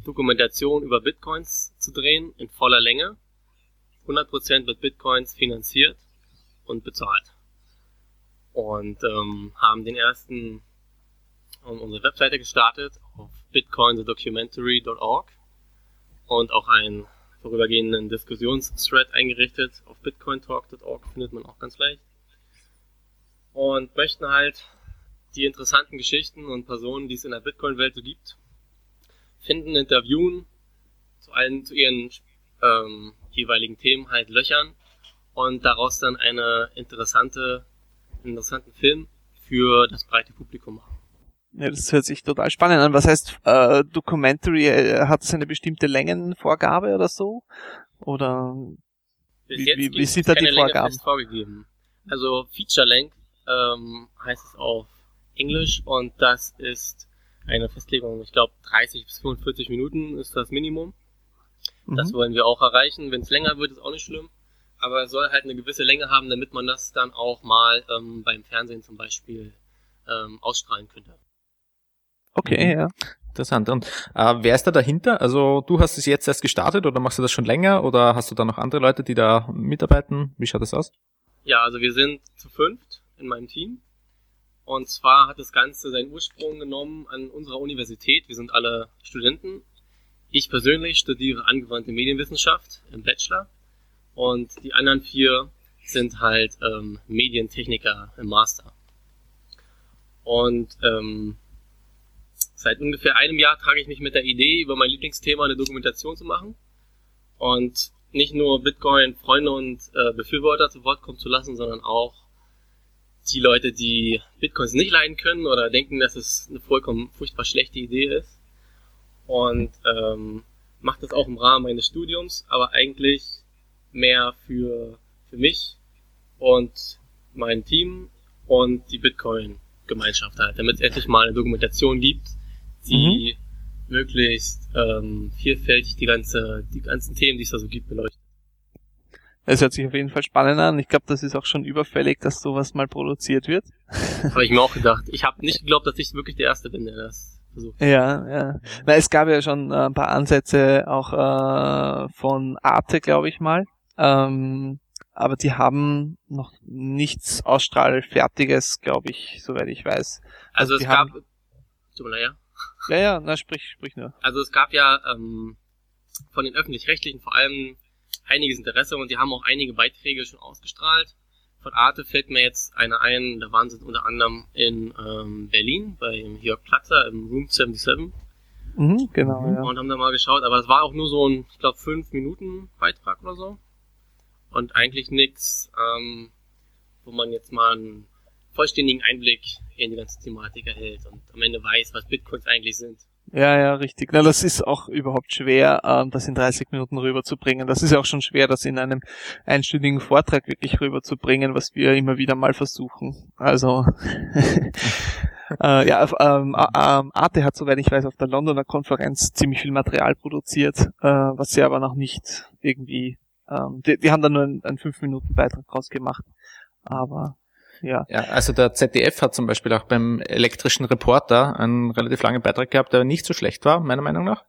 Dokumentation über Bitcoins zu drehen in voller Länge. 100% mit Bitcoins finanziert und bezahlt. Und ähm, haben den ersten um, unsere Webseite gestartet auf bitcointhedocumentary.org und auch einen vorübergehenden Diskussionsthread eingerichtet auf bitcointalk.org, findet man auch ganz leicht und möchten halt die interessanten Geschichten und Personen, die es in der Bitcoin-Welt so gibt, finden, interviewen, zu allen, zu ihren ähm, jeweiligen Themen halt löchern und daraus dann eine interessante, einen interessanten Film für das breite Publikum machen. Ja, das hört sich total spannend an. Was heißt äh, Documentary? Äh, Hat es eine bestimmte Längenvorgabe oder so? Oder Bis Wie- wie- wie sind da die Vorgaben? vorgegeben. Also Feature Length ähm, heißt es auf Englisch und das ist eine Festlegung. Ich glaube 30 bis 45 Minuten ist das Minimum. Das Mhm. wollen wir auch erreichen. Wenn es länger wird, ist auch nicht schlimm. Aber es soll halt eine gewisse Länge haben, damit man das dann auch mal ähm, beim Fernsehen zum Beispiel ähm, ausstrahlen könnte. okay, ja. Interessant. Und äh, wer ist da dahinter? Also du hast es jetzt erst gestartet oder machst du das schon länger oder hast du da noch andere Leute, die da mitarbeiten? Wie schaut das aus? Ja, also wir sind zu fünft in meinem Team. Und zwar hat das Ganze seinen Ursprung genommen an unserer Universität. Wir sind alle Studenten. Ich persönlich studiere angewandte Medienwissenschaft im Bachelor. Und die anderen vier sind halt ähm, Medientechniker im Master. Und ähm, seit ungefähr einem Jahr trage ich mich mit der Idee, über mein Lieblingsthema eine Dokumentation zu machen. Und nicht nur Bitcoin-Freunde und äh, Befürworter zu Wort kommen zu lassen, sondern auch die Leute, die Bitcoins nicht leiden können oder denken, dass es eine vollkommen furchtbar schlechte Idee ist. Und ähm, mache das auch im Rahmen meines Studiums, aber eigentlich mehr für, für mich und mein Team und die Bitcoin-Gemeinschaft halt, damit es endlich mal eine Dokumentation gibt, die möglichst ähm, vielfältig die ganze, die ganzen Themen, die es da so gibt, beleuchtet. Es hört sich auf jeden Fall spannend an. Ich glaube, das ist auch schon überfällig, dass sowas mal produziert wird. Habe ich mir auch gedacht. Ich habe nicht geglaubt, dass ich wirklich der Erste bin, der das versucht. Ja, ja. Na, es gab ja schon äh, ein paar Ansätze auch äh, von Arte, glaube ich mal. Ähm, aber die haben noch nichts Ausstrahlfertiges, glaube ich, soweit ich weiß. Also die es gab, Tut mir leid, ja. Ja, ja, na sprich, sprich nur. Also es gab ja ähm, von den öffentlich-rechtlichen vor allem einiges Interesse und die haben auch einige Beiträge schon ausgestrahlt. Von Arte fällt mir jetzt einer ein, da waren sie unter anderem in ähm, Berlin beim Jörg Platzer im Room 77 Mhm, genau, ja. und haben da mal geschaut, aber das war auch nur so ein, ich glaube, 5 Minuten Beitrag oder so. Und eigentlich nix, ähm, wo man jetzt mal einen vollständigen Einblick in die ganze Thematik erhält und am Ende weiß, was Bitcoins eigentlich sind. Ja, ja, richtig. Na, das ist auch überhaupt schwer, ähm, das in 30 Minuten rüberzubringen. Das ist ja auch schon schwer, das in einem einstündigen Vortrag wirklich rüberzubringen, was wir immer wieder mal versuchen. Also, äh, ja, ähm, ähm, Arte hat, soweit ich weiß, auf der Londoner Konferenz ziemlich viel Material produziert, äh, was sie aber noch nicht irgendwie, ähm, die, die haben da nur einen, einen 5-Minuten-Beitrag draus gemacht. Aber, ja. Ja, also der ZDF hat zum Beispiel auch beim elektrischen Reporter einen relativ langen Beitrag gehabt, der nicht so schlecht war, meiner Meinung nach.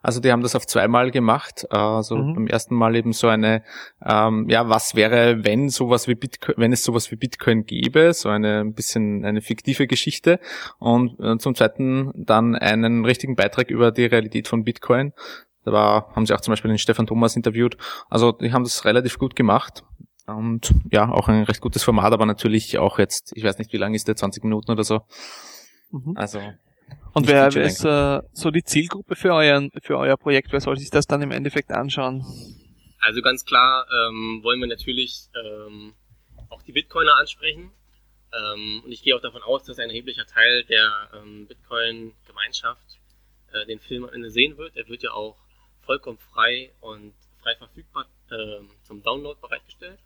Also die haben das auf zweimal gemacht. Also Mhm. beim ersten Mal eben so eine, ähm, ja, was wäre, wenn sowas wie Bitcoin, wenn es sowas wie Bitcoin gäbe, so eine ein bisschen eine fiktive Geschichte. Und äh, zum zweiten dann einen richtigen Beitrag über die Realität von Bitcoin. Da war, haben sie auch zum Beispiel den Stefan Thomas interviewt. Also die haben das relativ gut gemacht. Und ja, auch ein recht gutes Format, aber natürlich auch jetzt, ich weiß nicht, wie lang ist der, 20 Minuten oder so. Mhm. Also Und wer, ist äh, so die Zielgruppe für, euren, für euer Projekt? Wer soll sich das dann im Endeffekt anschauen? Also ganz klar ähm, wollen wir natürlich ähm, auch die Bitcoiner ansprechen. Ähm, und ich gehe auch davon aus, dass ein erheblicher Teil der ähm, Bitcoin-Gemeinschaft äh, den Film am Ende sehen wird. Er wird ja auch vollkommen frei und frei verfügbar ähm, zum Download bereitgestellt.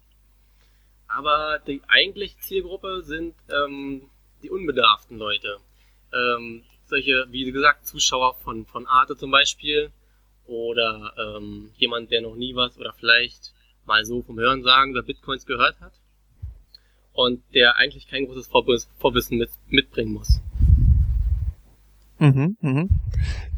Aber die eigentliche Zielgruppe sind ähm, die unbedarften Leute. Ähm, solche, wie gesagt, Zuschauer von, von Arte zum Beispiel oder ähm, jemand, der noch nie was oder vielleicht mal so vom Hören sagen über Bitcoins gehört hat und der eigentlich kein großes Vorwiss- Vorwissen mit, mitbringen muss. Mhm, mhm.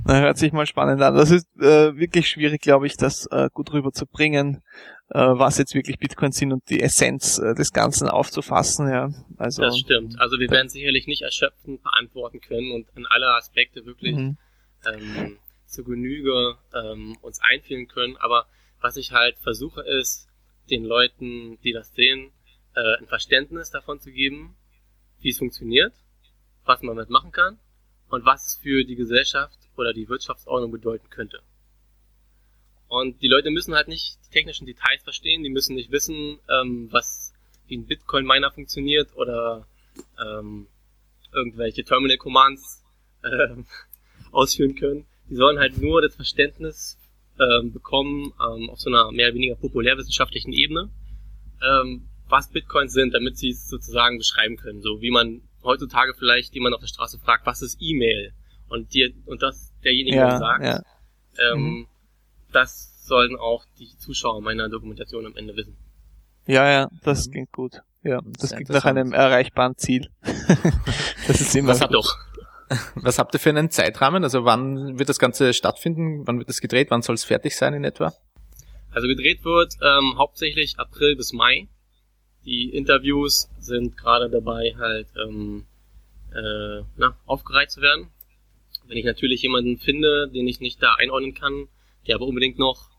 Na, hört sich mal spannend an. Das ist äh, wirklich schwierig, glaube ich, das äh, gut rüberzubringen, äh, was jetzt wirklich Bitcoins sind und die Essenz äh, des Ganzen aufzufassen. Ja, also Das stimmt. Also wir werden sicherlich nicht erschöpfend beantworten können und an alle Aspekte wirklich Mhm. ähm, zu Genüge ähm, uns einfühlen können. Aber was ich halt versuche ist, den Leuten, die das sehen, äh, ein Verständnis davon zu geben, wie es funktioniert, was man damit machen kann und was es für die Gesellschaft oder die Wirtschaftsordnung bedeuten könnte. Und die Leute müssen halt nicht die technischen Details verstehen, die müssen nicht wissen, ähm, was wie ein Bitcoin-Miner funktioniert oder ähm, irgendwelche Terminal-Commands ähm, ausführen können. Die sollen halt nur das Verständnis ähm, bekommen ähm, auf so einer mehr oder weniger populärwissenschaftlichen Ebene, ähm, was Bitcoins sind, damit sie es sozusagen beschreiben können. So wie man heutzutage vielleicht jemand auf der Straße fragt, was ist E-Mail? Und dir und das derjenige Ja, sagt, ja. ähm, Mhm. das sollen auch die Zuschauer meiner Dokumentation am Ende wissen. ja, ja, das Mhm. klingt gut. Ja, das Sehr klingt nach einem erreichbaren Ziel. das ist immer Was habt- Doch. Was habt ihr für einen Zeitrahmen? Also wann wird das Ganze stattfinden? Wann wird es gedreht? Wann soll es fertig sein in etwa? Also gedreht wird ähm, hauptsächlich April bis Mai. Die Interviews sind gerade dabei, halt ähm, äh, na, aufgereiht zu werden. Wenn ich natürlich jemanden finde, den ich nicht da einordnen kann, der aber unbedingt noch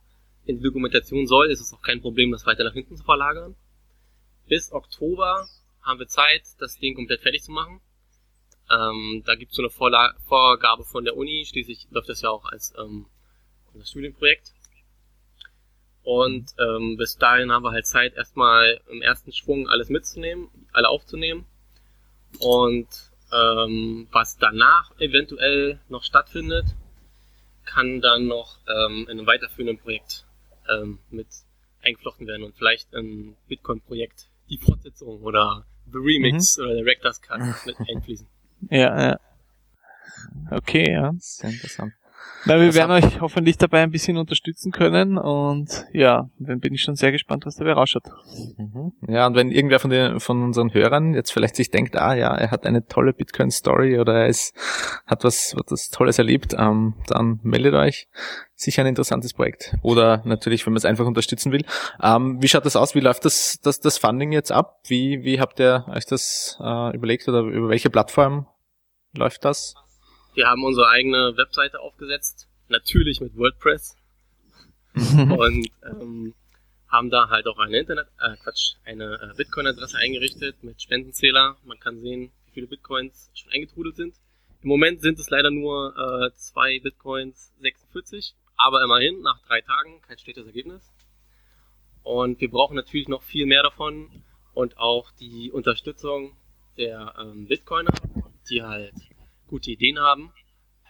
in die Dokumentation soll, ist es auch kein Problem, das weiter nach hinten zu verlagern. Bis Oktober haben wir Zeit, das Ding komplett fertig zu machen. Ähm, da gibt es so eine Vorla Vorgabe von der Uni, schließlich läuft das ja auch als ähm, unser Studienprojekt. Und ähm, bis dahin haben wir halt Zeit, erstmal im ersten Schwung alles mitzunehmen, alle aufzunehmen. Und ähm, was danach eventuell noch stattfindet, kann dann noch ähm, in einem weiterführenden Projekt ähm, mit eingeflochten werden und vielleicht ein Bitcoin-Projekt, die Fortsetzung oder The Remix oder der Director's Cut mit einfließen. Ja, ja. Okay, ja. Sehr interessant. Na, wir Was werden euch hoffentlich dabei ein bisschen unterstützen können und ja, dann bin ich schon sehr gespannt, was dabei rausschaut. Mhm. Ja, und wenn irgendwer von den, von unseren Hörern jetzt vielleicht sich denkt, ah ja, er hat eine tolle Bitcoin-Story oder er ist, hat was, was Tolles erlebt, ähm, dann meldet euch. Sicher ein interessantes Projekt. Oder natürlich, wenn man es einfach unterstützen will. Ähm, wie schaut das aus? Wie läuft das, das, das Funding jetzt ab? Wie, wie habt ihr euch das äh, überlegt oder über welche Plattform läuft das? Wir haben unsere eigene Webseite aufgesetzt, natürlich mit WordPress und ähm, haben da halt auch eine Internet, äh, Quatsch, eine äh, Bitcoin-Adresse eingerichtet mit Spendenzähler. Man kann sehen, wie viele Bitcoins schon eingetrudelt sind. Im Moment sind es leider nur äh, zwei Bitcoins 46, aber immerhin nach drei Tagen kein schlechtes Ergebnis. Und wir brauchen natürlich noch viel mehr davon und auch die Unterstützung der ähm, Bitcoiner, die halt gute Ideen haben,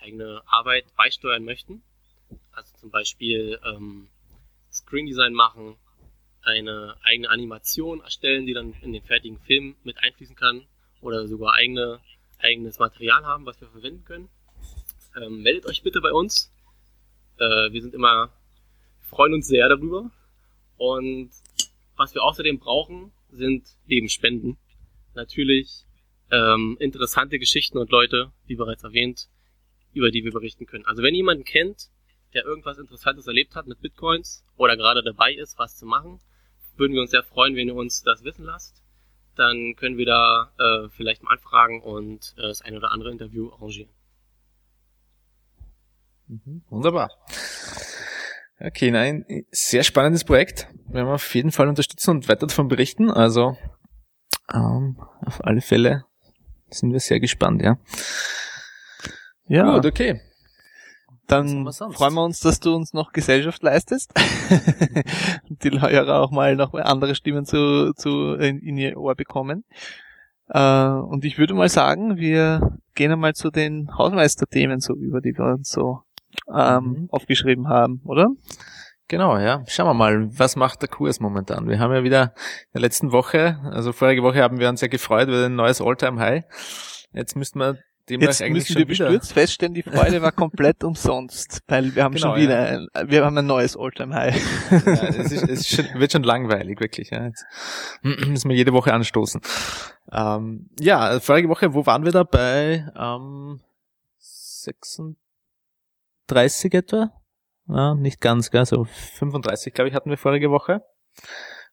eigene Arbeit beisteuern möchten. Also zum Beispiel ähm, Screen Design machen, eine eigene Animation erstellen, die dann in den fertigen Film mit einfließen kann oder sogar eigene, eigenes Material haben, was wir verwenden können. Ähm, meldet euch bitte bei uns. Äh, wir sind immer, freuen uns sehr darüber. Und was wir außerdem brauchen, sind Lebensspenden. Natürlich ähm, interessante Geschichten und Leute, wie bereits erwähnt, über die wir berichten können. Also wenn jemanden kennt, der irgendwas Interessantes erlebt hat mit Bitcoins oder gerade dabei ist, was zu machen, würden wir uns sehr freuen, wenn ihr uns das wissen lasst. Dann können wir da äh, vielleicht mal anfragen und äh, das ein oder andere Interview arrangieren. Mhm, wunderbar. Okay, nein, sehr spannendes Projekt. Wir werden auf jeden Fall unterstützen und weiter davon berichten. Also ähm, auf alle Fälle sind wir sehr gespannt, ja. Ja, Gut, okay. Dann freuen wir uns, dass du uns noch Gesellschaft leistest. die Hörer auch mal noch andere Stimmen zu, zu in, in ihr Ohr bekommen. Äh, und ich würde mal sagen, wir gehen einmal zu den Hausmeisterthemen so über, die wir uns so ähm, mhm. aufgeschrieben haben, oder? Genau, ja. Schauen wir mal, was macht der Kurs momentan? Wir haben ja wieder in der letzten Woche, also vorige Woche haben wir uns ja gefreut über ein neues Alltime high Jetzt müssten wir Jetzt müssen wir bestürzt feststellen, die Freude war komplett umsonst, weil wir haben genau, schon wieder, ja. ein, wir haben ein neues Alltime High. Ja, es, ist, es schon, wird schon langweilig, wirklich. Ja. Jetzt müssen wir jede Woche anstoßen. Ähm, ja, vorige Woche, wo waren wir da? Bei ähm, 36 etwa? Ja, nicht ganz, gell? so 35, glaube ich, hatten wir vorige Woche.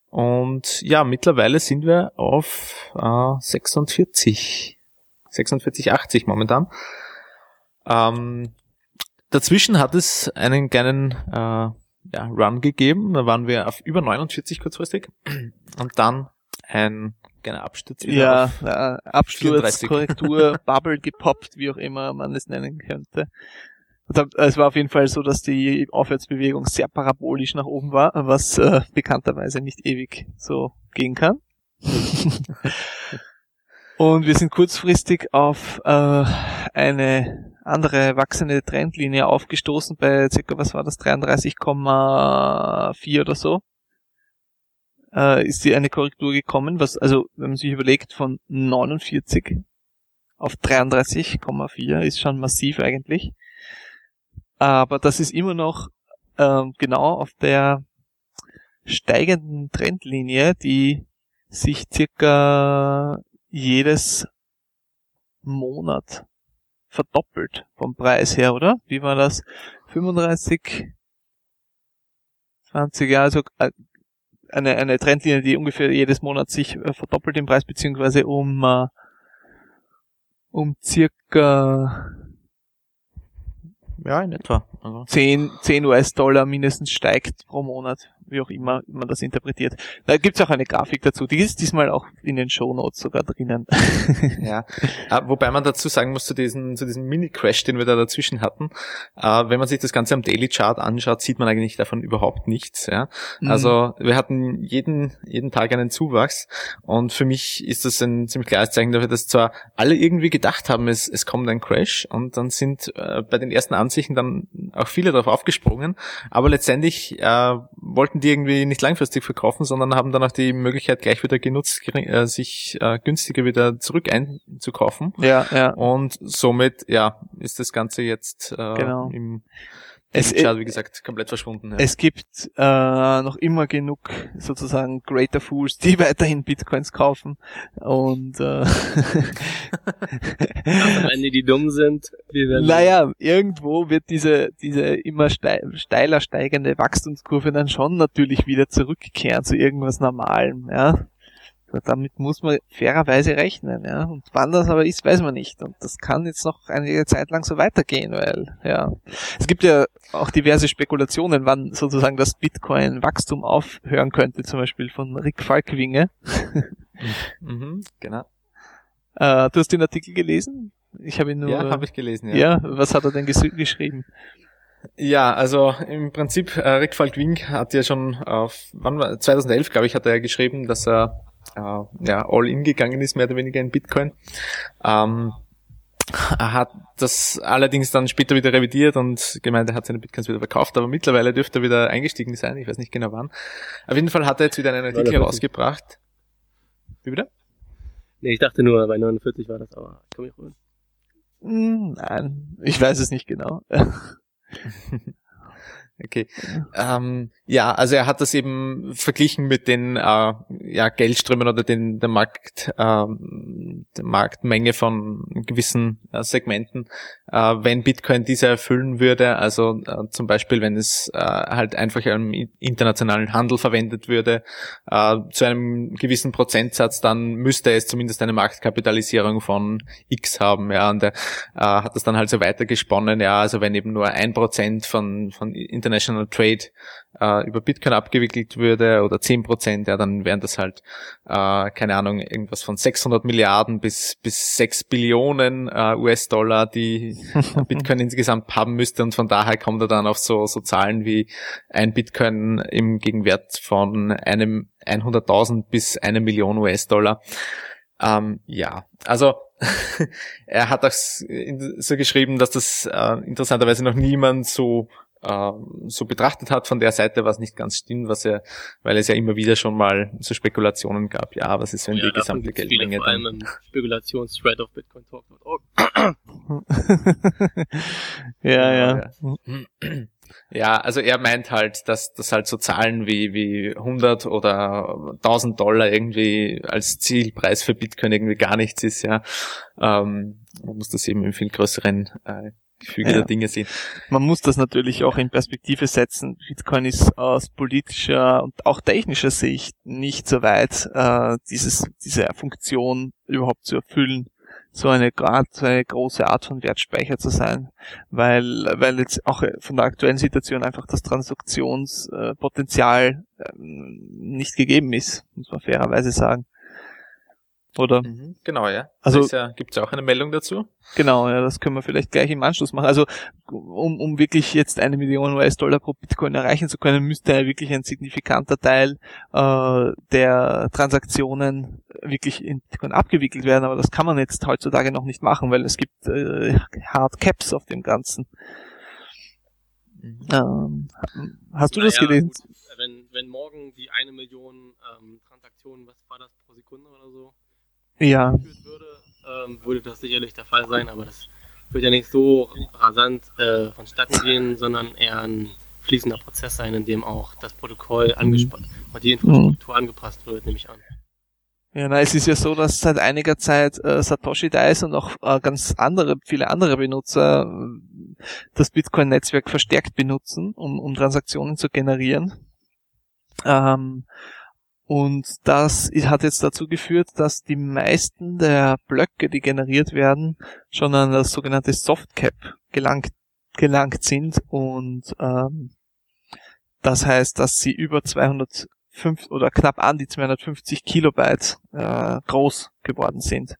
Und ja, mittlerweile sind wir auf äh, 46 46,80 momentan. Ähm, dazwischen hat es einen kleinen äh, ja, Run gegeben. Da waren wir auf über 49 kurzfristig. Und dann ein kleiner Absturz ja, äh, Absturz, 34. Korrektur, Bubble gepoppt, wie auch immer man es nennen könnte. Es war auf jeden Fall so, dass die Aufwärtsbewegung sehr parabolisch nach oben war, was äh, bekannterweise nicht ewig so gehen kann. Und wir sind kurzfristig auf äh, eine andere wachsende Trendlinie aufgestoßen bei circa, was war das, 33,4 oder so. Äh, ist die eine Korrektur gekommen, was, also, wenn man sich überlegt, von 49 auf 33,4 ist schon massiv eigentlich. Aber das ist immer noch äh, genau auf der steigenden Trendlinie, die sich circa jedes Monat verdoppelt vom Preis her, oder? Wie war das? 35, 20 Jahre, also äh, eine, eine Trendlinie, die ungefähr jedes Monat sich äh, verdoppelt im Preis, beziehungsweise um, uh, um circa ja, in etwa. Also. 10, 10 US-Dollar mindestens steigt pro Monat wie auch immer man das interpretiert. Da gibt's auch eine Grafik dazu, die ist diesmal auch in den Show Notes sogar drinnen. ja, ah, wobei man dazu sagen muss, zu diesem, zu diesem Mini-Crash, den wir da dazwischen hatten, äh, wenn man sich das Ganze am Daily Chart anschaut, sieht man eigentlich davon überhaupt nichts. Ja? Mhm. Also wir hatten jeden, jeden Tag einen Zuwachs und für mich ist das ein ziemlich klares Zeichen dafür, dass zwar alle irgendwie gedacht haben, es, es kommt ein Crash und dann sind äh, bei den ersten Ansichten dann auch viele darauf aufgesprungen, aber letztendlich äh, wollten die irgendwie nicht langfristig verkaufen, sondern haben dann auch die Möglichkeit gleich wieder genutzt, äh, sich äh, günstiger wieder zurück einzukaufen. Ja, ja. Und somit, ja, ist das Ganze jetzt äh, genau. im es ist, wie gesagt, komplett verschwunden. Ja. Es gibt äh, noch immer genug sozusagen Greater Fools, die weiterhin Bitcoins kaufen und äh, wenn die, die dumm sind, wir werden naja, irgendwo wird diese diese immer steiler steigende Wachstumskurve dann schon natürlich wieder zurückkehren zu irgendwas Normalem, ja. Damit muss man fairerweise rechnen, ja. Und wann das aber ist, weiß man nicht. Und das kann jetzt noch eine Zeit lang so weitergehen, weil, ja. Es gibt ja auch diverse Spekulationen, wann sozusagen das Bitcoin-Wachstum aufhören könnte, zum Beispiel von Rick Falkwinge. Mhm, genau. Äh, du hast den Artikel gelesen? Ich habe ihn nur. Ja, habe ich gelesen, ja. Ja, was hat er denn ges- geschrieben? Ja, also im Prinzip, äh, Rick Falk-Wink hat ja schon auf, wann war, 2011, glaube ich, hat er ja geschrieben, dass er äh, ja, all in gegangen ist, mehr oder weniger in Bitcoin. Ähm, er hat das allerdings dann später wieder revidiert und gemeint, er hat seine Bitcoins wieder verkauft, aber mittlerweile dürfte er wieder eingestiegen sein, ich weiß nicht genau wann. Auf jeden Fall hat er jetzt wieder einen Artikel 49. rausgebracht. Wie bitte? Nee, ich dachte nur, bei 49 war das, aber ich komme nicht rühren. Nein, ich weiß es nicht genau. Okay. Ähm, ja, also er hat das eben verglichen mit den äh, ja, Geldströmen oder den der Markt ähm, der Marktmenge von gewissen äh, Segmenten, äh, wenn Bitcoin diese erfüllen würde, also äh, zum Beispiel wenn es äh, halt einfach im internationalen Handel verwendet würde, äh, zu einem gewissen Prozentsatz, dann müsste es zumindest eine Marktkapitalisierung von X haben, ja, und er äh, hat das dann halt so weitergesponnen, ja, also wenn eben nur ein Prozent von, von International Trade äh, über Bitcoin abgewickelt würde oder zehn Prozent, ja, dann wären das halt, äh, keine Ahnung, irgendwas von 600 Milliarden bis, bis 6 Billionen äh, US-Dollar, die Bitcoin insgesamt haben müsste und von daher kommt er dann auf so, so Zahlen wie ein Bitcoin im Gegenwert von einem 100.000 bis eine Million US-Dollar. Ähm, ja, also er hat auch so geschrieben, dass das äh, interessanterweise noch niemand so so betrachtet hat von der Seite, was nicht ganz stimmt, was er, weil es ja immer wieder schon mal so Spekulationen gab. Ja, was ist, wenn ja, die gesamte Geldmenge vor allem dann Spekulationsthread auf bitcointalk.org. ja, ja. Ja, also er meint halt, dass das halt so Zahlen wie, wie 100 oder 1000 Dollar irgendwie als Zielpreis für Bitcoin irgendwie gar nichts ist, ja. Ähm, man muss das eben im viel größeren äh, Gefüge Ja. der Dinge sehen. Man muss das natürlich auch in Perspektive setzen. Bitcoin ist aus politischer und auch technischer Sicht nicht so weit, äh, dieses, diese Funktion überhaupt zu erfüllen, so eine, so eine große Art von Wertspeicher zu sein, weil, weil jetzt auch von der aktuellen Situation einfach das Transaktionspotenzial ähm, nicht gegeben ist, muss man fairerweise sagen. Oder? Mhm, genau, ja. Also- Also ja, gibt's ja auch eine Meldung dazu. Genau, ja, das können wir vielleicht gleich im Anschluss machen. Also um, um wirklich jetzt eine Million US-Dollar pro Bitcoin erreichen zu können, müsste ja wirklich ein signifikanter Teil äh, der Transaktionen wirklich in Bitcoin abgewickelt werden, aber das kann man jetzt heutzutage noch nicht machen, weil es gibt äh, Hard Caps auf dem Ganzen. Ähm, hast du das Naja, gelesen? gut, wenn, wenn morgen die eine Million ähm, Transaktionen, was war das pro Sekunde oder so, Ja, würde, ähm, würde das sicherlich der Fall sein, aber das wird ja nicht so rasant äh, vonstatten gehen, sondern eher ein fließender Prozess sein, in dem auch das Protokoll angespannt und die Infrastruktur angepasst wird, nehme ich an. Ja, na, es ist ja so, dass seit einiger Zeit äh, Satoshi da ist und auch äh, ganz andere, viele andere Benutzer äh, das Bitcoin-Netzwerk verstärkt benutzen, um, um Transaktionen zu generieren. Ähm, und das hat jetzt dazu geführt, dass die meisten der Blöcke, die generiert werden, schon an das sogenannte Softcap gelangt, gelangt sind und ähm, das heißt, dass sie über 205 oder knapp an die 250 Kilobyte äh, groß geworden sind.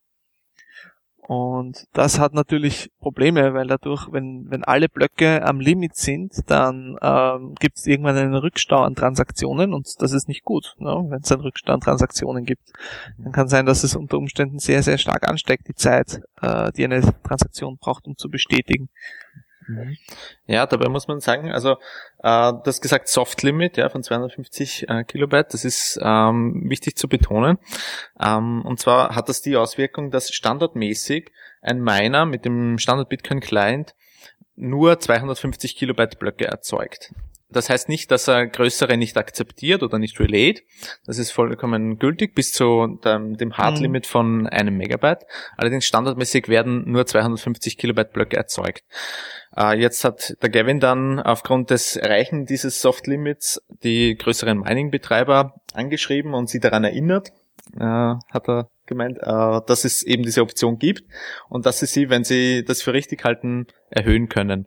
Und das hat natürlich Probleme, weil dadurch, wenn, wenn alle Blöcke am Limit sind, dann ähm, gibt es irgendwann einen Rückstau an Transaktionen und das ist nicht gut, ne? wenn es einen Rückstau an Transaktionen gibt. Dann kann sein, dass es unter Umständen sehr, sehr stark ansteigt, die Zeit, äh, die eine Transaktion braucht, um zu bestätigen. Ja, dabei muss man sagen, also äh, das gesagt Soft Limit ja, von 250 äh, Kilobyte, das ist ähm, wichtig zu betonen. Ähm, und zwar hat das die Auswirkung, dass standardmäßig ein Miner mit dem Standard Bitcoin Client nur 250 Kilobyte Blöcke erzeugt. Das heißt nicht, dass er größere nicht akzeptiert oder nicht relate. Das ist vollkommen gültig bis zu dem, dem Hard Mhm. Limit von einem Megabyte. Allerdings standardmäßig werden nur 250 Kilobyte Blöcke erzeugt. Äh, jetzt hat der Gavin dann aufgrund des Erreichen dieses Soft Limits die größeren Mining-Betreiber angeschrieben und sie daran erinnert, äh, hat er gemeint, äh, dass es eben diese Option gibt und dass sie sie, wenn sie das für richtig halten, erhöhen können.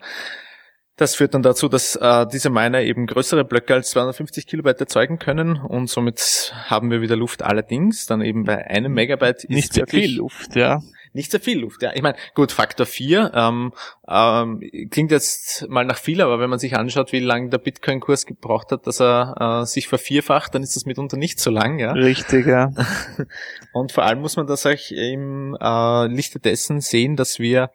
Das führt dann dazu, dass äh, diese Miner eben größere Blöcke als 250 Kilobyte erzeugen können und somit haben wir wieder Luft. Allerdings dann eben bei einem Megabyte ist Nicht sehr viel Luft, ja. nicht sehr viel Luft. Ja, ich meine, gut, Faktor 4 ähm, ähm, klingt jetzt mal nach viel, aber wenn man sich anschaut, wie lange der Bitcoin-Kurs gebraucht hat, dass er äh, sich vervierfacht, dann ist das mitunter nicht so lang. Ja. Richtig, ja. Und vor allem muss man das auch im äh, Lichte dessen sehen, dass wir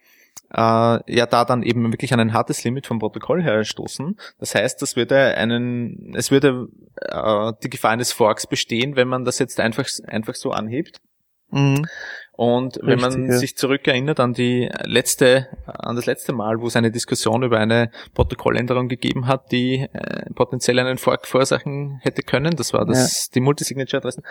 äh, ja da dann eben wirklich an ein hartes Limit vom Protokoll herstoßen. Das heißt, das würde einen, es würde äh, die Gefahr eines Forks bestehen, wenn man das jetzt einfach einfach so anhebt. Mhm. Und wenn man Richtig, ja. sich zurückerinnert an die letzte, an das letzte Mal, wo es eine Diskussion über eine Protokolländerung gegeben hat, die äh, potenziell einen Fork verursachen hätte können, das war das, die Multisignature-Adressen,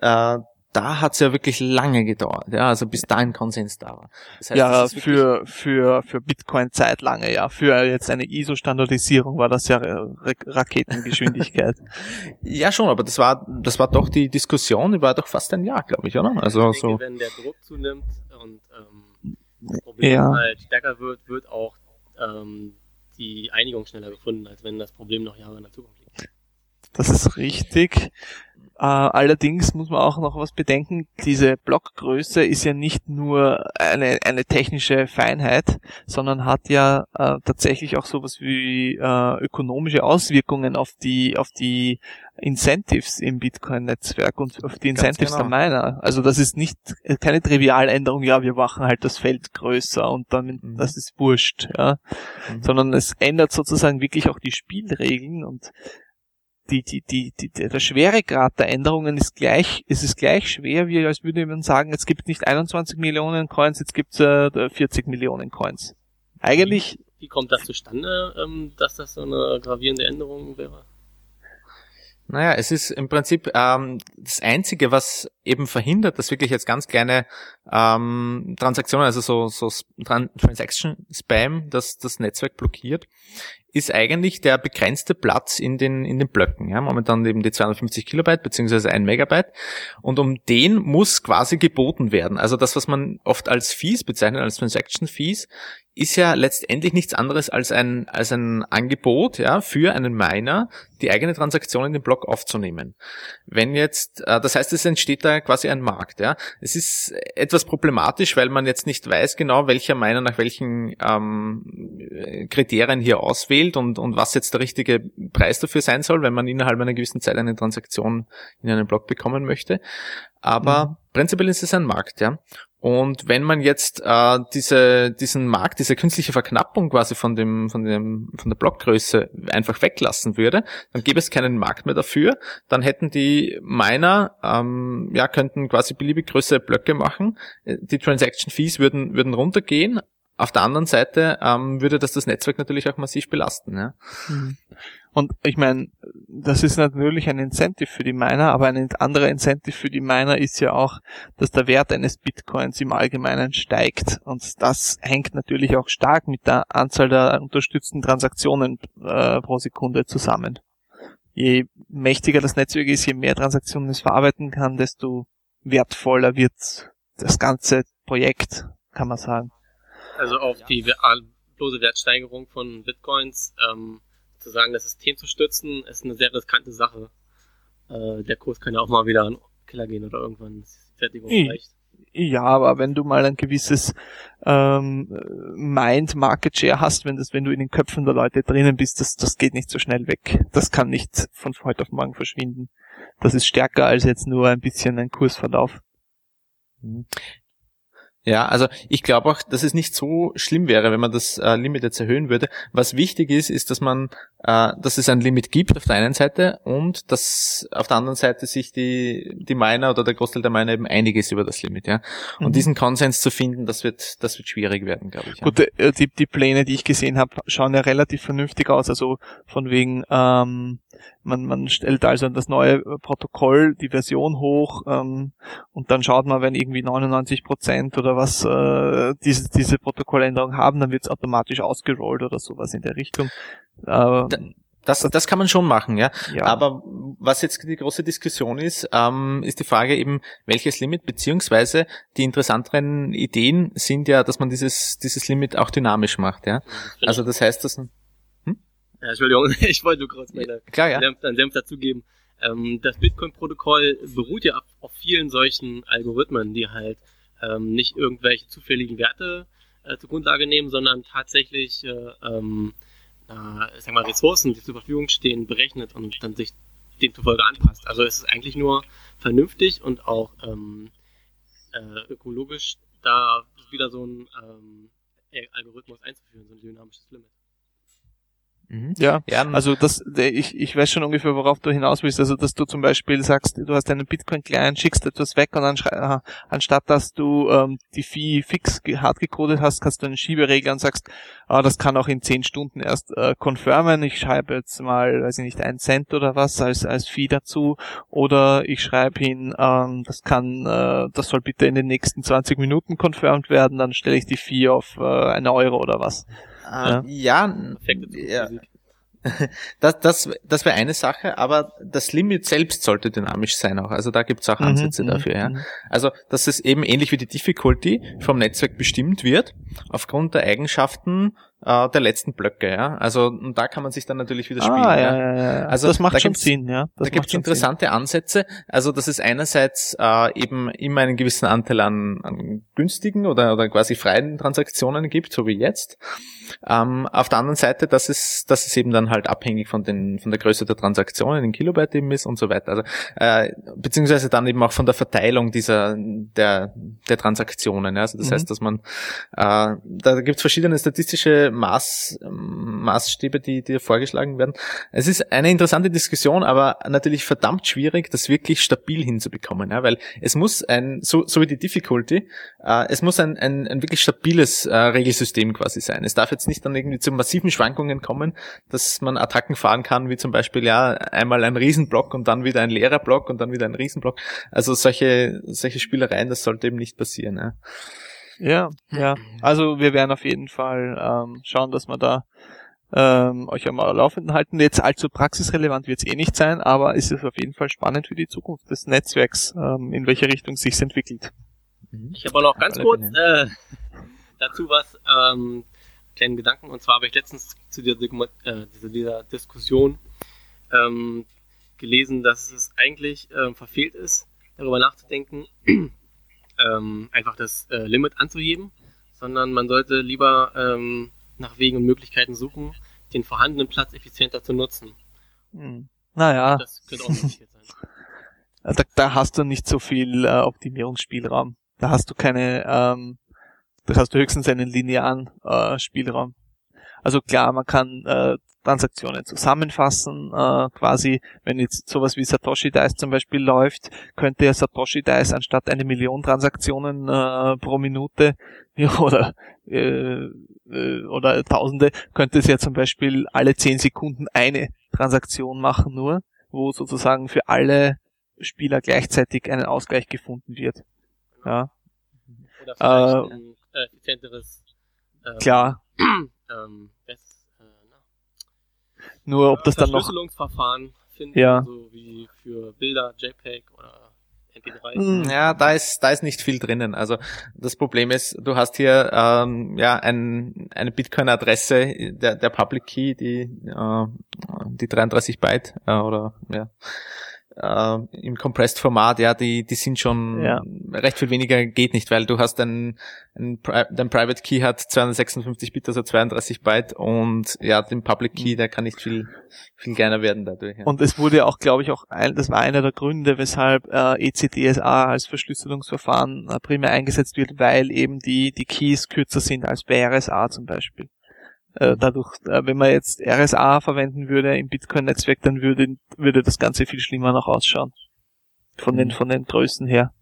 äh, da hat es ja wirklich lange gedauert, ja, also bis da ein Konsens da war. Das heißt, ja, für, für, für Bitcoin Zeit lange, ja. Für jetzt eine ISO-Standardisierung war das ja Ra Raketengeschwindigkeit. Ja, schon, aber das war, das war doch die Diskussion, die war doch fast ein Jahr, glaube ich, oder? Also denke, so. wenn der Druck zunimmt und ähm, das Problem Ja. halt stärker wird, wird auch ähm, die Einigung schneller gefunden, als wenn das Problem noch Jahre in der Zukunft liegt. Das ist richtig. Äh, allerdings muss man auch noch was bedenken, diese Blockgröße ist ja nicht nur eine, eine technische Feinheit, sondern hat ja äh, tatsächlich auch sowas wie äh, ökonomische Auswirkungen auf die, auf die Incentives im Bitcoin-Netzwerk und auf die Incentives genau. der Miner. Also das ist nicht keine Trivialänderung, ja, wir machen halt das Feld größer und dann Mhm. das ist wurscht, ja. Mhm. Sondern es ändert sozusagen wirklich auch die Spielregeln und die, die, die, die, der Schweregrad der Änderungen ist gleich, es ist gleich schwer, wie als würde man sagen, jetzt gibt nicht 21 Millionen Coins, jetzt gibt's äh, 40 Millionen Coins. Eigentlich, Wie kommt das zustande, ähm, dass das so eine gravierende Änderung wäre? Naja, es ist im Prinzip ähm, das Einzige, was eben verhindert, dass wirklich jetzt ganz kleine ähm, Transaktionen, also so, so Tran Transaction Spam, das das Netzwerk blockiert, ist eigentlich der begrenzte Platz in den in den Blöcken. Ja, momentan eben die 250 Kilobyte beziehungsweise ein Megabyte. Und um den muss quasi geboten werden. Also das, was man oft als Fees bezeichnet, als Transaction Fees, ist ja letztendlich nichts anderes als ein, als ein Angebot ja, für einen Miner, die eigene Transaktion in den Block aufzunehmen. Wenn jetzt, äh, das heißt, es entsteht da quasi ein Markt. Ja. Es ist etwas problematisch, weil man jetzt nicht weiß genau, welcher Miner nach welchen ähm, äh, Kriterien hier auswählt und, und was jetzt der richtige Preis dafür sein soll, wenn man innerhalb einer gewissen Zeit eine Transaktion in einen Block bekommen möchte. Aber prinzipiell ist es ein Markt, ja. Und wenn man jetzt äh, diese, diesen Markt, diese künstliche Verknappung quasi von dem, von dem, von der Blockgröße einfach weglassen würde, dann gäbe es keinen Markt mehr dafür. Dann hätten die Miner, ähm, ja, könnten quasi beliebig größere Blöcke machen. Äh, Die Transaction Fees würden, würden runtergehen. Auf der anderen Seite ähm, würde das das Netzwerk natürlich auch massiv belasten. Ja. und ich meine, das ist natürlich ein Incentive für die Miner, aber ein anderer Incentive für die Miner ist ja auch, dass der Wert eines Bitcoins im Allgemeinen steigt. Und das hängt natürlich auch stark mit der Anzahl der unterstützten Transaktionen äh, pro Sekunde zusammen. Je mächtiger das Netzwerk ist, je mehr Transaktionen es verarbeiten kann, desto wertvoller wird das ganze Projekt, kann man sagen. Also auf die bloße Wertsteigerung von Bitcoins ähm, zu sagen, das System zu stützen, ist eine sehr riskante Sache. Äh, der Kurs kann ja auch mal wieder an Killer gehen oder irgendwann ist die Fertigung reicht. Ja, aber wenn du mal ein gewisses ähm, Mind Market Share hast, wenn das, wenn du in den Köpfen der Leute drinnen bist, das, das geht nicht so schnell weg. Das kann nicht von heute auf morgen verschwinden. Das ist stärker als jetzt nur ein bisschen ein Kursverlauf. Ja, also ich glaube auch, dass es nicht so schlimm wäre, wenn man das äh, Limit jetzt erhöhen würde. Was wichtig ist, ist, dass man, äh, dass es ein Limit gibt auf der einen Seite und dass auf der anderen Seite sich die die Miner oder der Großteil der Miner eben einig ist über das Limit, ja. Und Mhm. diesen Konsens zu finden, das wird das wird schwierig werden, glaube ich. Ja. Gut, äh, die, die Pläne, die ich gesehen habe, schauen ja relativ vernünftig aus. Also von wegen, ähm, man, man stellt also das neue äh, Protokoll, die Version hoch ähm, und dann schaut man, wenn irgendwie 99 Prozent oder was äh, diese, diese Protokolländerung haben, dann wird es automatisch ausgerollt oder sowas in der Richtung. Äh, Das, das kann man schon machen, ja. Ja. Aber was jetzt die große Diskussion ist, ähm, ist die Frage eben, welches Limit, beziehungsweise die interessanteren Ideen sind ja, dass man dieses, dieses Limit auch dynamisch macht, ja. Also das heißt, dass, Ja, Entschuldigung, ich wollte nur kurz meine klar, ja. Senf, Senf dazugeben. Ähm, das Bitcoin-Protokoll beruht ja auf, auf vielen solchen Algorithmen, die halt ähm, nicht irgendwelche zufälligen Werte äh, zur Grundlage nehmen, sondern tatsächlich äh, ähm, äh, sag mal, Ressourcen, die zur Verfügung stehen, berechnet und dann sich demzufolge anpasst. Also es ist eigentlich nur vernünftig und auch ähm, äh, ökologisch, da wieder so ein ähm, Algorithmus einzuführen, so ein dynamisches Limit. Mhm. Ja, Ja, also das, ich, ich weiß schon ungefähr, worauf du hinaus willst. Also, dass du zum Beispiel sagst, du hast einen Bitcoin-Client, schickst etwas weg und anstatt dass du ähm, die Fee fix hart gecodet hast, kannst du einen Schieberegler und sagst, ah, das kann auch in 10 Stunden erst äh, confirmen. Ich schreibe jetzt mal, weiß ich nicht, einen Cent oder was als, als Fee dazu. Oder ich schreibe hin, ähm, das kann, äh, das soll bitte in den nächsten 20 Minuten confirmed werden, dann stelle ich die Fee auf äh, eine Euro oder was. Äh, ja, ja, das, das, das wäre eine Sache, aber das Limit selbst sollte dynamisch sein auch. Also da gibt's auch Mhm, Ansätze mhm, dafür, ja. mhm. Also, dass es eben ähnlich wie die Difficulty vom Netzwerk bestimmt wird, aufgrund der Eigenschaften äh, der letzten Blöcke, ja. Also, und da kann man sich dann natürlich wieder spielen. Ah, ja. ja, ja, ja. Also, das macht da schon Sinn, ja. Das da gibt es interessante Ansätze. Also, dass es einerseits äh, eben immer einen gewissen Anteil an, an günstigen oder, oder quasi freien Transaktionen gibt, so wie jetzt. Ähm, auf der anderen Seite, dass es, dass es eben dann halt abhängig von den von der Größe der Transaktionen in Kilobyte eben ist und so weiter. Also äh, beziehungsweise dann eben auch von der Verteilung dieser der der Transaktionen. Ja? Also das Mhm. heißt, dass man äh, da gibt es verschiedene statistische Maß, Maßstäbe, die, die vorgeschlagen werden. Es ist eine interessante Diskussion, aber natürlich verdammt schwierig, das wirklich stabil hinzubekommen, ja? weil es muss ein, so, so wie die Difficulty, äh, es muss ein, ein, ein wirklich stabiles äh, Regelsystem quasi sein. Es darf jetzt nicht dann irgendwie zu massiven Schwankungen kommen, dass man Attacken fahren kann, wie zum Beispiel ja einmal ein Riesenblock und dann wieder ein leerer Block und dann wieder ein Riesenblock. Also solche, solche Spielereien, das sollte eben nicht passieren. Ja. Ja, ja. Also wir werden auf jeden Fall ähm, schauen, dass wir da ähm, euch am Laufenden halten. Jetzt allzu praxisrelevant wird es eh nicht sein, aber es ist auf jeden Fall spannend für die Zukunft des Netzwerks, ähm, in welche Richtung sich entwickelt. Ich habe auch noch ganz kurz äh, dazu was, ähm, kleinen Gedanken. Und zwar habe ich letztens zu dieser, äh, dieser, dieser Diskussion ähm, gelesen, dass es eigentlich ähm, verfehlt ist, darüber nachzudenken, ähm, einfach das äh, Limit anzuheben, sondern man sollte lieber ähm, nach Wegen und Möglichkeiten suchen, den vorhandenen Platz effizienter zu nutzen. Hm. Naja, Das könnte auch sein. da, da hast du nicht so viel äh, Optimierungsspielraum. Da hast du keine, ähm, da hast du höchstens einen linearen äh, Spielraum. Also klar, man kann äh, Transaktionen zusammenfassen, äh, quasi, wenn jetzt sowas wie Satoshi Dice zum Beispiel läuft, könnte ja Satoshi Dice anstatt eine Million Transaktionen äh, pro Minute oder äh, äh, oder Tausende, könnte es ja zum Beispiel alle zehn Sekunden eine Transaktion machen nur, wo sozusagen für alle Spieler gleichzeitig einen Ausgleich gefunden wird. Ja, Oder vielleicht ein äh, effizienteres ähm, klar. ähm, das, äh, na, Nur ob das dann noch Verschlüsselungsverfahren finden, Ja. so wie für Bilder, JPEG oder MP3. Hm. Ja, da ist, da ist nicht viel drinnen. Also das Problem ist, du hast hier ähm, ja ein, eine Bitcoin-Adresse, der, der Public Key, die, äh, die 33 Byte äh, oder ja äh, im Compressed Format, ja, die, die sind schon Ja. recht viel weniger geht nicht, weil du hast ein, ein Pri dein Private Key hat 256 Bit, also 32 Byte und ja, den Public Key, der kann nicht viel, viel kleiner werden dadurch. Ja. Und es wurde auch, glaube ich, auch ein, das war einer der Gründe, weshalb äh, ECDSA als Verschlüsselungsverfahren äh, primär eingesetzt wird, weil eben die, die Keys kürzer sind als bei RSA zum Beispiel. Äh, dadurch, äh, wenn man jetzt RSA verwenden würde im Bitcoin-Netzwerk, dann würde, würde das Ganze viel schlimmer noch ausschauen. Von den, Mhm. von den Größen her.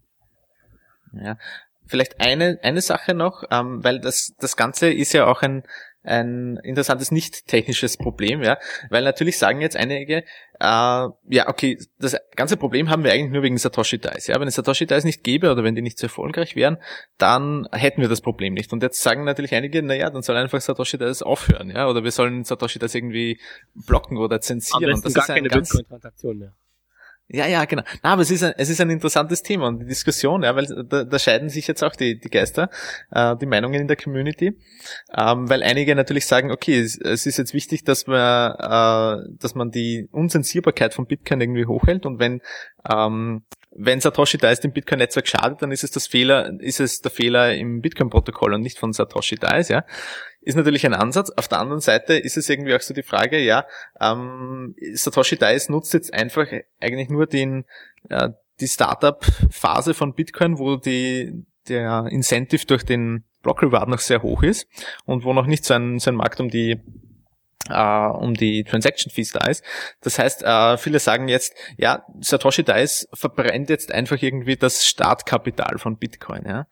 Ja. Vielleicht eine, eine Sache noch, ähm, weil das, das Ganze ist ja auch ein, ein interessantes nicht technisches Problem, ja, weil natürlich sagen jetzt einige, äh, ja, okay, das ganze Problem haben wir eigentlich nur wegen Satoshi Dice, ja, wenn es Satoshi Dice nicht gäbe oder wenn die nicht so erfolgreich wären, dann hätten wir das Problem nicht. Und jetzt sagen natürlich einige, naja, dann soll einfach Satoshi Dice aufhören, ja, oder wir sollen Satoshi Dice irgendwie blocken oder zensieren. Am Und das gar ist ein keine ganz, Bitcoin-Transaktion mehr. Ja, ja, genau. Na, aber es ist ein, es ist ein interessantes Thema und die Diskussion, ja, weil da, da scheiden sich jetzt auch die, die Geister, äh, die Meinungen in der Community, ähm, weil einige natürlich sagen, okay, es, es ist jetzt wichtig, dass man, äh, dass man die Unzensierbarkeit von Bitcoin irgendwie hochhält und wenn ähm, wenn Satoshi Dice dem Bitcoin-Netzwerk schadet, dann ist es das Fehler, ist es der Fehler im Bitcoin-Protokoll und nicht von Satoshi Dice, ja. Ist natürlich ein Ansatz. Auf der anderen Seite ist es irgendwie auch so die Frage, ja, ähm, Satoshi Dice nutzt jetzt einfach eigentlich nur den, äh, die Startup-Phase von Bitcoin, wo die, der Incentive durch den Block Reward noch sehr hoch ist und wo noch nicht so ein, so ein Markt um die äh, um die Transaction Fees da ist. Das heißt, äh, viele sagen jetzt, ja, Satoshi Dice verbrennt jetzt einfach irgendwie das Startkapital von Bitcoin. Ja?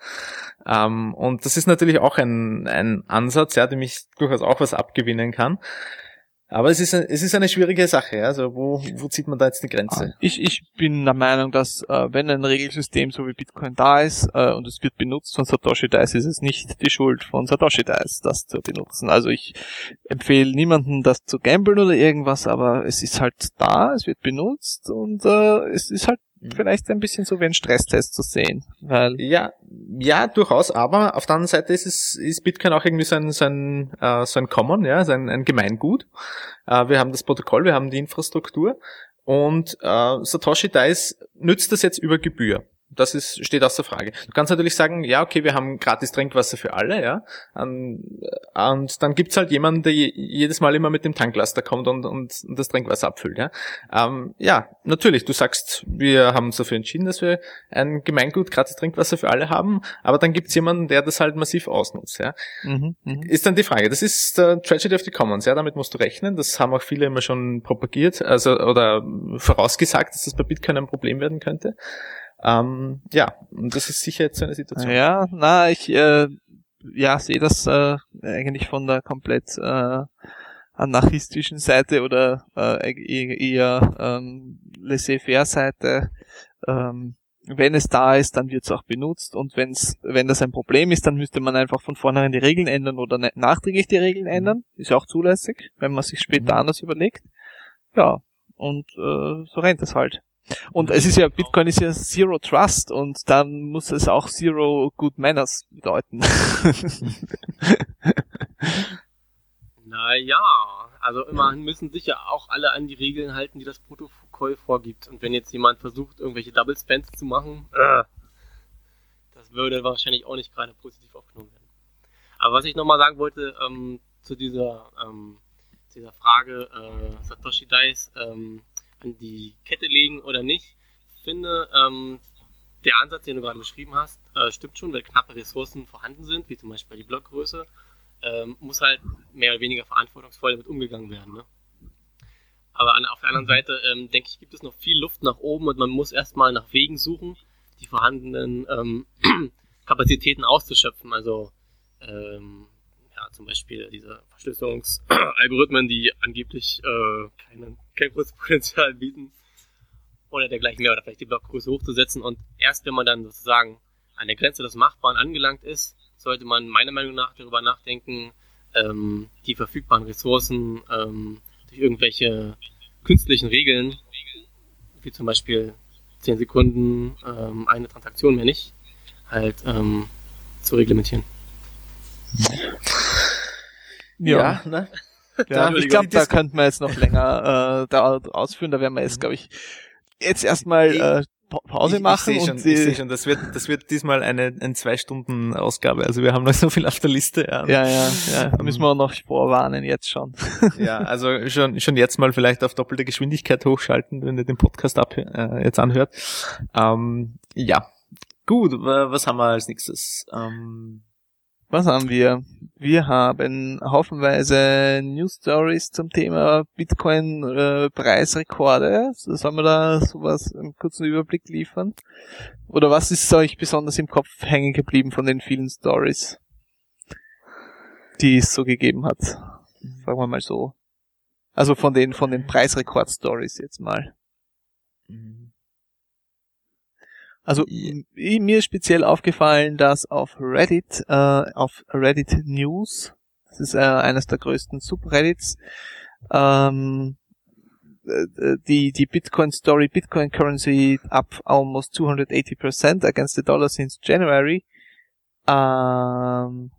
Ähm, und das ist natürlich auch ein, ein Ansatz, ja, dem ich durchaus auch was abgewinnen kann. Aber es ist, es ist eine schwierige Sache. Also wo, wo zieht man da jetzt die Grenze? Ich, ich bin der Meinung, dass äh, wenn ein Regelsystem so wie Bitcoin da ist äh, und es wird benutzt von Satoshi Dice, ist es nicht die Schuld von Satoshi Dice, das zu benutzen. Also ich empfehle niemandem, das zu gamblen oder irgendwas, aber es ist halt da, es wird benutzt und äh, es ist halt vielleicht ein bisschen so wie ein Stresstest zu sehen, weil Ja, ja, durchaus, aber auf der anderen Seite ist es, ist Bitcoin auch irgendwie so ein, so ein, äh, so ein Common, ja, so ein, ein Gemeingut. Äh, wir haben das Protokoll, wir haben die Infrastruktur und äh, Satoshi Dice nützt das jetzt über Gebühr. Das ist, steht außer Frage. Du kannst natürlich sagen, ja, okay, wir haben gratis Trinkwasser für alle, ja. Und, und dann gibt's halt jemanden, der je- jedes Mal immer mit dem Tanklaster kommt und, und, und das Trinkwasser abfüllt, ja. Ähm, ja, natürlich, du sagst, wir haben uns dafür entschieden, dass wir ein Gemeingut gratis Trinkwasser für alle haben, aber dann gibt's jemanden, der das halt massiv ausnutzt, ja. mhm, mhm. Ist dann die Frage, das ist der Tragedy of the Commons, ja, damit musst du rechnen, das haben auch viele immer schon propagiert, also, oder vorausgesagt, dass das bei Bitcoin ein Problem werden könnte. Ähm, ja, und das ist sicher jetzt so eine Situation. Ja, na, ich äh, ja, sehe das äh, eigentlich von der komplett äh, anarchistischen Seite oder äh, eher, eher ähm, laissez-faire-Seite. Ähm, wenn es da ist, dann wird es auch benutzt und wenn's, wenn das ein Problem ist, dann müsste man einfach von vornherein die Regeln ändern oder ne- nachträglich die Regeln ändern. Ist auch zulässig, wenn man sich später anders überlegt. Ja, und äh, so rennt es halt. Und es ist ja, Bitcoin ist ja Zero Trust und dann muss es auch Zero Good Manners bedeuten. Naja, also immerhin müssen sich ja auch alle an die Regeln halten, die das Protokoll vorgibt. Und wenn jetzt jemand versucht, irgendwelche Double Spends zu machen, äh, das würde wahrscheinlich auch nicht gerade positiv aufgenommen werden. Aber was ich nochmal sagen wollte, ähm, zu dieser, ähm, dieser Frage, äh, Satoshi Dice ähm, an die Kette legen oder nicht, finde, ähm, der Ansatz, den du gerade beschrieben hast, äh, stimmt schon, weil knappe Ressourcen vorhanden sind, wie zum Beispiel die Blockgröße, ähm, muss halt mehr oder weniger verantwortungsvoll damit umgegangen werden. Ne? Aber an, auf der anderen Seite ähm, denke ich, gibt es noch viel Luft nach oben und man muss erstmal nach Wegen suchen, die vorhandenen ähm, Kapazitäten auszuschöpfen. Also ähm, ja, zum Beispiel diese Verschlüsselungsalgorithmen, die angeblich äh, keine, kein großes Potenzial bieten oder dergleichen mehr oder vielleicht die Blockgröße hochzusetzen und erst wenn man dann sozusagen an der Grenze des Machbaren angelangt ist, sollte man meiner Meinung nach darüber nachdenken, ähm, die verfügbaren Ressourcen ähm, durch irgendwelche künstlichen Regeln, wie zum Beispiel 10 Sekunden ähm, eine Transaktion mehr nicht, halt ähm, zu reglementieren. Ja ne? Ja, ich glaube, da könnten wir jetzt noch länger äh, da ausführen. Da werden wir jetzt, glaube ich, jetzt erstmal äh, Pa- Pause ich, machen ich sehe und schon, ich seh schon, das wird, das wird diesmal eine, eine zwei Stunden Ausgabe. Also wir haben noch so viel auf der Liste. Ja, ja, ja, ja, da müssen wir auch noch vorwarnen jetzt schon. ja also schon, schon jetzt mal vielleicht auf doppelte Geschwindigkeit hochschalten, wenn ihr den Podcast ab, äh, jetzt anhört. Ähm, ja, gut. wa- Was haben wir als nächstes? Ähm, Was haben wir? Wir haben haufenweise News Stories zum Thema Bitcoin äh, Preisrekorde. So, Sollen wir da sowas einen kurzen Überblick liefern? Oder was ist euch besonders im Kopf hängen geblieben von den vielen Stories? die es so gegeben hat. Sagen wir mal so. Also von den, von den Preisrekord-Stories jetzt mal. Also mir ist speziell aufgefallen, dass auf Reddit, äh, auf Reddit News, das ist äh, eines der größten Subreddits, ähm, äh, die, die Bitcoin Story, Bitcoin Currency up almost 280% against the dollar since January, ähm,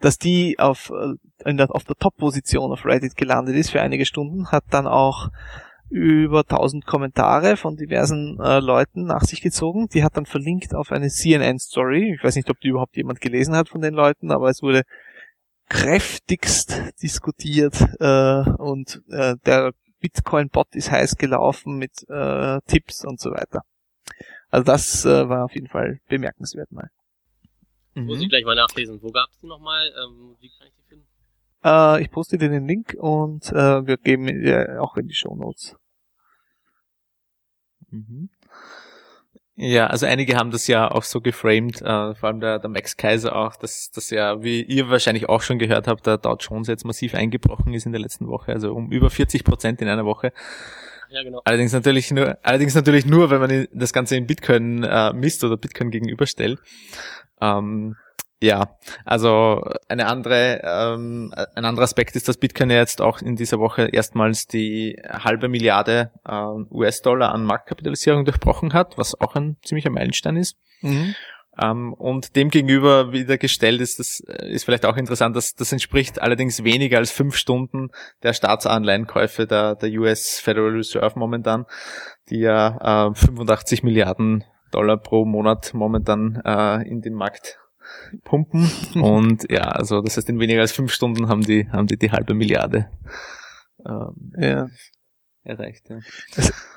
dass die auf, äh, in der, auf der Top-Position auf Reddit gelandet ist für einige Stunden, hat dann auch über 1000 Kommentare von diversen äh, Leuten nach sich gezogen. Die hat dann verlinkt auf eine CNN-Story. Ich weiß nicht, ob die überhaupt jemand gelesen hat von den Leuten, aber es wurde kräftigst diskutiert äh, und äh, der Bitcoin-Bot ist heiß gelaufen mit äh, Tipps und so weiter. Also das äh, war auf jeden Fall bemerkenswert mal. Muss ich gleich mal nachlesen. Wo gab's die nochmal? Ähm, wie kann ich die finden? Äh, ich poste dir den Link und äh, wir geben ihn auch in die Show Notes. Mhm. Ja, also einige haben das ja auch so geframed, äh, vor allem der, der Max Kaiser auch, dass das ja, wie ihr wahrscheinlich auch schon gehört habt, der Dow Jones jetzt massiv eingebrochen ist in der letzten Woche, also um über 40 Prozent in einer Woche. Ja, genau. Allerdings natürlich nur, allerdings natürlich nur, wenn man das Ganze in Bitcoin äh, misst oder Bitcoin gegenüberstellt. Ähm, ja, also eine andere, ähm, ein anderer Aspekt ist, dass Bitcoin ja jetzt auch in dieser Woche erstmals die halbe Milliarde ähm, US-Dollar an Marktkapitalisierung durchbrochen hat, was auch ein ziemlicher Meilenstein ist. Ähm, und dem gegenüber wieder gestellt ist, das äh, ist vielleicht auch interessant, dass das entspricht allerdings weniger als fünf Stunden der Staatsanleihenkäufe der, der US Federal Reserve momentan, die ja äh, 85 Milliarden Dollar pro Monat momentan äh, in den Markt pumpen. Und ja, also das heißt, in weniger als fünf Stunden haben die, haben die die halbe Milliarde ähm, Ja. erreicht. Ja.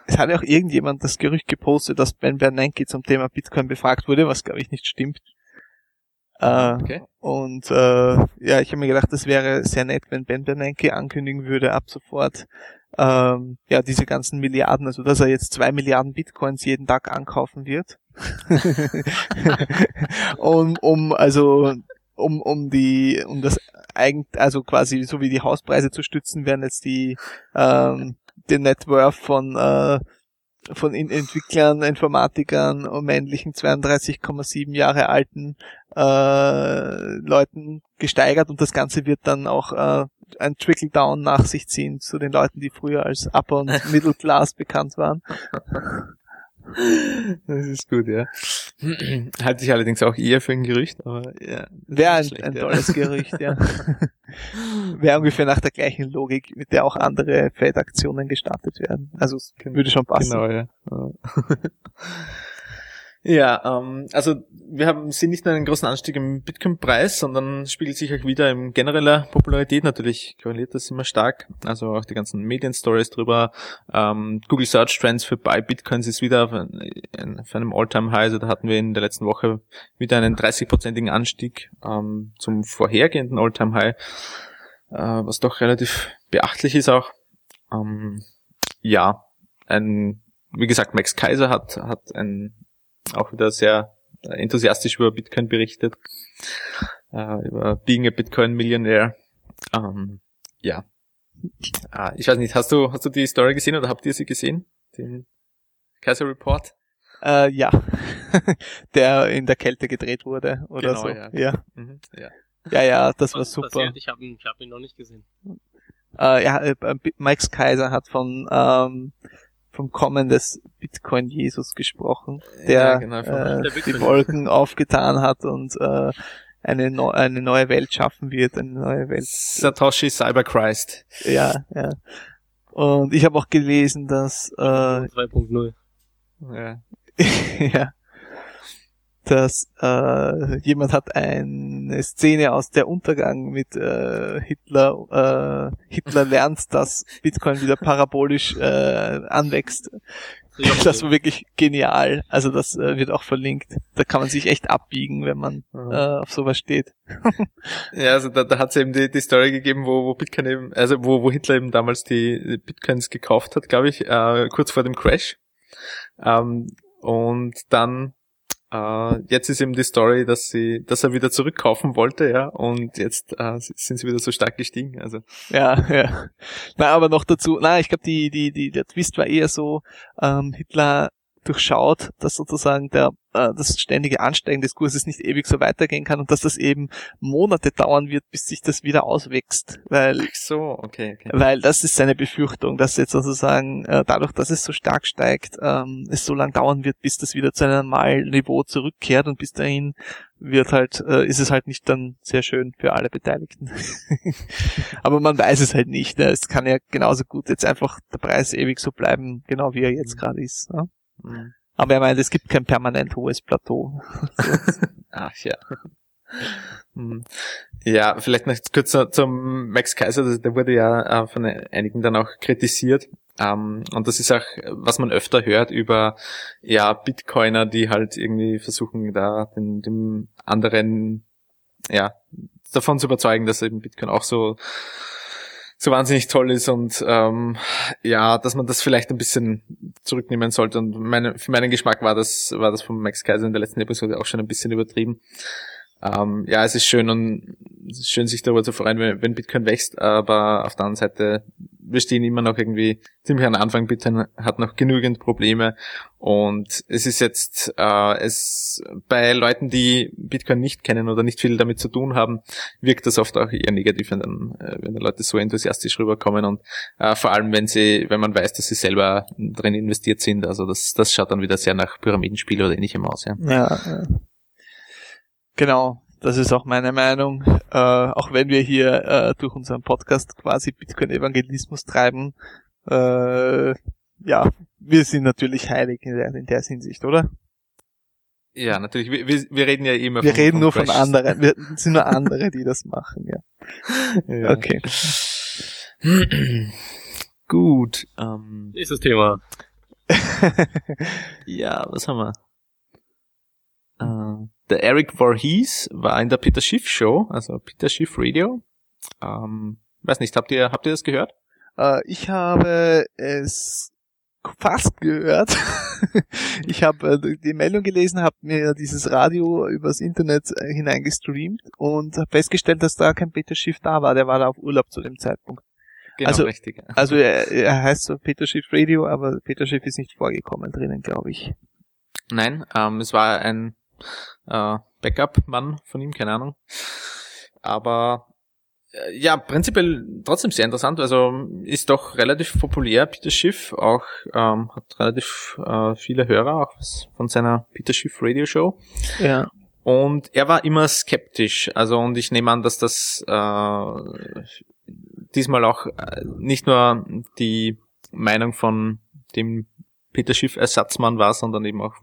Es hat ja auch irgendjemand das Gerücht gepostet, dass Ben Bernanke zum Thema Bitcoin befragt wurde, was glaube ich nicht stimmt. Äh, Okay. Und äh, ja, ich habe mir gedacht, das wäre sehr nett, wenn Ben Bernanke ankündigen würde, ab sofort ähm, ja diese ganzen Milliarden, also dass er jetzt zwei Milliarden Bitcoins jeden Tag ankaufen wird. um, um also um um die um das eigen also quasi so wie die Hauspreise zu stützen, werden jetzt die ähm, den Net Worth von äh, von Entwicklern, Informatikern und männlichen 32,7 Jahre alten äh, Leuten gesteigert und das Ganze wird dann auch äh, ein Trickle-Down nach sich ziehen zu den Leuten, die früher als Upper und Middle Class bekannt waren. Das ist gut, ja. Halte ich allerdings auch eher für ein Gerücht, aber ja. Wäre ein, schlecht, ein ja. tolles Gerücht, ja. Wäre ungefähr nach der gleichen Logik, mit der auch andere Fed-Aktionen gestartet werden. Also es würde schon passen. Genau, ja. Ja, ähm, also wir haben sehen nicht nur einen großen Anstieg im Bitcoin-Preis, sondern spiegelt sich auch wieder in genereller Popularität. Natürlich korreliert das immer stark. Also auch die ganzen Medien-Stories drüber. Ähm, Google Search Trends für Buy Bitcoins ist wieder auf, ein, auf einem All-Time-High. Also da hatten wir in der letzten Woche wieder einen 30-prozentigen Anstieg ähm, zum vorhergehenden All-Time-High, äh, was doch relativ beachtlich ist auch. Ähm, ja, ein, wie gesagt, Max Kaiser hat, hat ein auch wieder sehr enthusiastisch über Bitcoin berichtet, äh, über Being a Bitcoin Millionaire. Ähm, ja. Ah, ich weiß nicht, hast du, hast du die Story gesehen oder habt ihr sie gesehen? Den Kaiser Report? Äh, ja. der in der Kälte gedreht wurde oder Genau, so. ja. Ja. Mhm, ja. ja, ja, das war Was super. passiert? Ich habe ihn, ich hab ihn noch nicht gesehen. Äh, ja, äh, Max Kaiser hat von ähm, vom Kommen des Bitcoin Jesus gesprochen, der Ja, genau, äh, der die Bitcoin. Wolken aufgetan hat und äh, eine, neu, eine neue Welt schaffen wird, eine neue Welt. Satoshi Cyberchrist. Ja, ja. Und ich habe auch gelesen, dass äh, 2.0. Ja. ja, dass äh, jemand hat eine Szene aus der Untergang mit äh, Hitler. Äh, Hitler lernt, dass Bitcoin wieder parabolisch äh, anwächst. Das war wirklich genial. Also das äh, wird auch verlinkt. Da kann man sich echt abbiegen, wenn man Mhm. äh, auf sowas steht. Ja, also da, da hat es eben die, die Story gegeben, wo, wo Bitcoin eben, also wo, wo Hitler eben damals die die Bitcoins gekauft hat, glaube ich, äh, kurz vor dem Crash. Ähm, und dann Äh, jetzt ist eben die Story, dass sie, dass er wieder zurückkaufen wollte, ja, und jetzt äh, sind sie wieder so stark gestiegen. Also Ja, ja. Na, aber noch dazu, na, ich glaube, die, die, die, der Twist war eher so, ähm, Hitler durchschaut, dass sozusagen der, äh, das ständige Ansteigen des Kurses nicht ewig so weitergehen kann und dass das eben Monate dauern wird, bis sich das wieder auswächst, weil ach so, okay, okay. weil das ist seine Befürchtung, dass jetzt sozusagen äh, dadurch, dass es so stark steigt, ähm, es so lange dauern wird, bis das wieder zu einem normalen Niveau zurückkehrt und bis dahin wird halt, äh, ist es halt nicht dann sehr schön für alle Beteiligten. Aber man weiß es halt nicht. Ne? Es kann ja genauso gut jetzt einfach der Preis ewig so bleiben, genau wie er jetzt gerade ist. Ne? Mhm. Aber er meint, es gibt kein permanent hohes Plateau. Ach ja. Hm. Ja, vielleicht noch kurz zu- zum Max Kaiser, der wurde ja äh, von einigen dann auch kritisiert. Ähm, und das ist auch, was man öfter hört über ja Bitcoiner, die halt irgendwie versuchen, da den, dem anderen ja davon zu überzeugen, dass eben Bitcoin auch so so wahnsinnig toll ist und ähm, ja, dass man das vielleicht ein bisschen zurücknehmen sollte. Und meine, für meinen Geschmack war das, war das von Max Kaiser in der letzten Episode auch schon ein bisschen übertrieben. Ähm, ja, es ist schön und es ist schön, sich darüber zu freuen, wenn, wenn Bitcoin wächst, aber auf der anderen Seite, wir stehen immer noch irgendwie ziemlich am Anfang. Bitcoin hat noch genügend Probleme und es ist jetzt äh, es bei Leuten, die Bitcoin nicht kennen oder nicht viel damit zu tun haben, wirkt das oft auch eher negativ, wenn dann, äh, wenn die Leute so enthusiastisch rüberkommen und äh, vor allem, wenn sie, wenn man weiß, dass sie selber drin investiert sind. Also das, das schaut dann wieder sehr nach Pyramidenspiel oder ähnlichem aus, ja. Ja, ja. Genau, das ist auch meine Meinung. Äh, auch wenn wir hier äh, durch unseren Podcast quasi Bitcoin-Evangelismus treiben, äh, ja, wir sind natürlich heilig in der, in der Hinsicht, oder? Ja, natürlich. Wir, wir, wir reden ja immer Wir von, reden nur von Crashes. anderen. Wir es sind nur andere, die das machen, ja. Ja. Okay. Gut. Ähm, Nächstes Thema. ja, was haben wir? Äh, der Eric Voorhees war in der Peter Schiff Show, also Peter Schiff Radio. Ähm, weiß nicht, habt ihr, habt ihr das gehört? Äh, ich habe es fast gehört. ich habe äh, die Meldung gelesen, habe mir dieses Radio übers Internet äh, hineingestreamt und habe festgestellt, dass da kein Peter Schiff da war. Der war da auf Urlaub zu dem Zeitpunkt. Genau, Also- richtig. Also er, er heißt so Peter Schiff Radio, aber Peter Schiff ist nicht vorgekommen drinnen, glaube ich. Nein, ähm, es war ein äh, Backup-Mann von ihm, keine Ahnung. Aber äh, ja, prinzipiell trotzdem sehr interessant. Also ist doch relativ populär, Peter Schiff. Auch ähm, hat relativ äh, viele Hörer, auch von seiner Peter Schiff Radio Show. Ja. Und er war immer skeptisch. Also und ich nehme an, dass das äh, diesmal auch äh, nicht nur die Meinung von dem Peter Schiff Ersatzmann war, sondern eben auch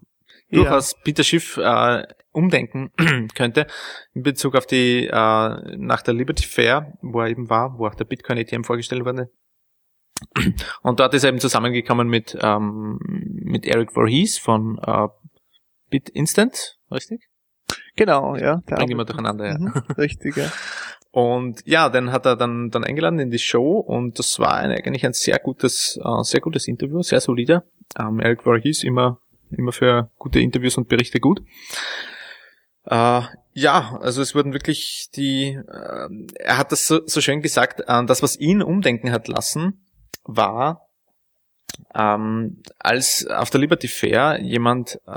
durchaus Peter Schiff äh, umdenken könnte in Bezug auf die äh, nach der Liberty Fair, wo er eben war, wo auch der Bitcoin ATM vorgestellt wurde. Und dort ist er eben zusammengekommen mit ähm, mit Eric Voorhees von äh, BitInstant, richtig? Genau, ja. Bringen wir durcheinander, ja. Mhm, richtig, ja. Und ja, dann hat er dann, dann eingeladen in die Show und das war ein, eigentlich ein sehr gutes, äh, sehr gutes Interview, sehr solider. Ähm, Eric Voorhees immer, immer für gute Interviews und Berichte gut. Äh, ja, also es wurden wirklich die, äh, er hat das so, so schön gesagt, äh, das, was ihn umdenken hat lassen, war, ähm, als auf der Liberty Fair jemand äh,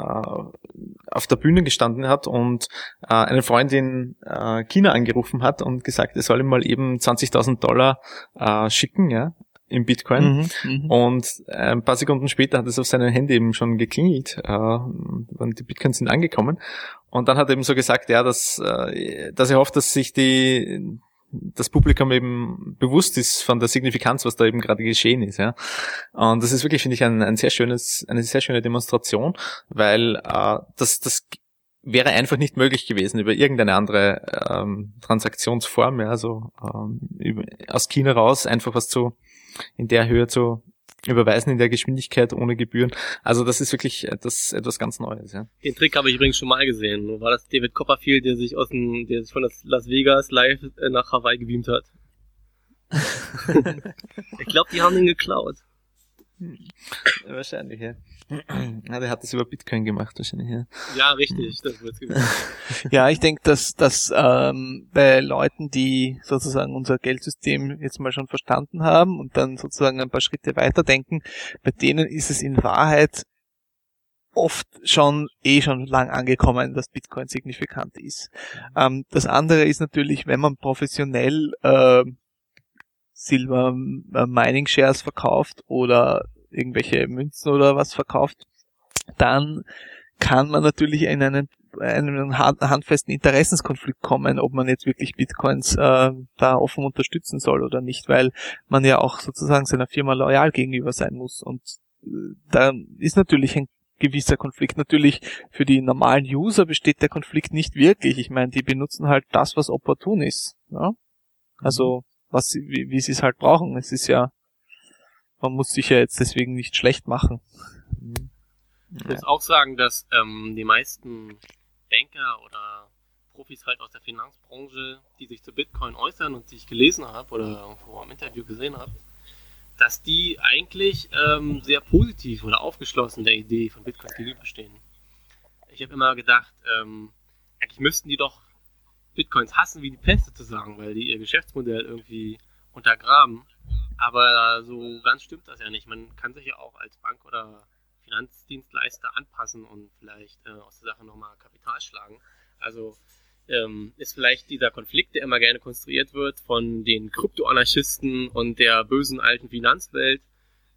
auf der Bühne gestanden hat und äh, eine Freundin äh, China angerufen hat und gesagt, er soll ihm mal eben 20.000 Dollar äh, schicken, ja, im Bitcoin. Mhm, mhm. Und äh, ein paar Sekunden später hat es auf seinem Handy eben schon geklingelt äh, und die Bitcoins sind angekommen. Und dann hat er eben so gesagt, ja, dass, äh, dass er hofft, dass sich die das Publikum eben bewusst ist von der Signifikanz, was da eben gerade geschehen ist, ja. Und das ist wirklich, finde ich, ein, ein sehr schönes, eine sehr schöne Demonstration, weil äh, das, das wäre einfach nicht möglich gewesen über irgendeine andere ähm, Transaktionsform, ja, also ähm, über, aus China raus einfach was zu in der Höhe zu überweisen, in der Geschwindigkeit, ohne Gebühren. Also das ist wirklich etwas, etwas ganz Neues, ja. Den Trick habe ich übrigens schon mal gesehen. War das David Copperfield, der sich aus dem, der sich von Las Vegas live äh, nach Hawaii gebeamt hat? ich glaube, die haben den geklaut. Wahrscheinlich, ja. Ja, der hat das über Bitcoin gemacht wahrscheinlich, ja. Ja, richtig, das wird's gewesen. Ja, ich denke, dass, dass ähm, bei Leuten, die sozusagen unser Geldsystem jetzt mal schon verstanden haben und dann sozusagen ein paar Schritte weiterdenken, bei denen ist es in Wahrheit oft schon eh schon lang angekommen, dass Bitcoin signifikant ist. Ähm, das andere ist natürlich, wenn man professionell äh, Silber äh, Mining Shares verkauft oder irgendwelche Münzen oder was verkauft, dann kann man natürlich in einen, einen handfesten Interessenskonflikt kommen, ob man jetzt wirklich Bitcoins äh, da offen unterstützen soll oder nicht, weil man ja auch sozusagen seiner Firma loyal gegenüber sein muss. Und äh, da ist natürlich ein gewisser Konflikt. Natürlich für die normalen User besteht der Konflikt nicht wirklich. Ich meine, die benutzen halt das, was opportun ist. Ja? Also was sie, wie, wie sie es halt brauchen. Es ist ja man muss sich ja jetzt deswegen nicht schlecht machen. Ich muss auch sagen, dass ähm, die meisten Banker oder Profis halt aus der Finanzbranche, die sich zu Bitcoin äußern und die ich gelesen habe oder irgendwo im Interview gesehen habe, dass die eigentlich ähm, sehr positiv oder aufgeschlossen der Idee von Bitcoin gegenüberstehen. Ich habe immer gedacht, ähm, eigentlich müssten die doch Bitcoins hassen wie die Pest sozusagen, weil die ihr Geschäftsmodell irgendwie untergraben. Aber so ganz stimmt das ja nicht. Man kann sich ja auch als Bank oder Finanzdienstleister anpassen und vielleicht äh, aus der Sache nochmal Kapital schlagen. Also ähm, ist vielleicht dieser Konflikt, der immer gerne konstruiert wird von den Kryptoanarchisten und der bösen alten Finanzwelt,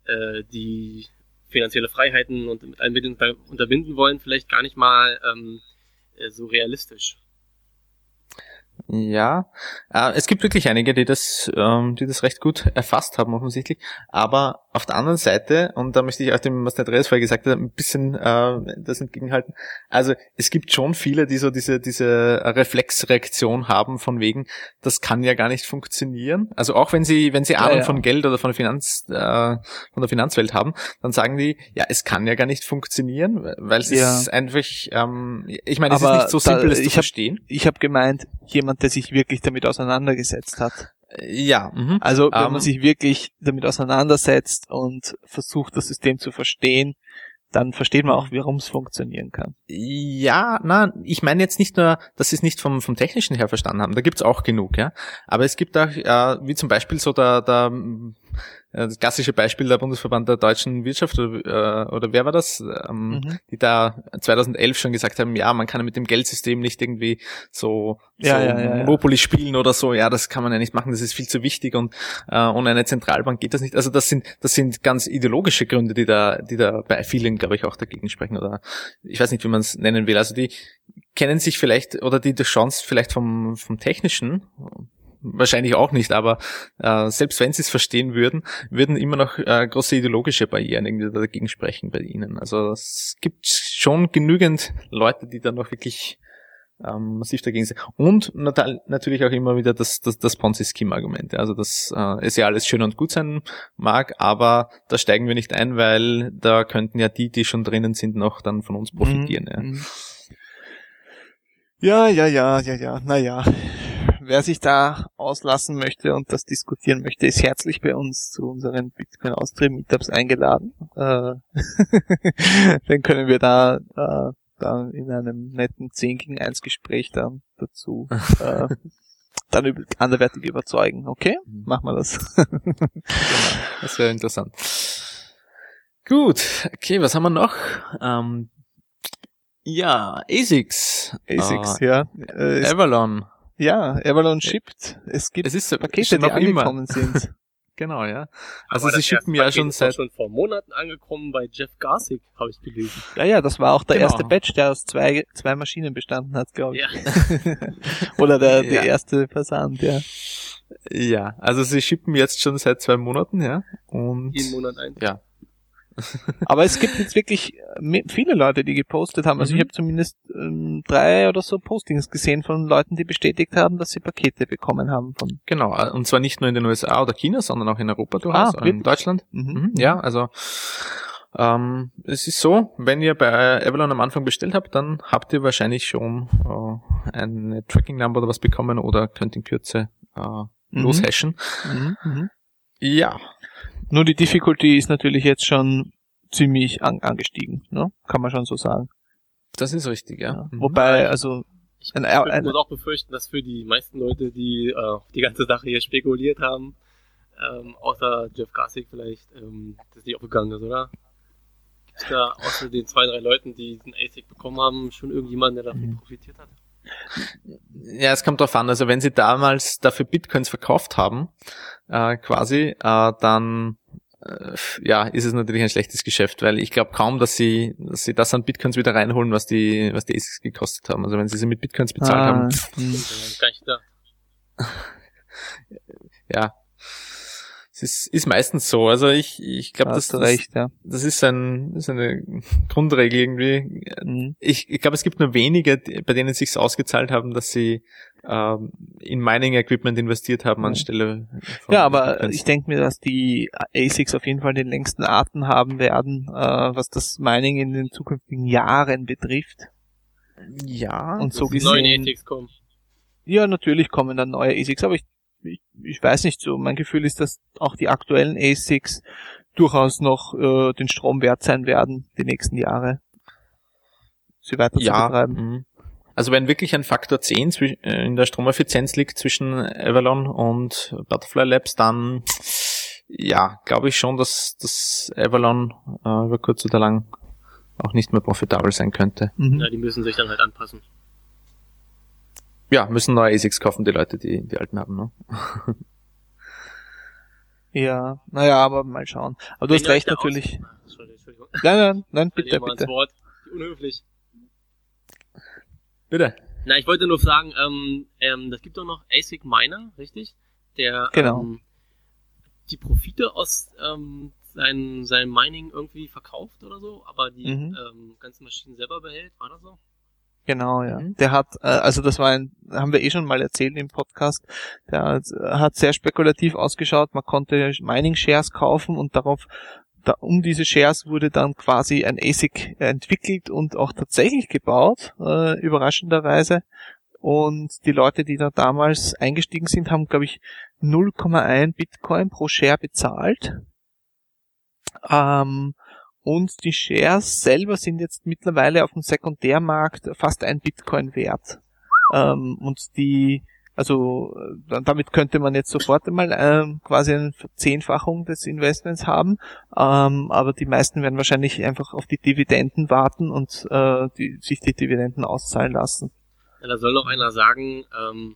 äh, die finanzielle Freiheiten und mit allen Mitteln unterbinden wollen, vielleicht gar nicht mal ähm, äh, so realistisch. Ja, äh, es gibt wirklich einige, die das, ähm, die das recht gut erfasst haben offensichtlich. Aber auf der anderen Seite, und da möchte ich auch dem, was der Andreas vorher gesagt hat, ein bisschen äh, das entgegenhalten. Also es gibt schon viele, die so diese, diese Reflexreaktion haben von wegen, das kann ja gar nicht funktionieren. Also auch wenn sie, wenn sie Ahnung ja, ja. von Geld oder von der Finanz, äh, von der Finanzwelt haben, dann sagen die, ja, es kann ja gar nicht funktionieren, weil es ja. ist einfach, ähm, ich meine, es Aber ist nicht so simpel, es zu hab, verstehen. Ich habe gemeint, jemand, der sich wirklich damit auseinandergesetzt hat. Ja. Mhm. Also wenn um, man ähm, sich wirklich damit auseinandersetzt und versucht, das System zu verstehen, dann versteht man auch, warum es funktionieren kann. Ja, na, ich meine jetzt nicht nur, dass sie es nicht vom, vom Technischen her verstanden haben, da gibt's auch genug, ja. Aber es gibt auch, äh, wie zum Beispiel so der, der das klassische Beispiel der Bundesverband der deutschen Wirtschaft oder, äh, oder wer war das, ähm, mhm. die da 2011 schon gesagt haben, ja, man kann mit dem Geldsystem nicht irgendwie so, ja, so ja, ja, Monopoly spielen oder so, ja, das kann man ja nicht machen, das ist viel zu wichtig und äh, ohne eine Zentralbank geht das nicht. Also das sind das sind ganz ideologische Gründe, die da die da bei vielen, glaube ich, auch dagegen sprechen oder ich weiß nicht, wie man es nennen will. Also die kennen sich vielleicht oder die, die Chance vielleicht vom vom technischen wahrscheinlich auch nicht, aber äh, selbst wenn sie es verstehen würden, würden immer noch äh, große ideologische Barrieren irgendwie dagegen sprechen bei ihnen. Also es gibt schon genügend Leute, die da noch wirklich ähm, massiv dagegen sind. Und nat natürlich auch immer wieder das, das, das Ponzi-Scheme-Argument. Also dass äh, es ja alles schön und gut sein mag, aber da steigen wir nicht ein, weil da könnten ja die, die schon drinnen sind, noch dann von uns profitieren. Mhm. Ja. Mhm. Ja, ja, ja, ja, ja, naja wer sich da auslassen möchte und das diskutieren möchte, ist herzlich bei uns zu unseren Bitcoin Austria Meetups eingeladen. Äh, dann können wir da, äh, da in einem netten 10 gegen 1 Gespräch dann dazu äh, dann über, anderweitig überzeugen. Okay? Mhm. Machen wir das. genau, das wäre interessant. Gut, okay, was haben wir noch? Ähm, ja, ASICS. ASICS, äh, ja. Äh, Avalon. Ja, Avalon shippt. Es gibt es ist, Pakete, die angekommen immer. sind. genau, ja. Also sie schippen ja schon seit schon vor Monaten angekommen bei Jeff Garsig, habe ich gelesen. Ja, ja, das war auch der genau. erste Batch, der aus zwei zwei Maschinen bestanden hat, glaube ich. Ja. Oder der, der ja. erste Versand, ja. Ja, also sie schippen jetzt schon seit zwei Monaten, ja. Und jeden Monat ein. Ja, aber es gibt jetzt wirklich äh, viele Leute, die gepostet haben. Also mhm. ich habe zumindest ähm, drei oder so Postings gesehen von Leuten, die bestätigt haben, dass sie Pakete bekommen haben. Von genau, äh, und zwar nicht nur in den USA oder China, sondern auch in Europa durchaus, ah, in Deutschland. Mhm. Mhm. Ja, also ähm, es ist so, wenn ihr bei Avalon am Anfang bestellt habt, dann habt ihr wahrscheinlich schon äh, eine Tracking Number oder was bekommen oder könnt in Kürze äh, mhm. loshashen. Mhm. Mhm. Ja, nur die Difficulty ist natürlich jetzt schon ziemlich an, angestiegen, ne? Kann man schon so sagen. Das ist richtig, ja. Ja. Mhm. Wobei, also Ich Ein- ein, ein- muss auch befürchten, dass für die meisten Leute, die äh, auf die ganze Sache hier spekuliert haben, ähm, außer Jeff Gassig vielleicht, ähm, das nicht aufgegangen ist, oder? Gibt's da außer den zwei, drei Leuten, die diesen ASIC bekommen haben, schon irgendjemanden, der davon Mhm. profitiert hat? Ja, es kommt drauf an. Also wenn sie damals dafür Bitcoins verkauft haben, äh, quasi, äh, dann äh, ja, ist es natürlich ein schlechtes Geschäft, weil ich glaube kaum, dass sie, dass sie das an Bitcoins wieder reinholen, was die, was die ASICs gekostet haben. Also wenn sie sie mit Bitcoins bezahlt ah, haben, ja. Es ist, ist meistens so. Also ich, ich glaube, da das, das, ja. das ist ein, das ist eine Grundregel irgendwie. Mhm. Ich, ich glaube, es gibt nur wenige, bei denen es sich ausgezahlt haben, dass sie ähm, in Mining Equipment investiert haben Ja. anstelle von Ja, aber ich denke mir, dass die ASICs auf jeden Fall den längsten Atem haben werden, äh, was das Mining in den zukünftigen Jahren betrifft. ja, Und so gesehen, ASICs kommen. ja, natürlich kommen dann neue ASICs, aber ich, ich, weiß nicht so. Mein Gefühl ist, dass auch die aktuellen ASICs durchaus noch äh, den Strom wert sein werden, die nächsten Jahre. Sie weiter zu ja. betreiben. mhm. Also wenn wirklich ein Faktor 10 zwi- äh, in der Stromeffizienz liegt zwischen Avalon und Butterfly Labs, dann ja, glaube ich schon, dass das Avalon äh, über kurz oder lang auch nicht mehr profitabel sein könnte. Mhm. Ja, die müssen sich dann halt anpassen. Ja, müssen neue ASICs kaufen, die Leute, die die alten haben. Ne? Ja, naja, aber mal schauen. Aber du hast Wenn ihr recht natürlich. Aus... Entschuldigung, Entschuldigung. Nein, nein, nein, Bitte, bitte, mal ins bitte. Wort. Unhöflich. Bitte. Na, ich wollte nur sagen, ähm, ähm, das gibt doch noch ASIC Miner, richtig? Der Genau. ähm, die Profite aus ähm, seinem seinem Mining irgendwie verkauft oder so, aber die Mhm. ähm, ganzen Maschinen selber behält, war das so? Genau, ja. Mhm. Der hat, äh, also das war ein, haben wir eh schon mal erzählt im Podcast, der hat, hat sehr spekulativ ausgeschaut. Man konnte Mining Shares kaufen und darauf, da, um diese Shares wurde dann quasi ein ASIC entwickelt und auch tatsächlich gebaut, äh, überraschenderweise. Und die Leute, die da damals eingestiegen sind, haben, glaube ich, 0,1 Bitcoin pro Share bezahlt. Ähm, und die Shares selber sind jetzt mittlerweile auf dem Sekundärmarkt fast ein Bitcoin wert. Ähm, und die, also äh, damit könnte man jetzt sofort einmal ähm, quasi eine Verzehnfachung des Investments haben. Ähm, aber die meisten werden wahrscheinlich einfach auf die Dividenden warten und äh, die, sich die Dividenden auszahlen lassen. Ja, da soll noch einer sagen, ähm,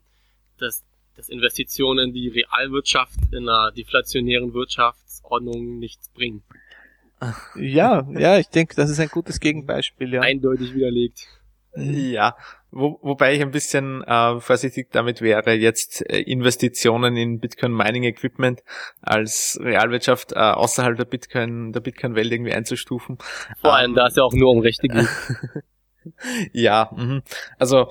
dass, dass Investitionen die Realwirtschaft in einer deflationären Wirtschaftsordnung nichts bringen. Ja, ja, ich denke, das ist ein gutes Gegenbeispiel, ja. Eindeutig widerlegt. Ja, wo, wobei ich ein bisschen äh, vorsichtig damit wäre, jetzt äh, Investitionen in Bitcoin Mining Equipment als Realwirtschaft äh, außerhalb der Bitcoin der Bitcoin Welt irgendwie einzustufen. Vor Ähm, allem, da es ja auch nur um Rechte geht. Ja, mhm. also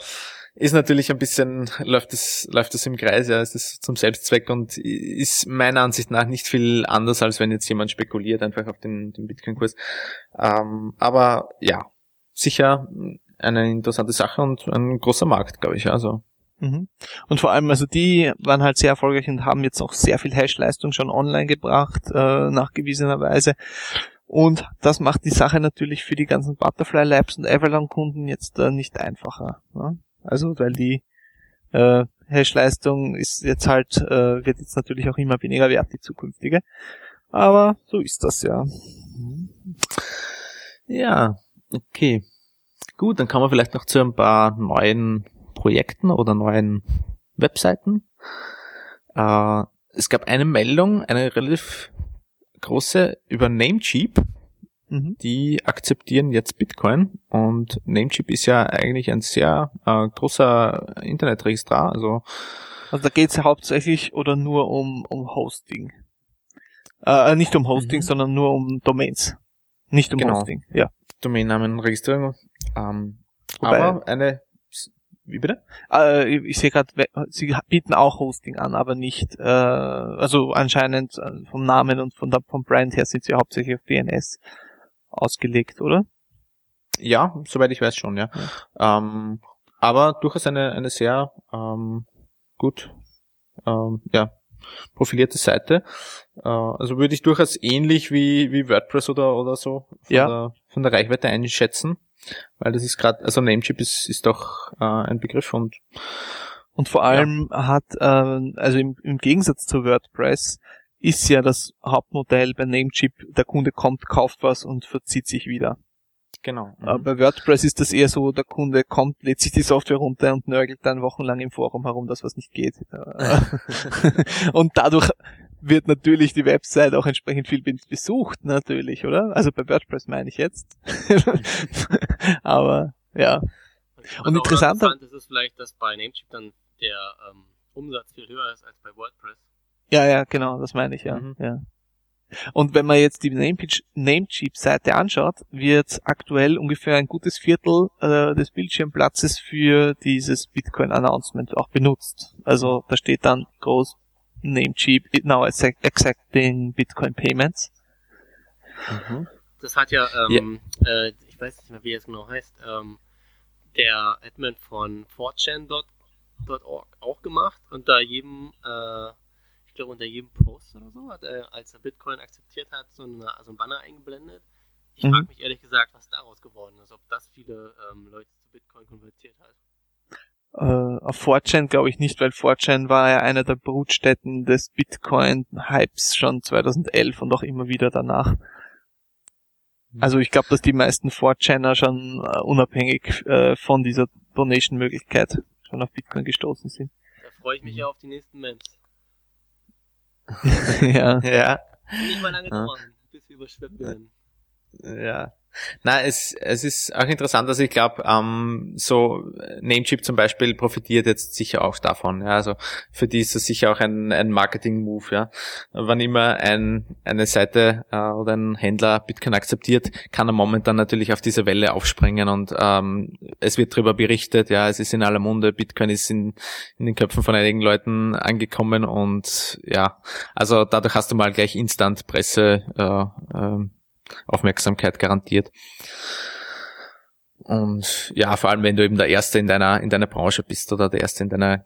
ist natürlich ein bisschen, läuft es, läuft es im Kreis, ja, es ist zum Selbstzweck und ist meiner Ansicht nach nicht viel anders, als wenn jetzt jemand spekuliert einfach auf den, den Bitcoin-Kurs. Ähm, aber ja, sicher eine interessante Sache und ein großer Markt, glaube ich, also. Mhm. Und vor allem, also die waren halt sehr erfolgreich und haben jetzt auch sehr viel Hash-Leistung schon online gebracht, äh, nachgewiesenerweise. Und das macht die Sache natürlich für die ganzen Butterfly Labs und Avalon-Kunden jetzt äh, nicht einfacher. Ne? Also, weil die äh, Hash-Leistung ist jetzt halt, äh, wird jetzt natürlich auch immer weniger wert, die zukünftige. Aber so ist das ja. Ja, okay. Gut, dann kommen wir vielleicht noch zu ein paar neuen Projekten oder neuen Webseiten. Äh, es gab eine Meldung, eine relativ große über Namecheap. Mhm. Die akzeptieren jetzt Bitcoin und Namecheap ist ja eigentlich ein sehr äh, großer Internetregistrar. Also Also da geht es hauptsächlich oder nur um, um Hosting. Äh, nicht um Hosting, Mhm. sondern nur um Domains. Nicht um Genau. Hosting, ja. Domainnamenregistrierung. Ähm, Wobei- aber eine wie bitte? Äh, ich sehe gerade, sie bieten auch Hosting an, aber nicht, äh, also anscheinend äh, vom Namen und von der, vom Brand her sind sie hauptsächlich auf DNS ausgelegt, oder? Ja, soweit ich weiß schon, ja. Ähm, aber durchaus eine, eine sehr ähm, gut, ähm, ja, profilierte Seite. Äh, also würde ich durchaus ähnlich wie, wie WordPress oder, oder so von, Ja. der, von der Reichweite einschätzen. Weil das ist gerade, also Namecheap ist, ist doch äh, ein Begriff und Und vor allem hat, ähm, also im, im Gegensatz zu WordPress, ist ja das Hauptmodell bei Namecheap, der Kunde kommt, kauft was und verzieht sich wieder. genau. Äh, bei WordPress ist das eher so, der Kunde kommt, lädt sich die Software runter und nörgelt dann wochenlang im Forum herum, dass was nicht geht. Äh, und dadurch wird natürlich die Website auch entsprechend viel besucht, natürlich, oder? Also bei WordPress meine ich jetzt. Aber ja, Und interessanter- interessant ist, ist vielleicht, dass bei Namecheap dann der ähm, Umsatz viel höher ist als bei WordPress. Ja, ja, genau, das meine ich, ja. Mhm. ja. Und wenn man jetzt die Namecheap- Namecheap-Seite anschaut, wird aktuell ungefähr ein gutes Viertel äh, des Bildschirmplatzes für dieses Bitcoin-Announcement auch benutzt. Also da steht dann groß Namecheap now accept- accepting Bitcoin Payments. Das hat ja, ähm, Äh, ich weiß nicht mehr, wie es genau heißt, ähm, der Admin von 4chan.org auch gemacht. Unter jedem, äh, ich glaube unter jedem Post oder so, hat er, als er Bitcoin akzeptiert hat, so, eine, so ein Banner eingeblendet. Ich Mhm. frage mich ehrlich gesagt, was daraus geworden ist, ob das viele ähm, Leute zu Bitcoin konvertiert hat. Äh, auf 4chan glaube ich nicht, weil 4chan war ja einer der Brutstätten des Bitcoin-Hypes schon 2011 und auch immer wieder danach. Also ich glaube, dass die meisten 4chaner schon äh, unabhängig äh, von dieser Donation-Möglichkeit schon auf Bitcoin gestoßen sind. Da freue ich mich ja auf die nächsten Memes. ja. Ja, Nicht mal lange Ja. dauern, bis wir überschwemmt werden. Ja. Na, es, es ist auch interessant, dass ich glaube, ähm, so Namecheap zum Beispiel profitiert jetzt sicher auch davon. Ja, also für die ist das sicher auch ein, ein Marketing-Move. Ja, wann immer ein, eine Seite äh, oder ein Händler Bitcoin akzeptiert, kann er momentan natürlich auf diese Welle aufspringen und ähm, es wird darüber berichtet. Ja, es ist in aller Munde. Bitcoin ist in, in den Köpfen von einigen Leuten angekommen und ja, also dadurch hast du mal gleich Instant Presse. Äh, ähm, Aufmerksamkeit garantiert. Und ja, vor allem wenn du eben der Erste in deiner in deiner Branche bist oder der Erste in deiner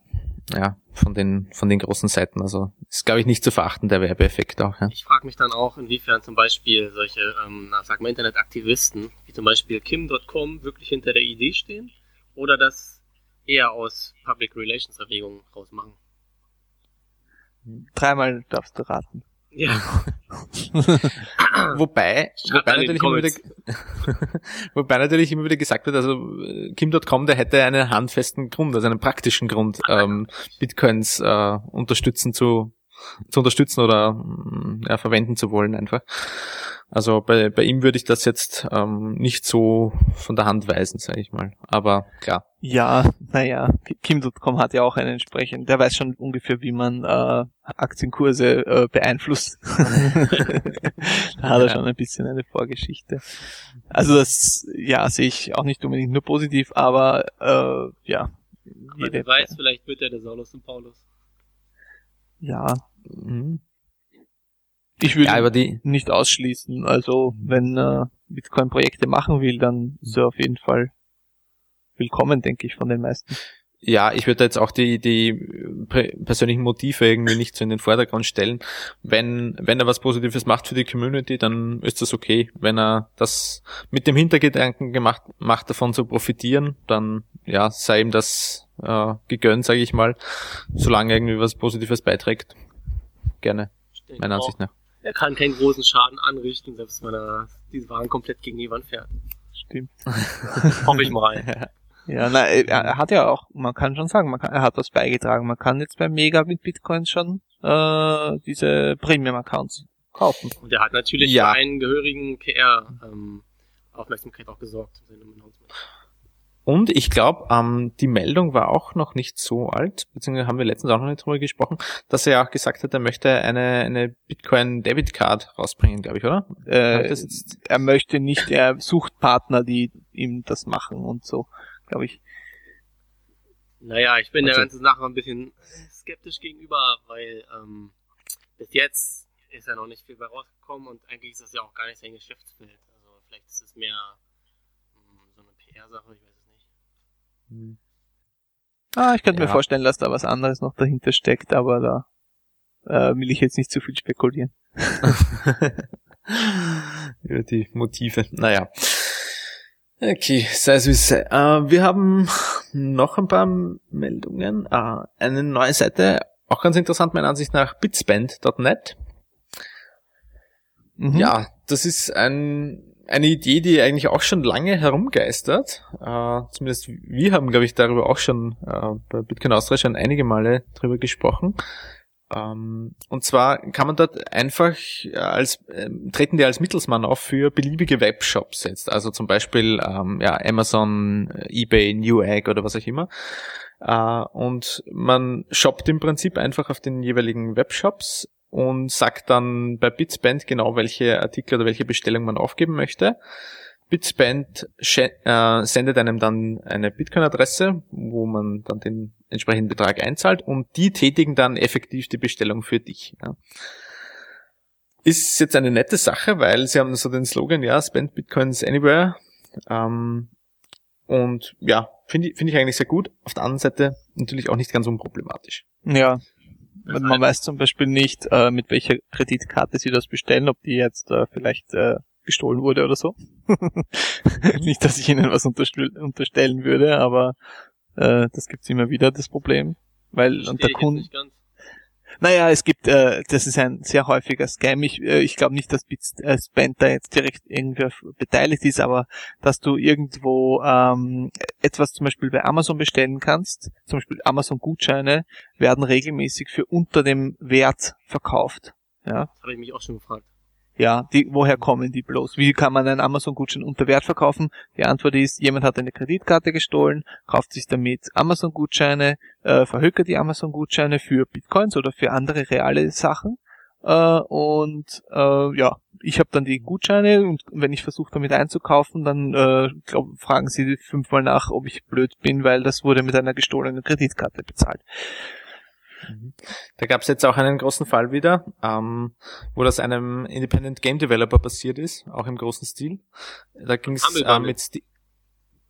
ja von den von den großen Seiten. Also ist glaube ich nicht zu verachten der Werbeeffekt auch. Ja. Ich frage mich dann auch, inwiefern zum Beispiel solche, ähm, na, sag mal, Internetaktivisten, wie zum Beispiel Kim.com, wirklich hinter der Idee stehen oder das eher aus Public Relations Erwägungen rausmachen. Dreimal darfst du raten. Ja, Wobei, wobei natürlich, immer wieder, wobei natürlich immer wieder gesagt wird, also äh, Kim.com, der hätte einen handfesten Grund, also einen praktischen Grund, ähm, Bitcoins äh, unterstützen zu, zu unterstützen oder mm, ja, verwenden zu wollen einfach. Also bei, bei ihm würde ich das jetzt ähm, nicht so von der Hand weisen, sage ich mal. Aber klar. Ja, naja, Kim.com hat ja auch einen entsprechenden, der weiß schon ungefähr, wie man äh, Aktienkurse äh, beeinflusst. da hat er schon ein bisschen eine Vorgeschichte. Also das, ja, sehe ich auch nicht unbedingt nur positiv, aber äh, ja. jede- wer weiß, vielleicht wird er der Saulus und Paulus. Ja, Mhm. ich würde Ja, aber die, nicht ausschließen. Also wenn äh, Bitcoin Projekte machen will, dann ist er auf jeden Fall willkommen, denke ich, von den meisten. Ja, ich würde jetzt auch die, die prä- persönlichen Motive irgendwie nicht so in den Vordergrund stellen. Wenn, wenn er was Positives macht für die Community, dann ist das okay. Wenn er das mit dem Hintergedanken gemacht macht, davon zu profitieren, dann ja, sei ihm das äh, gegönnt, sage ich mal, solange er irgendwie was Positives beiträgt. Gerne, meiner auch, Ansicht nach. Er kann keinen großen Schaden anrichten, selbst wenn er diese Wagen komplett gegen die Wand fährt. Stimmt. Hoffe ich mal. Ja, na, er, hat ja auch, man kann schon sagen, man kann, er hat was beigetragen. Man kann jetzt bei Mega mit Bitcoins schon äh, diese Premium-Accounts kaufen. Und er hat natürlich Ja. für einen gehörigen PR-Aufmerksamkeit auch gesorgt. in seinem Announcement. Und ich glaube, ähm, die Meldung war auch noch nicht so alt, beziehungsweise haben wir letztens auch noch nicht drüber gesprochen, dass er ja auch gesagt hat, er möchte eine, eine Bitcoin Debit Card rausbringen, glaube ich, oder? Äh, er möchte nicht, er sucht Partner, die ihm das machen und so, glaube ich. Naja, ich bin der Also- ganzen Sache ein bisschen skeptisch gegenüber, weil ähm, bis jetzt ist ja noch nicht viel bei rausgekommen und eigentlich ist das ja auch gar nicht sein Geschäftsfeld. Also vielleicht ist es mehr ähm, so eine PR-Sache, ich weiß es nicht. Ah, ich könnte mir Ja. vorstellen, dass da was anderes noch dahinter steckt, aber da äh, will ich jetzt nicht zu viel spekulieren. Über die Motive. Naja. Okay, sei es wie es sei. Äh, wir haben noch ein paar Meldungen. Äh, eine neue Seite, auch ganz interessant meiner Ansicht nach, bitsband.net. Mhm. Ja, das ist ein, eine Idee, die eigentlich auch schon lange herumgeistert. Äh, zumindest wir haben, glaube ich, darüber auch schon äh, bei Bitcoin Austria schon einige Male drüber gesprochen. Ähm, und zwar kann man dort einfach äh, als äh, treten die als Mittelsmann auf für beliebige Webshops jetzt, also zum Beispiel ähm, ja, Amazon, eBay, Newegg oder was auch immer. Äh, und man shoppt im Prinzip einfach auf den jeweiligen Webshops und sagt dann bei Bitsband genau, welche Artikel oder welche Bestellung man aufgeben möchte. Bitsband äh, sendet einem dann eine Bitcoin-Adresse, wo man dann den entsprechenden Betrag einzahlt und die tätigen dann effektiv die Bestellung für dich. Ja. Ist jetzt eine nette Sache, weil sie haben so den Slogan, ja, spend Bitcoins anywhere. Ähm, und ja, finde ich, finde ich eigentlich sehr gut. Auf der anderen Seite natürlich auch nicht ganz unproblematisch. Ja. Man weiß zum Beispiel nicht, äh, mit welcher Kreditkarte sie das bestellen, ob die jetzt äh, vielleicht äh, gestohlen wurde oder so. nicht, dass ich ihnen was unterstellen würde, aber äh, das gibt's immer wieder, das Problem. Weil und der Kunde. Naja, es gibt, äh, das ist ein sehr häufiger Scam. Ich, äh, ich glaube nicht, dass Bitspend da jetzt direkt irgendwie beteiligt ist, aber dass du irgendwo ähm, etwas zum Beispiel bei Amazon bestellen kannst, zum Beispiel Amazon-Gutscheine werden regelmäßig für unter dem Wert verkauft. Ja. Das habe ich mich auch schon gefragt. Ja, die, woher kommen die bloß? Wie kann man einen Amazon-Gutschein unter Wert verkaufen? Die Antwort ist, jemand hat eine Kreditkarte gestohlen, kauft sich damit Amazon-Gutscheine, äh, verhökert die Amazon-Gutscheine für Bitcoins oder für andere reale Sachen. Äh, und äh, ja, ich habe dann die Gutscheine und wenn ich versuche damit einzukaufen, dann äh, glaub, fragen sie fünfmal nach, ob ich blöd bin, weil das wurde mit einer gestohlenen Kreditkarte bezahlt. Da gab es jetzt auch einen großen Fall wieder, ähm, wo das einem Independent Game Developer passiert ist, auch im großen Stil. Da ging es äh, mit Sti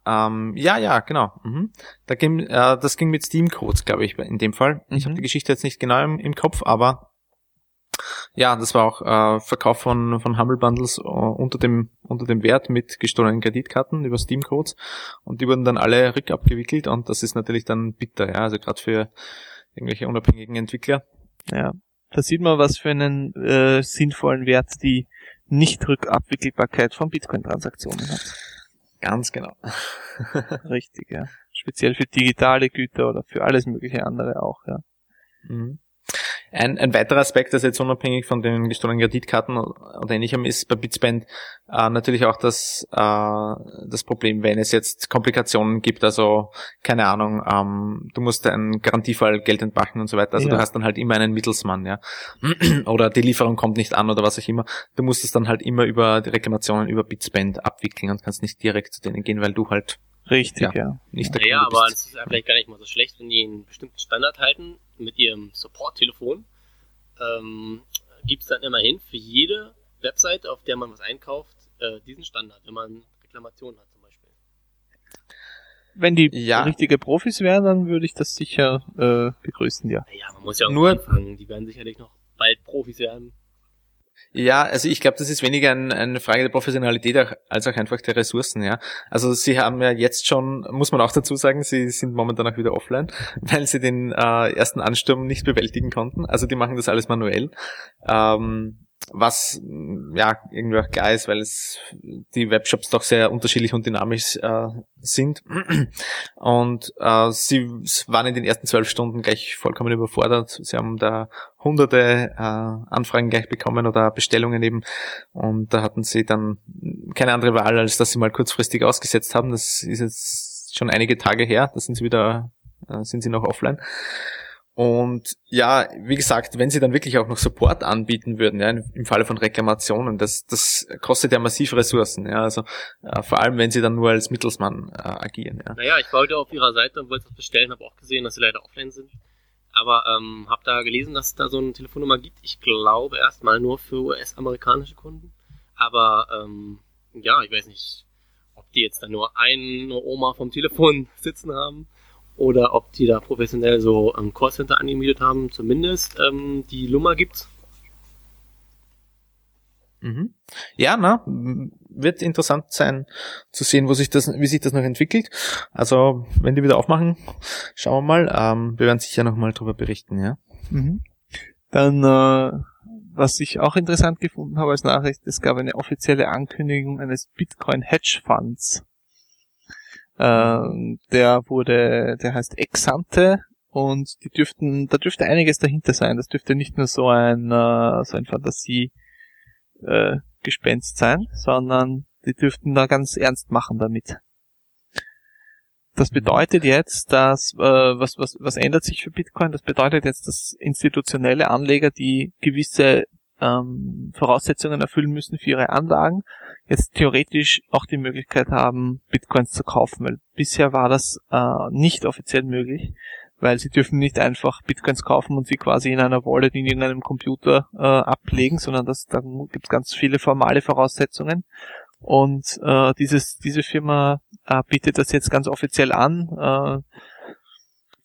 ähm, ja, ja, genau. Mhm. Da ging, äh, das ging mit Steam Codes, glaube ich, in dem Fall. Ich mhm. habe die Geschichte jetzt nicht genau im, im Kopf, aber ja, das war auch äh, Verkauf von, von Humble Bundles uh, unter dem, unter dem Wert mit gestohlenen Kreditkarten über Steam Codes und die wurden dann alle rückabgewickelt und das ist natürlich dann bitter, ja, also gerade für irgendwelche unabhängigen Entwickler. Ja, da sieht man, was für einen äh, sinnvollen Wert die Nicht-Rückabwickelbarkeit von Bitcoin-Transaktionen hat. Ganz genau. Richtig, ja. Speziell für digitale Güter oder für alles mögliche andere auch, ja. Mhm. Ein, ein weiterer Aspekt, das jetzt unabhängig von den gestohlenen Kreditkarten oder ähnlichem ist bei Bitsband äh, natürlich auch das, äh, das Problem, wenn es jetzt Komplikationen gibt, also keine Ahnung, ähm, du musst einen Garantiefall Geld entmachen und so weiter, also ja. du hast dann halt immer einen Mittelsmann, ja, oder die Lieferung kommt nicht an oder was auch immer, du musst es dann halt immer über die Reklamationen über Bitsband abwickeln und kannst nicht direkt zu denen gehen, weil du halt Richtig, ja. ja. Nicht der naja, aber es ist ja vielleicht gar nicht mal so schlecht, wenn die einen bestimmten Standard halten mit ihrem Support-Telefon. Ähm, Gibt es dann immerhin für jede Webseite, auf der man was einkauft, äh, diesen Standard, wenn man Reklamationen hat zum Beispiel. Wenn die ja. richtige Profis wären, dann würde ich das sicher äh, begrüßen, ja. Ja, man muss ja auch Nur anfangen. Die werden sicherlich noch bald Profis werden. Ja, also ich glaube, das ist weniger ein, eine Frage der Professionalität als auch einfach der Ressourcen, ja. Also sie haben ja jetzt schon, muss man auch dazu sagen, sie sind momentan auch wieder offline, weil sie den äh, ersten Ansturm nicht bewältigen konnten. Also die machen das alles manuell. Ähm, was ja irgendwie auch klar ist, weil es die Webshops doch sehr unterschiedlich und dynamisch äh, sind. Und äh, sie waren in den ersten zwölf Stunden gleich vollkommen überfordert. Sie haben da hunderte äh, Anfragen gleich bekommen oder Bestellungen eben. Und da hatten sie dann keine andere Wahl, als dass sie mal kurzfristig ausgesetzt haben. Das ist jetzt schon einige Tage her. Da sind sie wieder, äh, sind sie noch offline. Und ja, wie gesagt, wenn sie dann wirklich auch noch Support anbieten würden, ja, im Falle von Reklamationen, das, das kostet ja massiv Ressourcen, ja, also äh, vor allem, wenn sie dann nur als Mittelsmann äh, agieren. Ja. Naja, ich wollte auf ihrer Seite und wollte das bestellen, habe auch gesehen, dass sie leider offline sind. Aber ähm, habe da gelesen, dass es da so eine Telefonnummer gibt. Ich glaube erstmal nur für US-amerikanische Kunden. Aber ähm, ja, ich weiß nicht, ob die jetzt da nur eine Oma vom Telefon sitzen haben oder ob die da professionell so ein Callcenter angemietet haben. Zumindest ähm, die Lummer gibt's. Mhm. Ja, na, wird interessant sein zu sehen, wo sich das, wie sich das noch entwickelt. Also, wenn die wieder aufmachen, schauen wir mal. Ähm, wir werden sicher noch mal drüber berichten, ja. Mhm. Dann, äh, was ich auch interessant gefunden habe als Nachricht, es gab eine offizielle Ankündigung eines Bitcoin Hedge Funds. Äh, der wurde, der heißt Exante und die dürften, da dürfte einiges dahinter sein. Das dürfte nicht nur so ein, äh, so ein Fantasie äh, sein, sondern die dürften da ganz ernst machen damit. Das bedeutet jetzt, dass äh, was, was, was ändert sich für Bitcoin? Das bedeutet jetzt, dass institutionelle Anleger, die gewisse ähm, Voraussetzungen erfüllen müssen für ihre Anlagen, jetzt theoretisch auch die Möglichkeit haben, Bitcoins zu kaufen. Weil bisher war das äh, nicht offiziell möglich weil sie dürfen nicht einfach Bitcoins kaufen und sie quasi in einer Wallet in irgendeinem Computer äh, ablegen, sondern das, da gibt es ganz viele formale Voraussetzungen. Und äh, dieses, diese Firma äh, bietet das jetzt ganz offiziell an äh,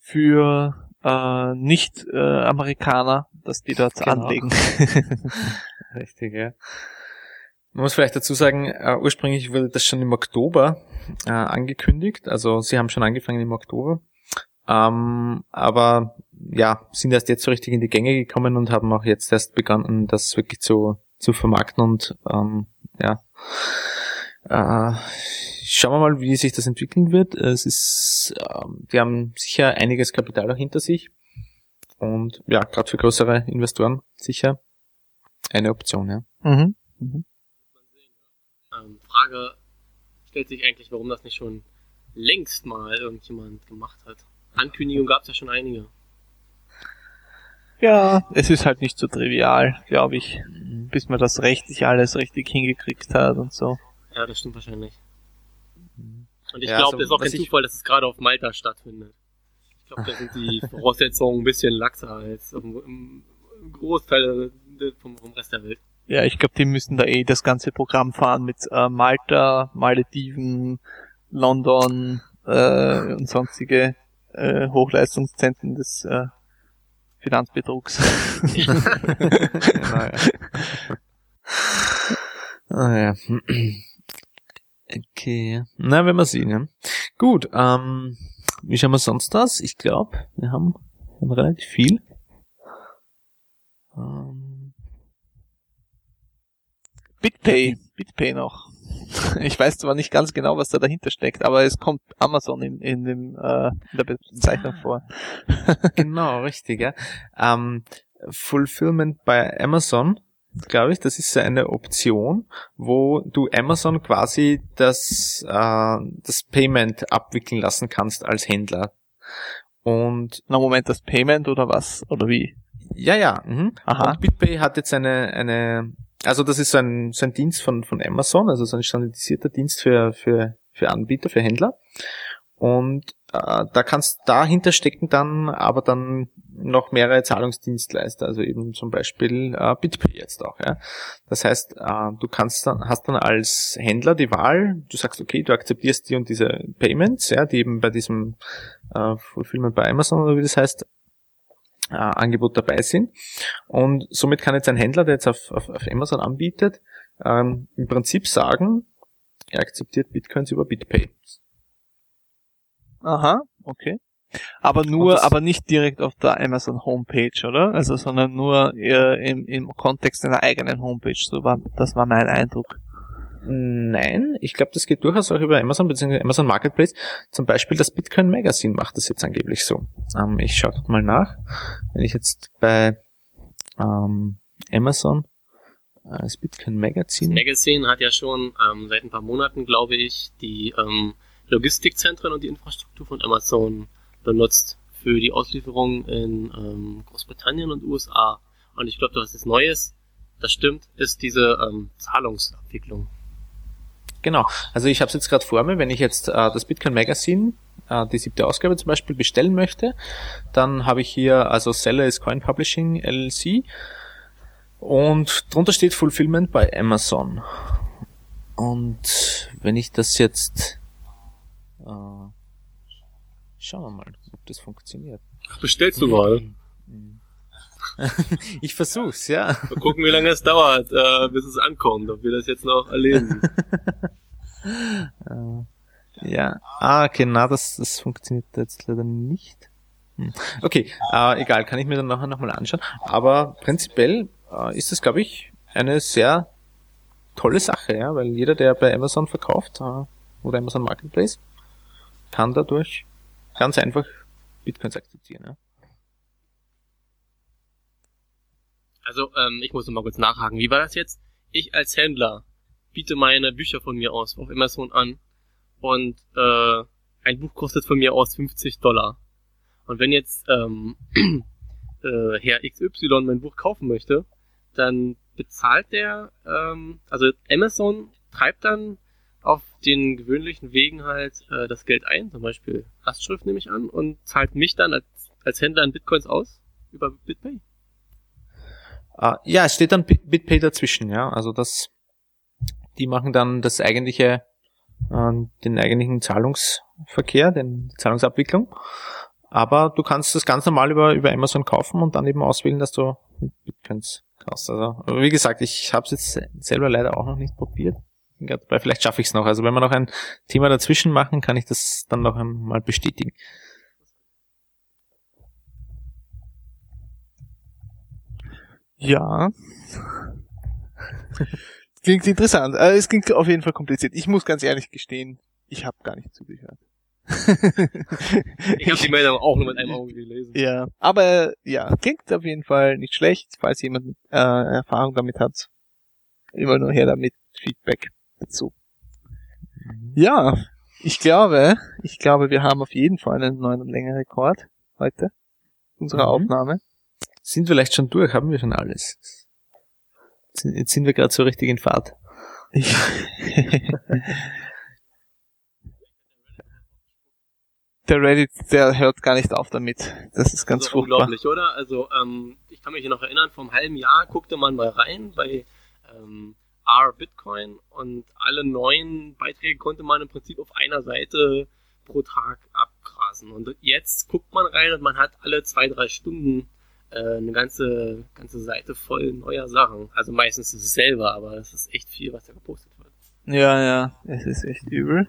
für äh, Nicht-Amerikaner, dass die dort genau. anlegen. Richtig, ja. Man muss vielleicht dazu sagen, äh, ursprünglich wurde das schon im Oktober äh, angekündigt. Also sie haben schon angefangen im Oktober. Ähm, aber ja, sind erst jetzt so richtig in die Gänge gekommen und haben auch jetzt erst begonnen, das wirklich zu, zu vermarkten und ähm, ja. Äh, schauen wir mal, wie sich das entwickeln wird. Es ist, äh, die haben sicher einiges Kapital auch hinter sich. Und ja, gerade für größere Investoren sicher eine Option, ja. Mhm. Mhm. Ähm, Frage stellt sich eigentlich, warum das nicht schon längst mal irgendjemand gemacht hat. Ankündigungen gab es ja schon einige. Ja, es ist halt nicht so trivial, glaube ich, bis man das rechtlich alles richtig hingekriegt hat und so. Ja, das stimmt wahrscheinlich. Und ich ja, glaube, es ist auch kein Zufall, dass es gerade auf Malta stattfindet. Ich glaube, da sind die Voraussetzungen ein bisschen laxer als im Großteil vom, vom Rest der Welt. Ja, ich glaube, die müssen da eh das ganze Programm fahren mit äh, Malta, Malediven, London äh, und sonstige äh, Hochleistungszentren des äh, Finanzbetrugs. genau, ja. ah, ja. Okay. Na, wenn wir sehen, ja. Gut, ähm, wie schauen wir sonst aus? Ich glaube, wir haben, haben relativ viel. Ähm, BitPay, BitPay noch. Ich weiß zwar nicht ganz genau, was da dahinter steckt, aber es kommt Amazon in, in, dem, äh, in der Bezeichnung vor. genau, richtig, ja. Ähm, Fulfillment bei Amazon, glaube ich, das ist eine Option, wo du Amazon quasi das, äh, das Payment abwickeln lassen kannst als Händler. Und na Moment, das Payment oder was? Oder wie? Ja, ja. Mhm. Aha. Und BitPay hat jetzt eine, eine also das ist so ein, so ein Dienst von, von Amazon, also so ein standardisierter Dienst für, für, für Anbieter, für Händler. Und äh, da kannst dahinter stecken dann aber dann noch mehrere Zahlungsdienstleister, also eben zum Beispiel äh, BitPay jetzt auch. Ja. Das heißt, äh, du kannst dann, hast dann als Händler die Wahl, du sagst, okay, du akzeptierst die und diese Payments, ja, die eben bei diesem äh, Fulfillment bei Amazon oder wie das heißt, äh, Angebot dabei sind. Und somit kann jetzt ein Händler, der jetzt auf, auf, auf Amazon anbietet, ähm, im Prinzip sagen, er akzeptiert Bitcoins über BitPay. Aha, okay. Aber nur, aber nicht direkt auf der Amazon Homepage, oder? Also, sondern nur äh, im, im Kontext einer eigenen Homepage. So war, das war mein Eindruck. Nein, ich glaube, das geht durchaus auch über Amazon bzw. Amazon Marketplace. Zum Beispiel das Bitcoin Magazine macht das jetzt angeblich so. Ähm, ich schaue mal nach. Wenn ich jetzt bei ähm, Amazon äh, das Bitcoin Magazine. Das Magazine hat ja schon ähm, seit ein paar Monaten, glaube ich, die ähm, Logistikzentren und die Infrastruktur von Amazon benutzt für die Auslieferung in ähm, Großbritannien und USA. Und ich glaube, was ist Neues, das stimmt, ist diese ähm, Zahlungsabwicklung. Genau. Also ich habe es jetzt gerade vor mir, wenn ich jetzt äh, das Bitcoin Magazine, äh, die siebte Ausgabe zum Beispiel, bestellen möchte, dann habe ich hier, also Seller ist Coin Publishing LLC und drunter steht Fulfillment bei Amazon. Und wenn ich das jetzt äh, Schauen wir mal, ob das funktioniert. Bestellst du mal? ich versuch's, ja. Mal gucken, wie lange es dauert, äh, bis es ankommt, ob wir das jetzt noch erleben. Äh, ja. Ah, okay, na, das, das funktioniert jetzt leider nicht. Hm. Okay, äh, egal, kann ich mir dann nachher nochmal anschauen. Aber prinzipiell äh, ist das, glaube ich, eine sehr tolle Sache, ja, weil jeder, der bei Amazon verkauft äh, oder Amazon Marketplace, kann dadurch ganz einfach Bitcoins akzeptieren. Ja. Also, ähm, ich muss noch mal kurz nachhaken. Wie war das jetzt? Ich als Händler biete meine Bücher von mir aus auf Amazon an und äh, ein Buch kostet von mir aus 50 Dollar. Und wenn jetzt ähm, äh, Herr XY mein Buch kaufen möchte, dann bezahlt der, ähm, also Amazon treibt dann auf den gewöhnlichen Wegen halt äh, das Geld ein, zum Beispiel Lastschrift nehme ich an, und zahlt mich dann als, als Händler in Bitcoins aus über BitPay. Uh, ja, es steht dann BitPay dazwischen, ja. Also das, die machen dann das eigentliche, äh, den eigentlichen Zahlungsverkehr, den Zahlungsabwicklung. Aber du kannst das ganz normal über, über Amazon kaufen und dann eben auswählen, dass du Bitcoins kaufst. Also, wie gesagt, ich habe es jetzt selber leider auch noch nicht probiert. Dabei, vielleicht schaffe ich es noch. Also wenn wir noch ein Thema dazwischen machen, kann ich das dann noch einmal bestätigen. Ja. klingt interessant. Äh, es klingt auf jeden Fall kompliziert. Ich muss ganz ehrlich gestehen, ich habe gar nicht zugehört. ich habe die Meldung auch nur mit einem Auge gelesen. Ja, aber ja, klingt auf jeden Fall nicht schlecht, falls jemand äh, Erfahrung damit hat. Immer nur her damit Feedback dazu. Ja, ich glaube, ich glaube, wir haben auf jeden Fall einen neuen Längenrekord heute unserer mhm. Aufnahme. Sind vielleicht schon durch, haben wir schon alles. Jetzt sind wir gerade so richtig in Fahrt. der Reddit, der hört gar nicht auf damit. Das ist ganz also unglaublich, oder? Also ähm, ich kann mich noch erinnern, vor einem halben Jahr guckte man mal rein bei ähm, R Bitcoin und alle neuen Beiträge konnte man im Prinzip auf einer Seite pro Tag abgrasen. Und jetzt guckt man rein und man hat alle zwei, drei Stunden äh, eine ganze, ganze Seite voll neuer Sachen. Also meistens ist es selber, aber es ist echt viel, was da gepostet wird. Ja, ja, es ist echt übel.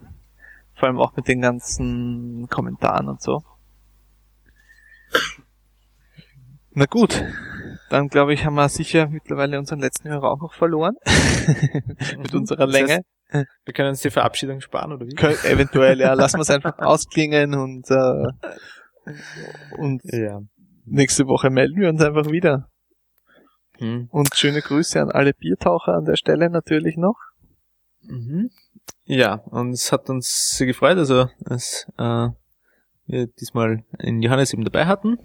Vor allem auch mit den ganzen Kommentaren und so. Na gut, dann glaube ich, haben wir sicher mittlerweile unseren letzten Hörer auch noch verloren. mit unserer Länge. Das heißt, wir können uns die Verabschiedung sparen, oder wie? Kön eventuell, ja. Lassen wir es einfach ausklingen und, äh, und ja. Nächste Woche melden wir uns einfach wieder. Hm. Und schöne Grüße an alle Biertaucher an der Stelle natürlich noch. Mhm. Ja, und es hat uns sehr gefreut, also dass äh, wir diesmal in Johannes eben dabei hatten.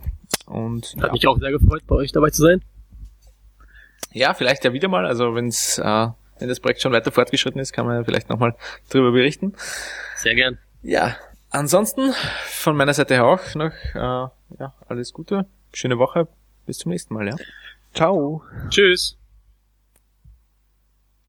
Und hat ja. mich auch sehr gefreut, bei euch dabei zu sein. Ja, vielleicht ja wieder mal. Also wenn's, äh, wenn das Projekt schon weiter fortgeschritten ist, kann man ja vielleicht nochmal drüber berichten. Sehr gern. Ja, ansonsten von meiner Seite auch noch äh, ja, alles Gute, schöne Woche, bis zum nächsten Mal, ja. Ciao. Tschüss.